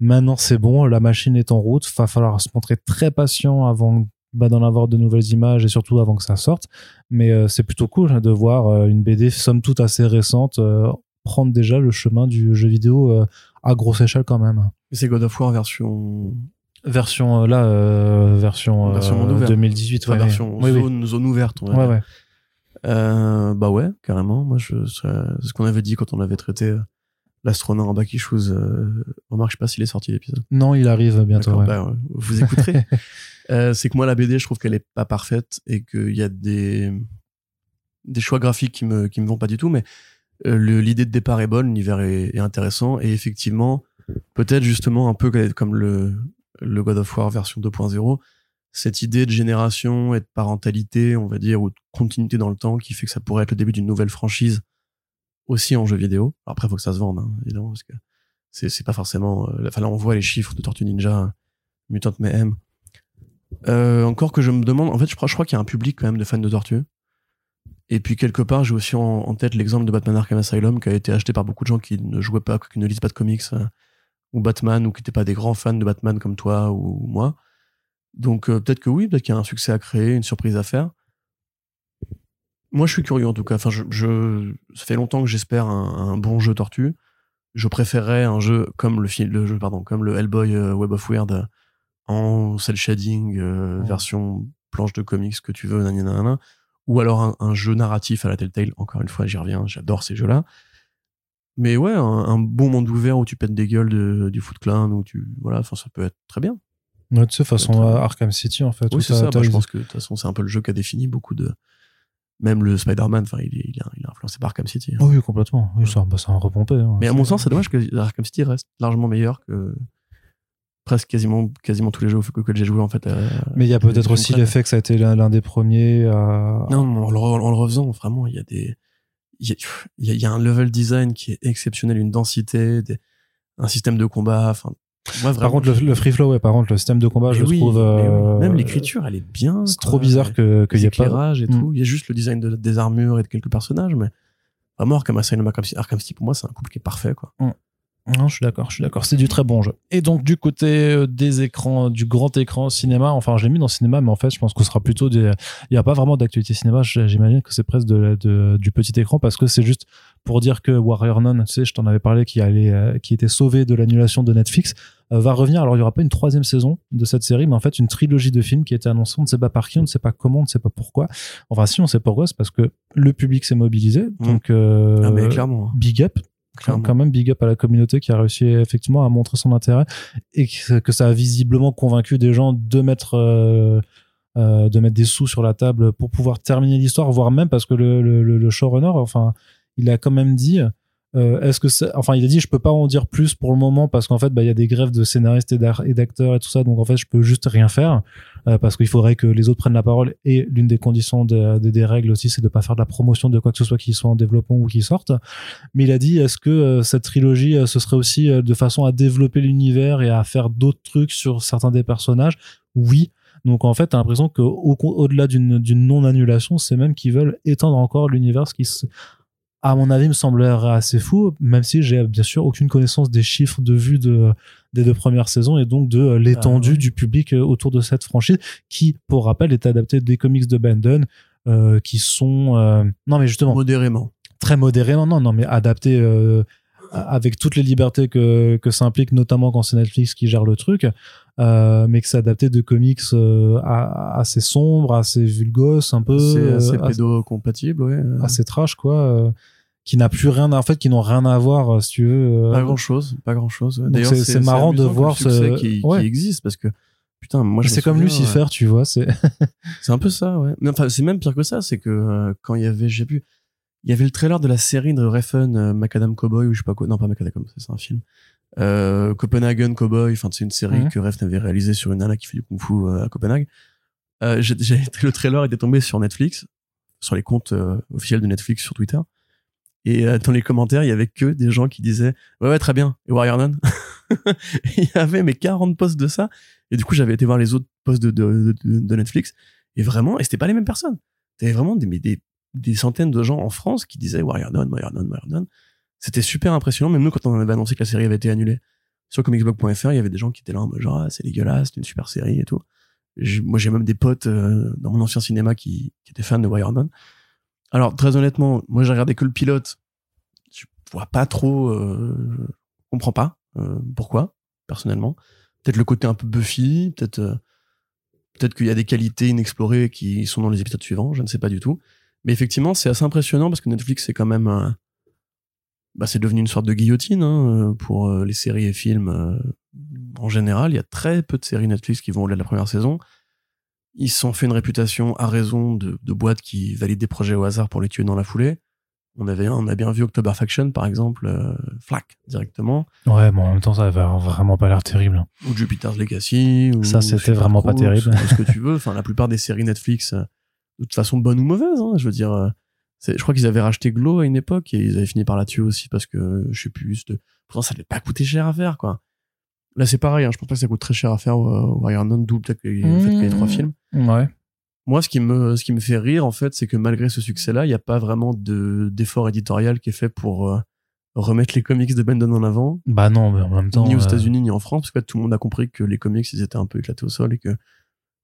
Maintenant c'est bon, la machine est en route, va falloir se montrer très patient avant bah, d'en avoir de nouvelles images et surtout avant que ça sorte. Mais euh, c'est plutôt cool hein, de voir euh, une BD somme toute assez récente euh, prendre déjà le chemin du jeu vidéo à grosse échelle quand même. C'est God of War version version là version, version 2018 ouais, version zone, zone ouverte on ouais, ouais. bah ouais carrément. Moi je c'est ce qu'on avait dit quand on avait traité l'astronaute en Baki Shoes remarque je sais pas s'il est sorti l'épisode. Non il arrive bientôt bah, vous écouterez <laughs> Euh, c'est que moi, la BD, je trouve qu'elle est pas parfaite et qu'il y a des, des choix graphiques qui me, qui me vont pas du tout, mais euh, l'idée de départ est bonne, l'univers est, intéressant et effectivement, peut-être justement un peu comme le, le God of War version 2.0, cette idée de génération et de parentalité, on va dire, ou de continuité dans le temps qui fait que ça pourrait être le début d'une nouvelle franchise aussi en jeu vidéo. après, faut que ça se vende, hein, évidemment, parce que c'est pas forcément. Euh, enfin, là, on voit les chiffres de Tortue Ninja, Mutant Mayhem. Euh, encore que je me demande, en fait, je crois, qu'il y a un public quand même de fans de Tortue. Et puis quelque part, j'ai aussi en, tête l'exemple de Batman Arkham Asylum qui a été acheté par beaucoup de gens qui ne jouaient pas, qui ne lisent pas de comics euh, ou Batman ou qui n'étaient pas des grands fans de Batman comme toi ou, moi. Donc euh, peut-être que oui, peut-être qu'il y a un succès à créer, une surprise à faire. Moi, je suis curieux en tout cas. Enfin, ça fait longtemps que j'espère un, bon jeu Tortue. Je préférerais un jeu comme le jeu, pardon, comme le Hellboy Web of Weird en cel shading, euh, version planche de comics que tu veux, nanana, ou alors un, jeu narratif à la Telltale. Encore une fois, j'y reviens, j'adore ces jeux-là. Mais ouais, un, bon monde ouvert où tu pètes des gueules du Foot Clan, où tu voilà, enfin ça peut être très bien. Ouais, tu sais, façon Arkham City en fait. Oui, c'est ça. Bah, je pense que de toute façon, c'est un peu le jeu qui a défini beaucoup de. Même le Spider-Man, enfin, il, il, il, influencé par Arkham City. Hein. oui, complètement. Oui, ça, bah, ça a repompé. Hein. Mais à mon sens, c'est dommage que Arkham City reste largement meilleur que presque quasiment quasiment tous les jeux que j'ai joué en fait. Euh, mais il y a peut-être aussi l'effet que ça a été l'un des premiers à... Non, en le, refaisant, vraiment, il y a des il y, a, un level design qui est exceptionnel, une densité, un système de combat. Enfin, par contre, le, free flow, ouais, par contre, le système de combat, je le trouve. Euh, même l'écriture, elle est bien. C'est trop bizarre que qu'il y ait pas. et tout. Il y a juste le design des armures et de quelques personnages, mais vraiment Arkham Asylum, Arkham City, pour moi, c'est un couple qui est parfait, quoi. Mm. Non, je suis d'accord, je suis d'accord. C'est du très bon jeu. Et donc, du côté euh, des écrans, du grand écran cinéma, enfin, j'ai mis dans le cinéma, mais en fait, je pense que ce sera plutôt des. Il n'y a pas vraiment d'actualité cinéma. J'imagine que c'est presque de, du petit écran parce que c'est juste pour dire que Warrior Nun, tu sais, je t'en avais parlé, qui allait, euh, qui était sauvé de l'annulation de Netflix, euh, va revenir. Alors, il n'y aura pas une troisième saison de cette série, mais en fait, une trilogie de films qui a été annoncée. On ne sait pas par qui, on ne sait pas comment, on ne sait pas pourquoi. Enfin, si, on sait pourquoi, c'est parce que le public s'est mobilisé. Mmh. Donc, ah, mais clairement. big up quand même big up à la communauté qui a réussi effectivement à montrer son intérêt et que, ça a visiblement convaincu des gens de mettre euh, euh, de mettre des sous sur la table pour pouvoir terminer l'histoire voire même parce que le, le, le showrunner enfin il a quand même dit euh, est-ce que enfin il a dit je peux pas en dire plus pour le moment parce qu'en fait bah il y a des grèves de scénaristes et d'acteurs et tout ça. Donc en fait je peux juste rien faire euh, parce qu'il faudrait que les autres prennent la parole. Et l'une des conditions de, des règles aussi c'est de pas faire de la promotion de quoi que ce soit qui soit en développement ou qui sorte. Mais il a dit est-ce que euh, cette trilogie ce serait aussi de façon à développer l'univers et à faire d'autres trucs sur certains des personnages? Oui. Donc en fait, t'as l'impression qu'au-delà d'une non-annulation, c'est même qu'ils veulent étendre encore l'univers, ce qui à mon avis, me semblerait assez fou, même si j'ai bien sûr aucune connaissance des chiffres de vue de, des deux premières saisons et donc de euh, l'étendue ah du public euh, autour de cette franchise, qui, pour rappel, est adaptée des comics de Bandon, euh, qui sont non mais justement modérément, très modérément, non non mais adaptés avec toutes les libertés que, que ça implique, notamment quand c'est Netflix qui gère le truc, euh, mais que c'est adapté de comics euh, assez sombres, assez vulgos, un peu. C'est assez pédo-compatible, ouais. Assez trash, quoi. Euh, qui n'a plus rien, en fait, qui n'ont rien à voir, si tu veux. Pas grand chose, pas grand chose. D'ailleurs, c'est marrant de voir ce qui, qui existe parce que putain, moi C'est comme Lucifer, tu vois, c'est. <laughs> c'est un peu ça, ouais. Mais enfin, c'est même pire que ça, c'est que quand il y avait, j'ai pu, il y avait le trailer de la série de Refn, euh, Macadam Cowboy, ou je sais pas quoi. Non, pas Macadam, c'est un film. Euh, Copenhagen Cowboy, enfin, c'est une série mhm. que Refn avait réalisée sur une nana qui fait du kung fu euh, à Copenhague. Euh, <laughs> j'ai, le trailer était tombé sur Netflix, sur les comptes officiels de Netflix sur Twitter. Et euh, dans les commentaires, il y avait que des gens qui disaient ouais ouais très bien et Warrior Nun. <laughs> il y avait mes 40 posts de ça. Et du coup, j'avais été voir les autres posts de, de, Netflix et vraiment, et c'était pas les mêmes personnes. C'était vraiment des, des, des centaines de gens en France qui disaient Warrior Nun, Warrior Nun, Warrior Nun. C'était super impressionnant. Même nous, quand on avait annoncé que la série avait été annulée sur comicsblog.fr, il y avait des gens qui étaient là en mode genre ah, c'est dégueulasse, c'est une super série et tout. moi, j'ai même des potes euh, dans mon ancien cinéma qui, qui étaient fans de Warrior Nun. Alors très honnêtement, moi j'ai regardé que le pilote. Je vois pas trop, euh, je comprends pas euh, pourquoi personnellement. Peut-être le côté un peu Buffy, peut-être euh, peut-être qu'il y a des qualités inexplorées qui sont dans les épisodes suivants, je ne sais pas du tout. Mais effectivement, c'est assez impressionnant parce que Netflix c'est quand même un, bah, c'est devenu une sorte de guillotine hein, pour les séries et films en général. Il y a très peu de séries Netflix qui vont au-delà de la première saison. Ils se sont fait une réputation à raison de, de boîtes qui valident des projets au hasard pour les tuer dans la foulée. On avait, on a bien vu October Faction, par exemple, euh, flac, directement. Ouais, bon, en même temps, ça avait vraiment pas l'air terrible. Ou Jupiter's Legacy. Ou, ça, c'était vraiment pas, terrible. ce que tu <laughs> veux. Enfin, la plupart des séries Netflix, euh, de toute façon, bonnes ou mauvaises, hein, je veux dire, euh, je crois qu'ils avaient racheté Glow à une époque et ils avaient fini par la tuer aussi parce que, je sais plus, de... pourtant, ça n'avait pas coûté cher à faire, quoi. Là, c'est pareil, hein, je pense pas que ça coûte très cher à faire Warrior Nun, d'où peut-être le fait qu'il y ait trois films. Ouais. Moi, ce qui me, ce qui me fait rire, en fait, c'est que malgré ce succès-là, il n'y a pas vraiment de, d'effort éditorial qui est fait pour euh, remettre les comics de Bendon en avant. Bah non, mais en même temps. Ni aux euh, États-Unis, ni en France, parce que tout le monde a compris que les comics, ils étaient un peu éclatés au sol et que,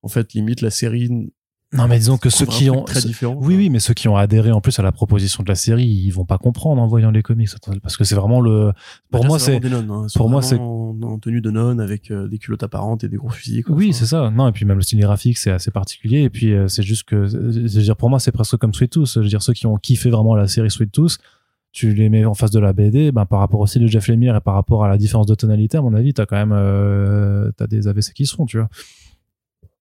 en fait, limite, la série non, mais disons que ceux qui ont. Très différent, oui, oui, mais ceux qui ont adhéré en plus à la proposition de la série, ils vont pas comprendre en voyant les comics. Parce que c'est vraiment le. Pour Bah, moi, c'est. hein. Sont pour moi, c'est- en, en tenue de nonne avec euh, des culottes apparentes et des gros fusils. quoi. Oui, c'est ça. Non, et puis même le style graphique, c'est assez particulier. Et puis, euh, c'est juste que. euh, Je veux dire, pour moi, c'est presque comme Sweet Tooth. Je veux dire, ceux qui ont kiffé vraiment la série Sweet Tooth, tu les mets en face de la BD, ben, par rapport au style de Jeff Lemire et par rapport à la différence de tonalité, à mon avis, t'as quand même. Euh, t'as des AVC qui se font, tu vois.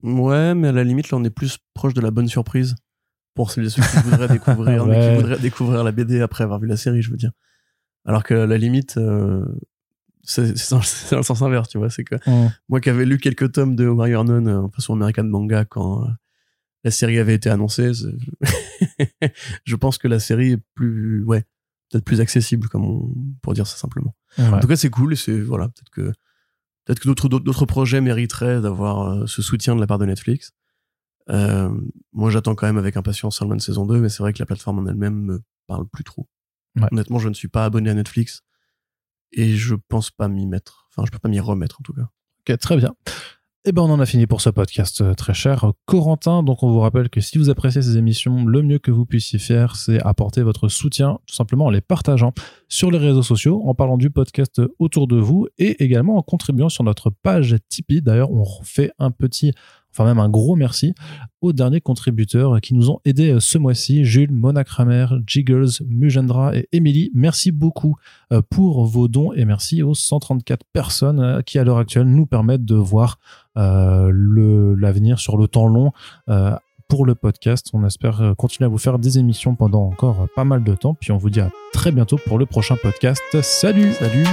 Ouais, mais à la limite, là, on est plus proche de la bonne surprise pour ceux qui voudraient <laughs> découvrir, mais qui voudraient découvrir la BD après avoir vu la série, je veux dire. Alors que à la limite, euh, c'est <laughs> dans, le sens inverse, tu vois. C'est que moi qui avais lu quelques tomes de Warrior Nun euh, en façon American Manga quand euh, la série avait été annoncée, <laughs> je pense que la série est plus, ouais, peut-être plus accessible, comme on, pour dire ça simplement. Ouais. En tout cas, c'est cool et c'est voilà, peut-être que peut-être que d'autres projets mériteraient d'avoir euh, ce soutien de la part de Netflix. Euh, moi, j'attends quand même avec impatience Sandman saison 2, mais c'est vrai que la plateforme en elle-même me parle plus trop. Ouais. Honnêtement, je ne suis pas abonné à Netflix et je pense pas m'y mettre. Enfin, je peux pas m'y remettre en tout cas. Ok, très bien. Eh ben, on en a fini pour ce podcast euh, très cher. Corentin, donc on vous rappelle que si vous appréciez ces émissions, le mieux que vous puissiez faire, c'est apporter votre soutien, tout simplement en les partageant sur les réseaux sociaux, en parlant du podcast autour de vous et également en contribuant sur notre page Tipeee. D'ailleurs, on fait un petit, enfin même un gros merci aux derniers contributeurs qui nous ont aidés euh, ce mois-ci, Jules, Mona Kramer, Jiggles, Mujendra et Emily. Merci beaucoup euh, pour vos dons et merci aux 134 personnes euh, qui à l'heure actuelle nous permettent de voir l'avenir sur le temps long pour le podcast. On espère continuer à vous faire des émissions pendant encore pas mal de temps. Puis on vous dit à très bientôt pour le prochain podcast. Salut Salut